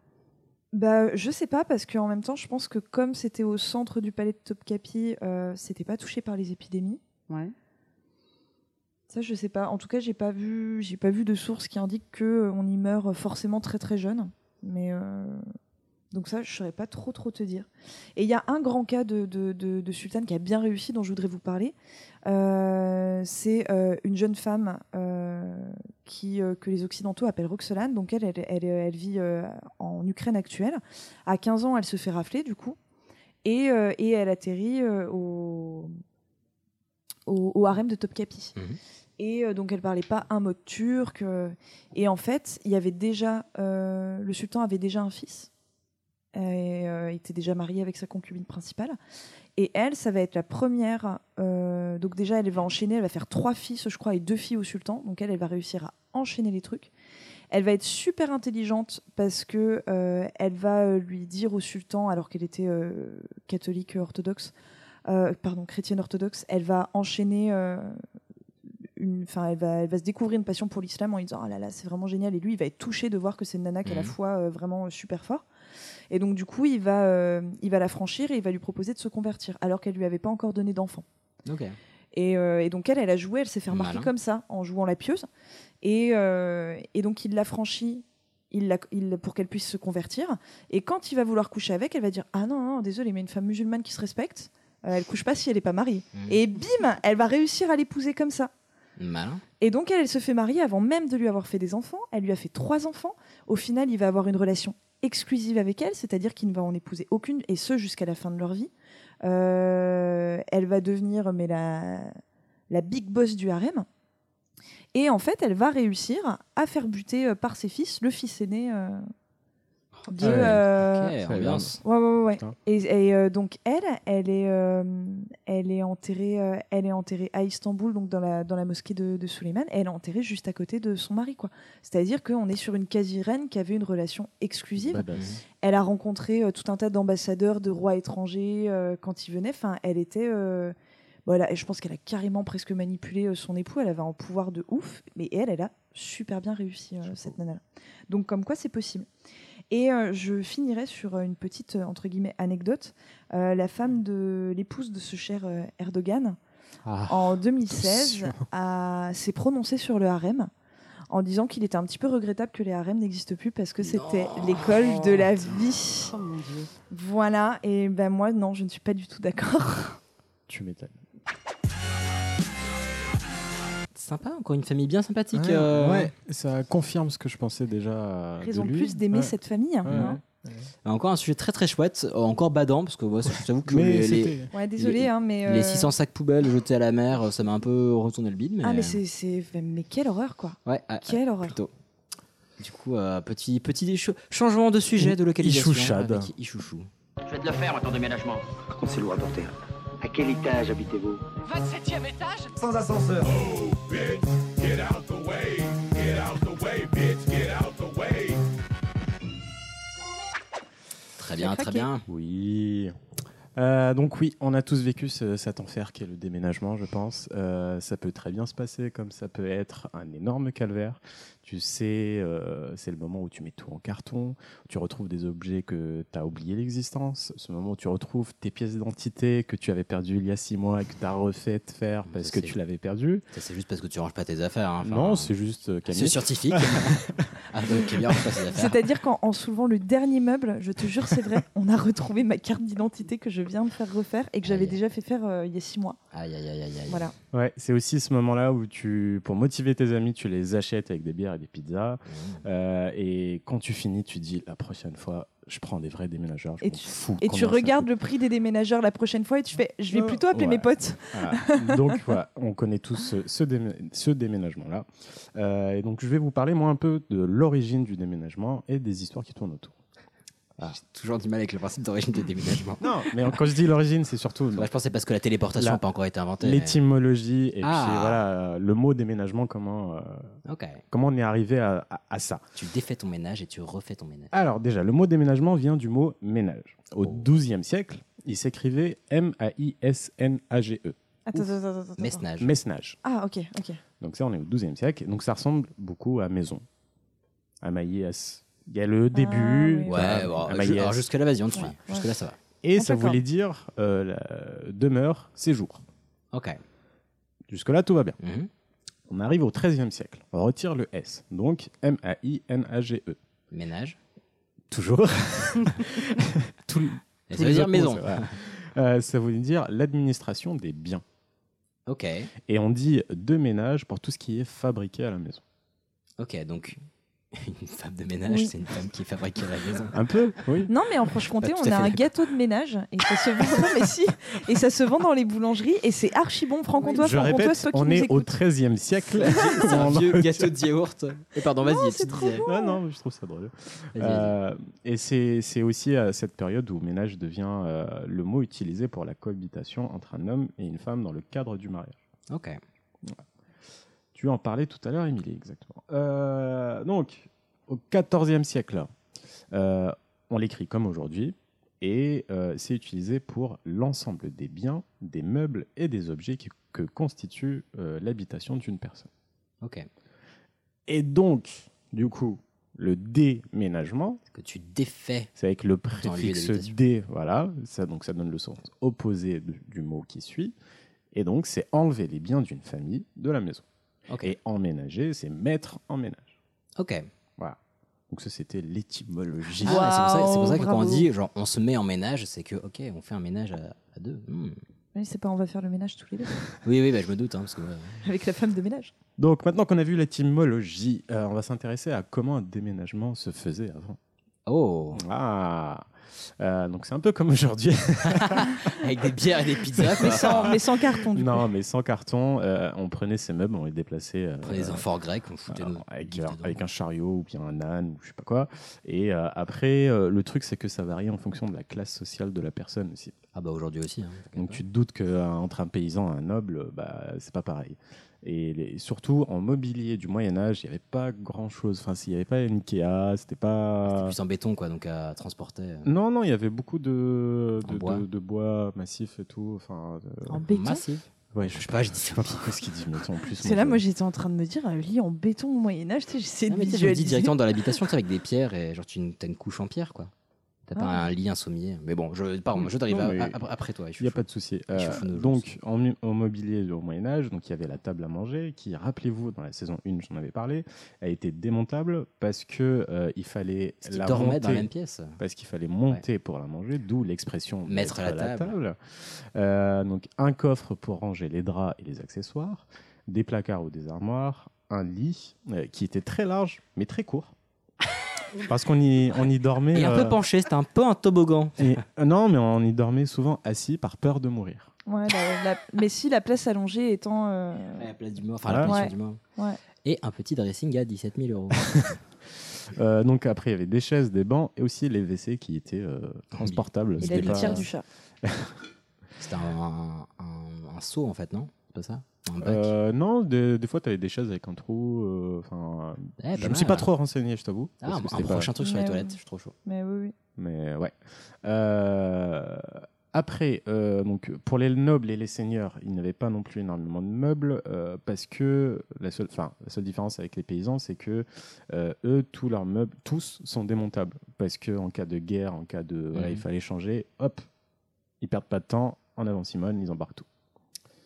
Bah, je sais pas, parce qu'en même temps, je pense que comme c'était au centre du palais de Topkapi, euh, c'était pas touché par les épidémies. Ouais. Ça, je sais pas. En tout cas, j'ai pas vu, j'ai pas vu de source qui indique que euh, on y meurt forcément très très jeune. Mais euh, donc ça, je saurais pas trop trop te dire. Et il y a un grand cas de, de, de, de sultane qui a bien réussi, dont je voudrais vous parler. Euh, c'est euh, une jeune femme euh, qui que les occidentaux appellent Roxolane. Donc elle, elle, elle, elle vit en Ukraine actuelle. À 15 ans, elle se fait rafler du coup. Et, et elle atterrit au, au, au harem de Topkapi. Et euh, donc elle parlait pas un mot de turc. euh, et en fait, il y avait déjà euh, le sultan avait déjà un fils. Et euh, il était déjà marié avec sa concubine principale. Et elle, ça va être la première. euh, donc déjà, elle va enchaîner. Elle va faire trois fils, je crois, et deux filles au sultan. Donc elle, elle va réussir à enchaîner les trucs. Elle va être super intelligente parce que euh, elle va euh, lui dire au sultan, alors qu'elle était euh, catholique orthodoxe, euh, pardon, chrétienne orthodoxe, elle va enchaîner euh, une, elle va, elle va se découvrir une passion pour l'islam en lui disant ah là là c'est vraiment génial et lui il va être touché de voir que c'est une nana qui a la Mhm. foi euh, vraiment euh, super fort. Et donc du coup il va, euh, il va la franchir et il va lui proposer de se convertir alors qu'elle lui avait pas encore donné d'enfant. Et, euh, et donc elle, elle a joué, elle s'est fait remarquer Malin. comme ça, en jouant la pieuse. Et, euh, et donc il l'a franchie il la- il- pour qu'elle puisse se convertir. Et quand il va vouloir coucher avec, elle va dire Ah non, non, désolé, mais une femme musulmane qui se respecte, elle couche pas si elle n'est pas mariée. Mhm. Et bim, elle va réussir à l'épouser comme ça. Malin. Et donc elle, elle se fait marier avant même de lui avoir fait des enfants. Elle lui a fait trois enfants. Au final, il va avoir une relation exclusive avec elle, c'est-à-dire qu'il ne va en épouser aucune, et ce jusqu'à la fin de leur vie. Euh, elle va devenir mais la, la big boss du harem. Et en fait, elle va réussir à faire buter euh, par ses fils le fils aîné euh, de. Ah ouais. euh, Ok, ambiance. Ouais, ouais, ouais. Et, et, euh, donc elle, elle est, euh, elle est enterrée, euh, elle est enterrée à Istanbul, donc dans la dans la mosquée de, de Suleiman. Elle est enterrée juste à côté de son mari, quoi. C'est-à-dire qu'on est sur une quasi-reine qui avait une relation exclusive. Badass. Elle a rencontré euh, tout un tas d'ambassadeurs, de rois étrangers euh, quand ils venaient. Enfin, elle était. euh, voilà, et je pense qu'elle a carrément presque manipulé son époux. Elle avait un pouvoir de ouf, mais elle, elle a super bien réussi euh, cette nana. Donc, comme quoi, c'est possible. Et euh, je finirai sur euh, une petite euh, entre guillemets anecdote. Euh, la femme de l'épouse de ce cher euh, Erdogan, Ah, en 2016, attention. a- s'est prononcée sur le harem en disant qu'il était un petit peu regrettable que les harems n'existent plus parce que c'était l'école de la vie. Oh mon dieu. Voilà, et ben moi, non, je ne suis pas du tout d'accord. Tu m'étonnes. Sympa, encore une famille bien sympathique. Ouais, euh. ouais, ça confirme ce que je pensais déjà. Raison de de lui. plus d'aimer Ouais. cette famille. Ouais, hein. ouais. Encore un sujet très très chouette, euh, encore badant, parce que ouais, je t'avoue que Mais les, désolé, les- hein, mais, euh, les 600 sacs poubelles jetés à la mer, euh, ça m'a un peu retourné le bide. Mais... Ah, mais c'est, c'est... Mais quelle horreur, quoi. Ouais, Quelle horreur. Plutôt. Du coup, euh, petit, petit changement de sujet, de localisation. Ichouchade. avec Ichouchou. Je vais te le faire, moi, ton déménagement. Par contre, c'est lourd à porter. À quel étage habitez-vous 27ème étage Sans ascenseur. Très bien, très bien. Oui. Euh, donc oui, on a tous vécu ce- cet enfer qu'est le déménagement, je pense. Euh, ça peut très bien se passer, comme ça peut être un énorme calvaire. Tu sais, euh, c'est le moment où tu mets tout en carton, où tu retrouves des objets que tu as oublié l'existence, ce moment où tu retrouves tes pièces d'identité que tu avais perdues il y a six mois et que tu as refait faire parce Ça, que tu l'avais perdu. Ça, c'est juste parce que tu ranges pas tes affaires. hein. Enfin, non, c'est juste euh, Camille. C'est scientifique. ah, donc, Camille range pas ses affaires. C'est-à-dire qu'en en soulevant le dernier meuble, je te jure, c'est vrai, on a retrouvé ma carte d'identité que je viens de faire refaire et que j'avais déjà fait faire euh, il y a six mois. Aïe, aïe, aïe, aïe, aïe. Voilà. Ouais, c'est aussi ce moment-là où tu, pour motiver tes amis, tu les achètes avec des bières et des pizzas. Euh, et quand tu finis, tu dis la prochaine fois, je prends des vrais déménageurs. Je Et tu, fous et combien tu ça regardes le prix des déménageurs la prochaine fois et tu fais je vais Euh, plutôt appeler ouais. mes potes. Voilà. Donc voilà, on connaît tous ce, ce, démé- ce déménagement-là. Euh, et donc je vais vous parler moi un peu de l'origine du déménagement et des histoires qui tournent autour. J'ai toujours du mal avec le principe d'origine de déménagement. Non, mais quand je dis l'origine, c'est surtout je pensais parce que la téléportation n'a pas encore été inventée. mais- l'étymologie et Ah. puis voilà euh, le mot déménagement, comment, euh, Ok. comment on est arrivé à- à- à ça. Tu défais ton ménage et tu refais ton ménage. Alors déjà, le mot déménagement vient du mot ménage. Au Oh. XIIe siècle, il s'écrivait M-A-I-S-N-A-G-E. Attends, attends, attends, attends. Mesnage. Mesnage. Ah, ok, ok. Donc ça, on est au XIIe siècle. Donc ça ressemble beaucoup à maison. À maïs. Il y a le début. Ah, oui. Ouais, voilà, bon, alors jusque-là, vas-y, on te suit. Ouais, ouais. Jusque-là, ça va. Et On ça voulait dire euh, la demeure, séjour. Ok. Jusque-là, tout va bien. Mhm. On arrive au XIIIe siècle. On retire le S. Donc M-A-I-N-A-G-E. Ménage. Toujours. Tout- Et tous ça veut dire autres maison. mots, ça, voilà. Euh, ça voulait dire l'administration des biens. Ok. Et on dit de ménage pour tout ce qui est fabriqué à la maison. Ok, donc une femme de ménage, Oui. c'est une femme qui à la maison. Un peu, oui. Non, mais en Franche-Comté, on a un gâteau de ménage et ça se vend, non, mais si, et ça se vend dans les boulangeries et c'est archi bon. Franc-comtois, Je franc-comtois, répète, toi qui on nous est au. XIIIe siècle. C'est un vieux gâteau de yaourt. Et pardon, vas-y, Non, tu c'est trop disais. bon. Ah non, je trouve ça drôle. Euh, et c'est aussi à cette période où ménage devient euh, le mot utilisé pour la cohabitation entre un homme et une femme dans le cadre du mariage. Ok. Tu en parlais tout à l'heure, Émilie, exactement. Euh, donc, au XIVe siècle, euh, on l'écrit comme aujourd'hui, et euh, c'est utilisé pour l'ensemble des biens, des meubles et des objets qui que constitue euh, l'habitation d'une personne. Ok. Et donc, du coup, le déménagement, Que tu défais. c'est avec le préfixe dé, voilà, ça, donc ça donne le sens opposé du, du mot qui suit. Et donc, c'est enlever les biens d'une famille de la maison. Ok. Et emménager, c'est mettre en ménage. Ok. Voilà. Donc ça, c'était l'étymologie. Ah, c'est pour ça, c'est pour ça que quand on dit genre on se met en ménage, c'est que ok, on fait un ménage à, à deux. Hmm. Oui, c'est pas on va faire le ménage tous les deux. Oui, oui, bah, je me doute. hein, parce que, ouais. Avec la femme de ménage. Donc maintenant qu'on a vu l'étymologie, euh, on va s'intéresser à comment un déménagement se faisait avant. Oh Ah Euh, Donc c'est un peu comme aujourd'hui. Avec des bières et des pizzas. Mais sans, mais sans carton, du non, mais sans carton, euh, on prenait ces meubles, on les déplaçait. euh, On prenait des amphores grecs, on foutait euh, nos- avec, avec un chariot ou bien un âne ou je sais pas quoi. Et euh, après, euh, le truc c'est que ça varie en fonction de la classe sociale de la personne aussi. Ah bah aujourd'hui aussi. hein, Donc tu te doutes qu'entre un paysan et un noble, bah, c'est pas pareil. Et les- surtout en mobilier du Moyen Âge, il n'y avait pas grand chose. Enfin, s'il n'y avait pas une Ikea, c'était pas. C'était plus en béton quoi, donc à transporter. euh, Non, non, il y avait beaucoup de, de, bois. de- de bois massif et tout. Enfin, de- En béton Massif. Ouais, Je sais pas, je dis ça. pas pourquoi ce qu'il dit béton en plus. C'est là, moi j'étais en train de me dire, un lit en béton au Moyen-Âge, tu sais, j'essaie Ah, de sais, je me dis visualiser. directement dans l'habitation, avec des pierres et genre tu as une couche en pierre quoi. T'as pas Ah. un lit, un sommier. Mais bon, je, pardon, je t'arrive après, toi. Il n'y a pas de souci. Euh, donc, en, mobilier au Moyen-Âge, il y avait la table à manger qui, rappelez-vous, dans la saison 1, j'en avais parlé, a été démontable parce que euh, il fallait Parce la monter. dans la même pièce. Parce qu'il fallait monter pour la manger, d'où l'expression Mettre à la table. Euh, donc, un coffre pour ranger les draps et les accessoires, des placards ou des armoires, un lit qui était très large mais très court. Parce qu'on y, on y dormait. Et un euh, peu penché, c'était un peu un toboggan. et- euh, non, mais on y dormait souvent assis par peur de mourir. Ouais, la- la- mais si la place allongée étant. euh, la place du mort, enfin la Ouais. position du mort. Ouais. Et un petit dressing à 17 000 euros. Euh, donc après, il y avait des chaises, des bancs et aussi les WC qui étaient euh, transportables. Et la pas- litière du chat. C'était un, un, un seau en fait, non? Pas ça Un bac Euh, non, des, des fois, tu avais des chaises avec un trou. euh, Enfin, Eh, je me suis pas trop renseigné, je t'avoue. Ah, parce un, que un c'était pas- prochain truc sur les Mais toilettes, ouais. je suis trop chaud. Mais oui, oui. Mais ouais. Euh, après, euh, donc, pour les nobles et les seigneurs, ils n'avaient pas non plus énormément de meubles euh, parce que la seule, enfin, la seule différence avec les paysans, c'est que euh, eux, tous leurs meubles, tous sont démontables parce que en cas de guerre, en cas de, voilà, Mhm. il fallait changer, hop, ils perdent pas de temps. En avant Simone, ils embarquent tout.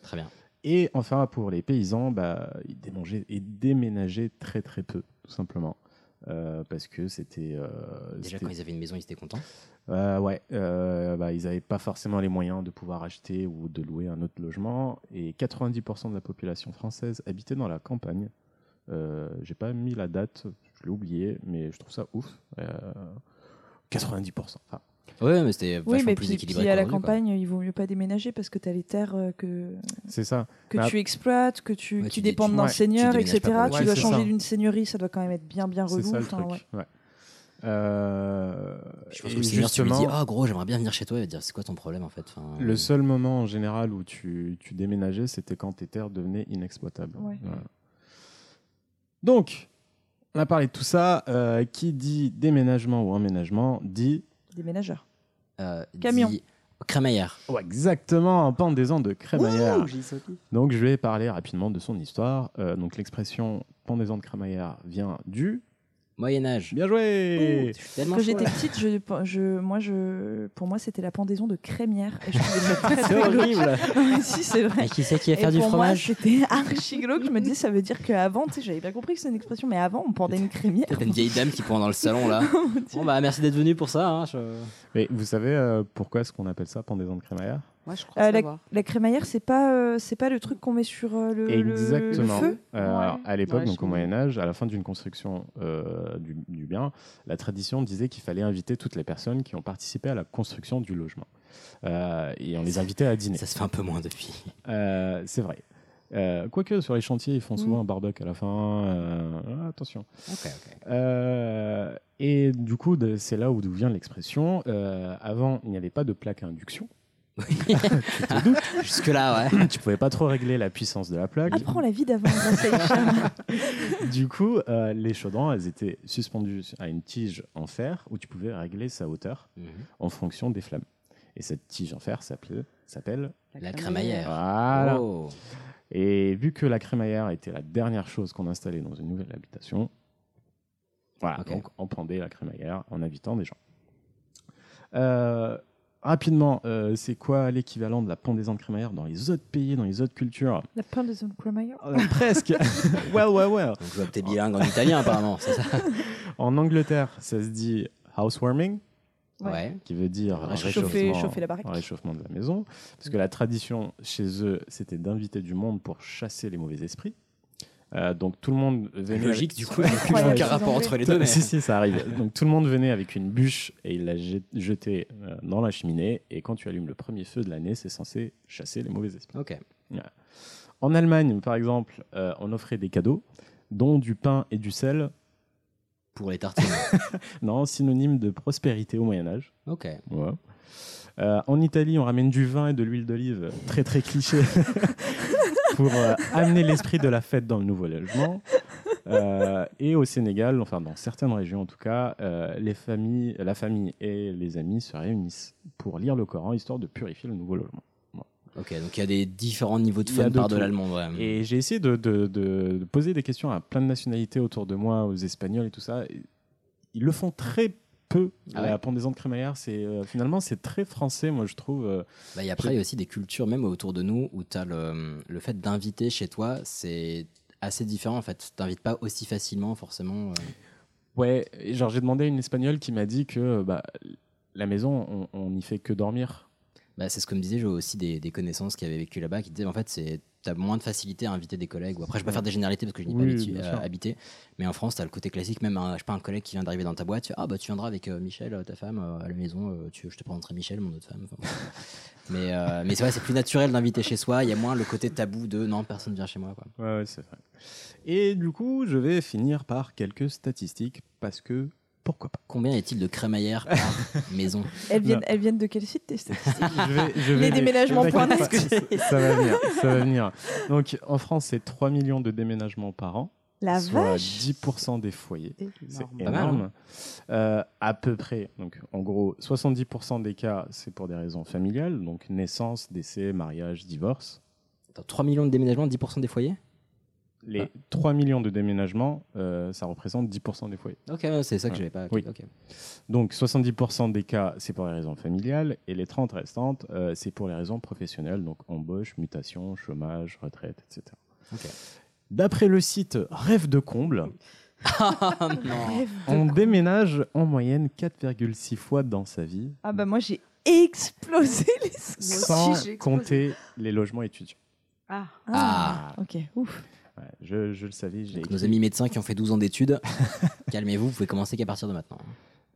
Très bien. Et enfin, pour les paysans, bah, ils, démangeaient, ils déménageaient très très peu, tout simplement. Euh, parce que c'était. euh, Déjà, quand ils avaient une maison, ils étaient contents. euh, ouais, bah, ils n'avaient pas forcément les moyens de pouvoir acheter ou de louer un autre logement. Et 90% de la population française habitait dans la campagne. J'ai pas mis la date, je l'ai oublié, mais je trouve ça ouf. Euh, 90%. Enfin, Ouais, mais c'était vachement Oui, mais plus puis, équilibré. puis à la qu'aujourd'hui, quoi. campagne, il vaut mieux pas déménager parce que tu as les terres euh, que, c'est ça. que Mais tu exploites, que tu, Ouais, qui tu dépendent d'un ouais, seigneur, etc. tu Ouais, dois changer ça. d'une seigneurie, ça doit quand même être bien bien C'est relou. ça le Enfin, truc. ouais. ouais. Euh, Je pense et que le seigneur, tu lui dis, justement- ah gros, j'aimerais bien venir chez toi, il va te dire, c'est quoi ton problème en fait Enfin, Le seul moment en général où tu, tu déménageais, c'était quand tes terres devenaient inexploitables. Ouais. Voilà. Donc, on a parlé de tout ça. Euh, qui dit déménagement ou emménagement dit. Déménageur. euh, Camion. dit- Crémaillère. Ouais, exactement, en pendaison de crémaillère. Ouh, j'y sauté. Donc, je vais parler rapidement de son histoire. Euh, donc, l'expression pendaison de crémaillère vient du. Moyen-Âge. Bien joué tellement Quand j'étais petite, je, je, moi, je, pour moi, c'était la pendaison de crémière. C'est horrible. Si, c'est vrai. Et qui c'est qui va Et faire du pour fromage? moi, c'était archi glauque. Je me disais, ça veut dire qu'avant, tu sais, j'avais bien compris que c'est une expression, mais avant, on pendait une crémière. T'as une vieille dame qui pend dans le salon là. bon bah merci d'être venu pour ça. hein, je- Mais vous savez euh, pourquoi est-ce qu'on appelle ça pendaison de crémaillère Moi, je crois Euh, la, crémaillère, c'est pas, euh, c'est pas le truc qu'on met sur euh, le, Exactement. le feu? Euh, Ouais. À l'époque, Ouais, donc au Moyen Âge, à la fin d'une construction euh, du, du bien, la tradition disait qu'il fallait inviter toutes les personnes qui ont participé à la construction du logement. Euh, et on les invitait à dîner. Ça se fait un peu moins depuis. Euh, C'est vrai. Euh, Quoique sur les chantiers, ils font souvent un barbecue à la fin. euh, attention. Ok, ok. Euh, et du coup, c'est là où vient l'expression. Euh, avant, il n'y avait pas de plaque à induction. Tu te doutes Jusque là, ouais. Tu pouvais pas trop régler la puissance de la plaque. Apprends la vie d'avant du coup, euh, les chaudrons, elles étaient suspendues à une tige en fer où tu pouvais régler sa hauteur Mhm. en fonction des flammes. Et cette tige en fer s'appelle s'appelle La crémaillère. Voilà. Oh. Et vu que la crémaillère était la dernière chose qu'on installait dans une nouvelle habitation, voilà, donc on pendait la crémaillère en invitant des gens. Euh, rapidement, euh, c'est quoi l'équivalent de la pendaison de crémaillère dans les autres pays, dans les autres cultures? La pendaison de Crémaillère Euh, Presque. well, well, well. Donc je vois que t'es bilingue en italien apparemment, c'est ça En Angleterre, ça se dit housewarming. Ouais. Qui veut dire Réchauffer- réchauffement, chauffer la baraque. réchauffement de la maison. Parce que la tradition chez eux, c'était d'inviter du monde pour chasser les mauvais esprits. Euh, donc tout le monde venait. Logique, avec- du coup, aucun rapport entre les deux. Mais... Si, si, ça arrive. Donc tout le monde venait avec une bûche et il l'a jet- jetée euh, dans la cheminée. Et quand tu allumes le premier feu de l'année, c'est censé chasser les mauvais esprits. Ok. En Allemagne, par exemple, euh, on offrait des cadeaux, dont du pain et du sel. Pour les tartines. non, synonyme de prospérité au Moyen Âge. Ok. Ouais. Euh, en Italie, on ramène du vin et de l'huile d'olive, très très cliché, pour euh, amener l'esprit de la fête dans le nouveau logement. Euh, et au Sénégal, enfin dans certaines régions en tout cas, euh, les familles, la famille et les amis se réunissent pour lire le Coran, histoire de purifier le nouveau logement. Voilà. Ok, donc il y a des différents niveaux de fun de par de tout. l'allemand. Ouais. Et j'ai essayé de, de- de- de poser des questions à plein de nationalités autour de moi, aux Espagnols et tout ça. Ils le font très peu. Ah la pendaison de crémaillère, c'est euh, finalement c'est très français, moi je trouve. euh, Bah, et après, il y a aussi des cultures, même autour de nous, où tu as le, le fait d'inviter chez toi, c'est assez différent en fait. Tu n'invites pas aussi facilement, forcément. euh. Ouais, genre j'ai demandé à une espagnole qui m'a dit que bah, la maison, on- n'y fait que dormir. Bah, c'est ce que me disait j'ai aussi des, des connaissances qui avaient vécu là-bas, qui disaient en fait, c'est as moins de facilité à inviter des collègues. Ou après, je vais pas faire des généralités parce que je n'ai Oui, pas euh, habité. Mais en France, tu as le côté classique, même un, je sais pas, un collègue qui vient d'arriver dans ta boîte, tu fais, ah bah tu viendras avec euh, Michel, euh, ta femme, euh, à la maison, tu, je te présenterai Michel, mon autre femme. Enfin, mais mais c'est vrai, c'est plus naturel d'inviter chez soi, il y a moins le côté tabou de non, personne vient chez moi. Quoi. Ouais, ouais, c'est vrai. Et du coup, je vais finir par quelques statistiques parce que pourquoi pas. Combien y a-t-il de crémaillères par maison Elles viennent, elles viennent de quel site tes statistiques Je vais- je vais Les déménagements pas, net. ça, va venir, ça va venir. Donc en France, c'est 3 millions de déménagements par an. La soit vache 10% des foyers. C'est énorme. hein. Euh, à peu près, donc en gros, 70% des cas, c'est pour des raisons familiales, donc naissance, décès, mariage, divorce. Attends, 3 millions de déménagements, 10% des foyers? Les Ah. 3 millions de déménagements, euh, ça représente 10% des foyers. Ok, c'est ça que Ouais. j'avais pas. Oui. Donc 70% des cas, c'est pour les raisons familiales, et les 30 restantes, euh, c'est pour les raisons professionnelles, donc embauche, mutation, chômage, retraite, etc. D'après le site Rêve de comble, Ah, non. On déménage en moyenne 4,6 fois dans sa vie, Ah bah moi j'ai explosé les sans explosé. compter les logements étudiants. Ah, Ah, ok, ouf. Ouais, je, je le savais. Donc, nos amis médecins qui ont fait 12 ans d'études, calmez-vous, vous pouvez commencer qu'à partir de maintenant.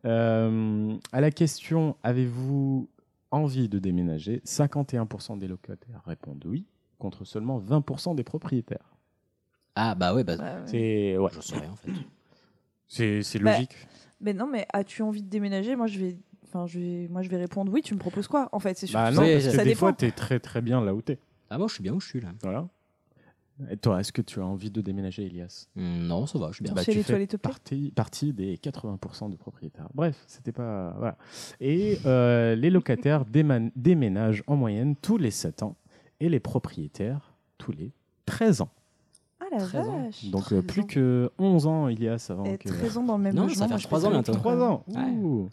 Euh, à la question avez-vous envie de déménager? 51% des locataires répondent oui, contre seulement 20% des propriétaires. Ah bah ouais, bah, ouais. C'est ouais, sais rien en fait. c'est Bah, logique. Mais non, mais as-tu envie de déménager? Moi je vais, enfin je vais, moi je vais répondre oui. Tu me proposes quoi En fait, c'est sûr. Bah non, parce que ça des dépend. fois t'es très très bien là où t'es. Ah moi je suis bien où je suis là. Voilà. Et toi, est-ce que tu as envie de déménager, Elias? Hmm, non, ça va, je suis bien. Bah, tu les fais partie, partie des 80% de propriétaires. Bref, c'était pas. Voilà. Et euh, les locataires déménagent en moyenne tous les 7 ans et les propriétaires tous les 13 ans. Ah la 13 ans. vache. Donc euh, 13 plus ans. que 11 ans, Elias, avant Et que. 13 ans dans le même Non, ça trois fais ans ça bientôt. depuis 3 ans. Ouais.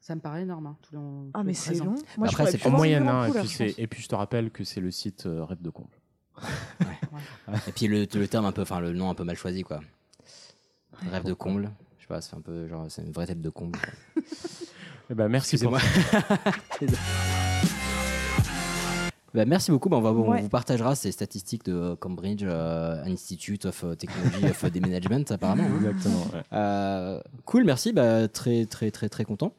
Ça me paraît énorme. hein, tous les- tous Ah mais c'est 13 ans. long. Moi Après, c'est En moyenne, en hein, puis et puis je te rappelle que c'est le site euh, Rêve de Comble. Et puis le, le terme un peu, enfin le nom un peu mal choisi quoi. Rêve de comble. Je sais pas, c'est un peu genre, c'est une vraie tête de comble. quoi. Eh ben, merci pour. Bah, merci beaucoup. Bah, on, va, on Ouais. vous partagera ces statistiques de euh, Cambridge euh, Institute of euh, Technology of Management apparemment. hein. Exactement. ouais. Euh, cool, merci. Bah, très très très très content.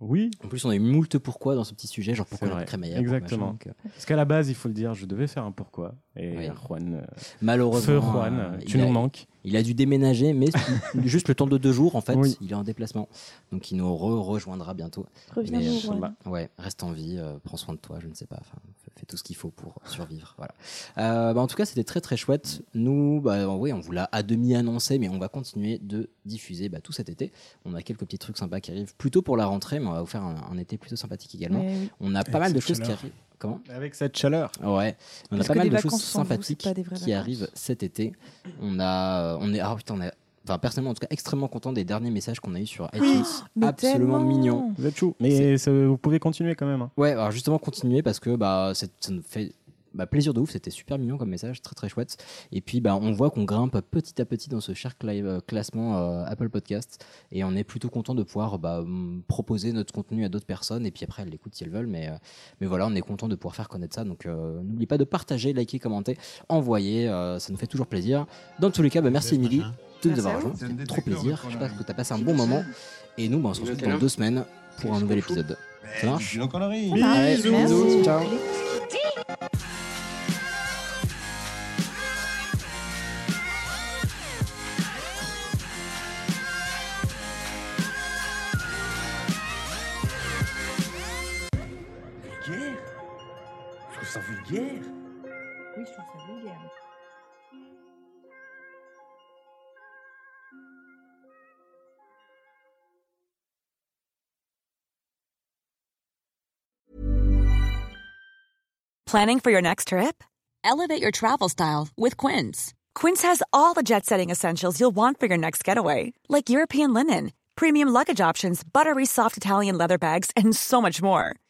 Oui, En plus, on a eu moult pourquoi dans ce petit sujet, genre pourquoi la crémaillère. Exactement. machin, donc, euh, parce qu'à la base, il faut le dire, je devais faire un pourquoi. Et Oui. Juan, euh, Malheureusement, feu Juan, euh, tu nous a- manques. Il a dû déménager, mais juste le temps de deux jours en fait. Oui. Il est en déplacement, donc il nous re rejoindra bientôt. Reviens Mais, nous euh, Juan. Ouais, reste en vie, euh, prends soin de toi, je ne sais pas. Enfin, fait tout ce qu'il faut pour survivre. Voilà. Euh, bah, en tout cas, c'était très très chouette. Nous, bah, oui, on vous l'a à demi annoncé, mais on va continuer de diffuser bah, tout cet été. On a quelques petits trucs sympas qui arrivent plutôt pour la rentrée, mais on va vous faire un, un été plutôt sympathique également. Oui. On a pas mal de choses qui arrivent. Comment Avec cette chaleur. Ouais, on a pas mal de choses vous, sympathiques qui vacances. arrivent cet été. On a, on est, ah putain, on est, enfin personnellement en tout cas extrêmement content des derniers messages qu'on a eu sur iTunes, absolument tellement. mignons. Vous êtes chou. Mais ça- vous pouvez continuer quand même. hein. Ouais, alors justement continuer parce que bah c'est- ça nous fait bah, plaisir de ouf, c'était super mignon comme message, très très chouette. Et puis bah on voit qu'on grimpe petit à petit dans ce cher euh, classement euh, Apple Podcast et on est plutôt content de pouvoir bah, proposer notre contenu à d'autres personnes et puis après elles l'écoutent si elles veulent. Mais euh, mais voilà, on est content de pouvoir faire connaître ça. Donc euh, n'oubliez pas de partager, liker, commenter, envoyer, euh, ça nous fait toujours plaisir. Dans tous les cas, bah, merci Émilie de nous avoir rejoints, trop plaisir. J'espère conneries. que tu as passé un bon moment et nous bah, on se retrouve dans deux semaines pour un nouvel épisode. Ça Mais marche bisous, ciao. Oui, je trouve ça vulgaire. Planning for your next trip? Elevate your travel style with Quince. Quince has all the jet setting essentials you'll want for your next getaway, like European linen, premium luggage options, buttery soft Italian leather bags, and so much more.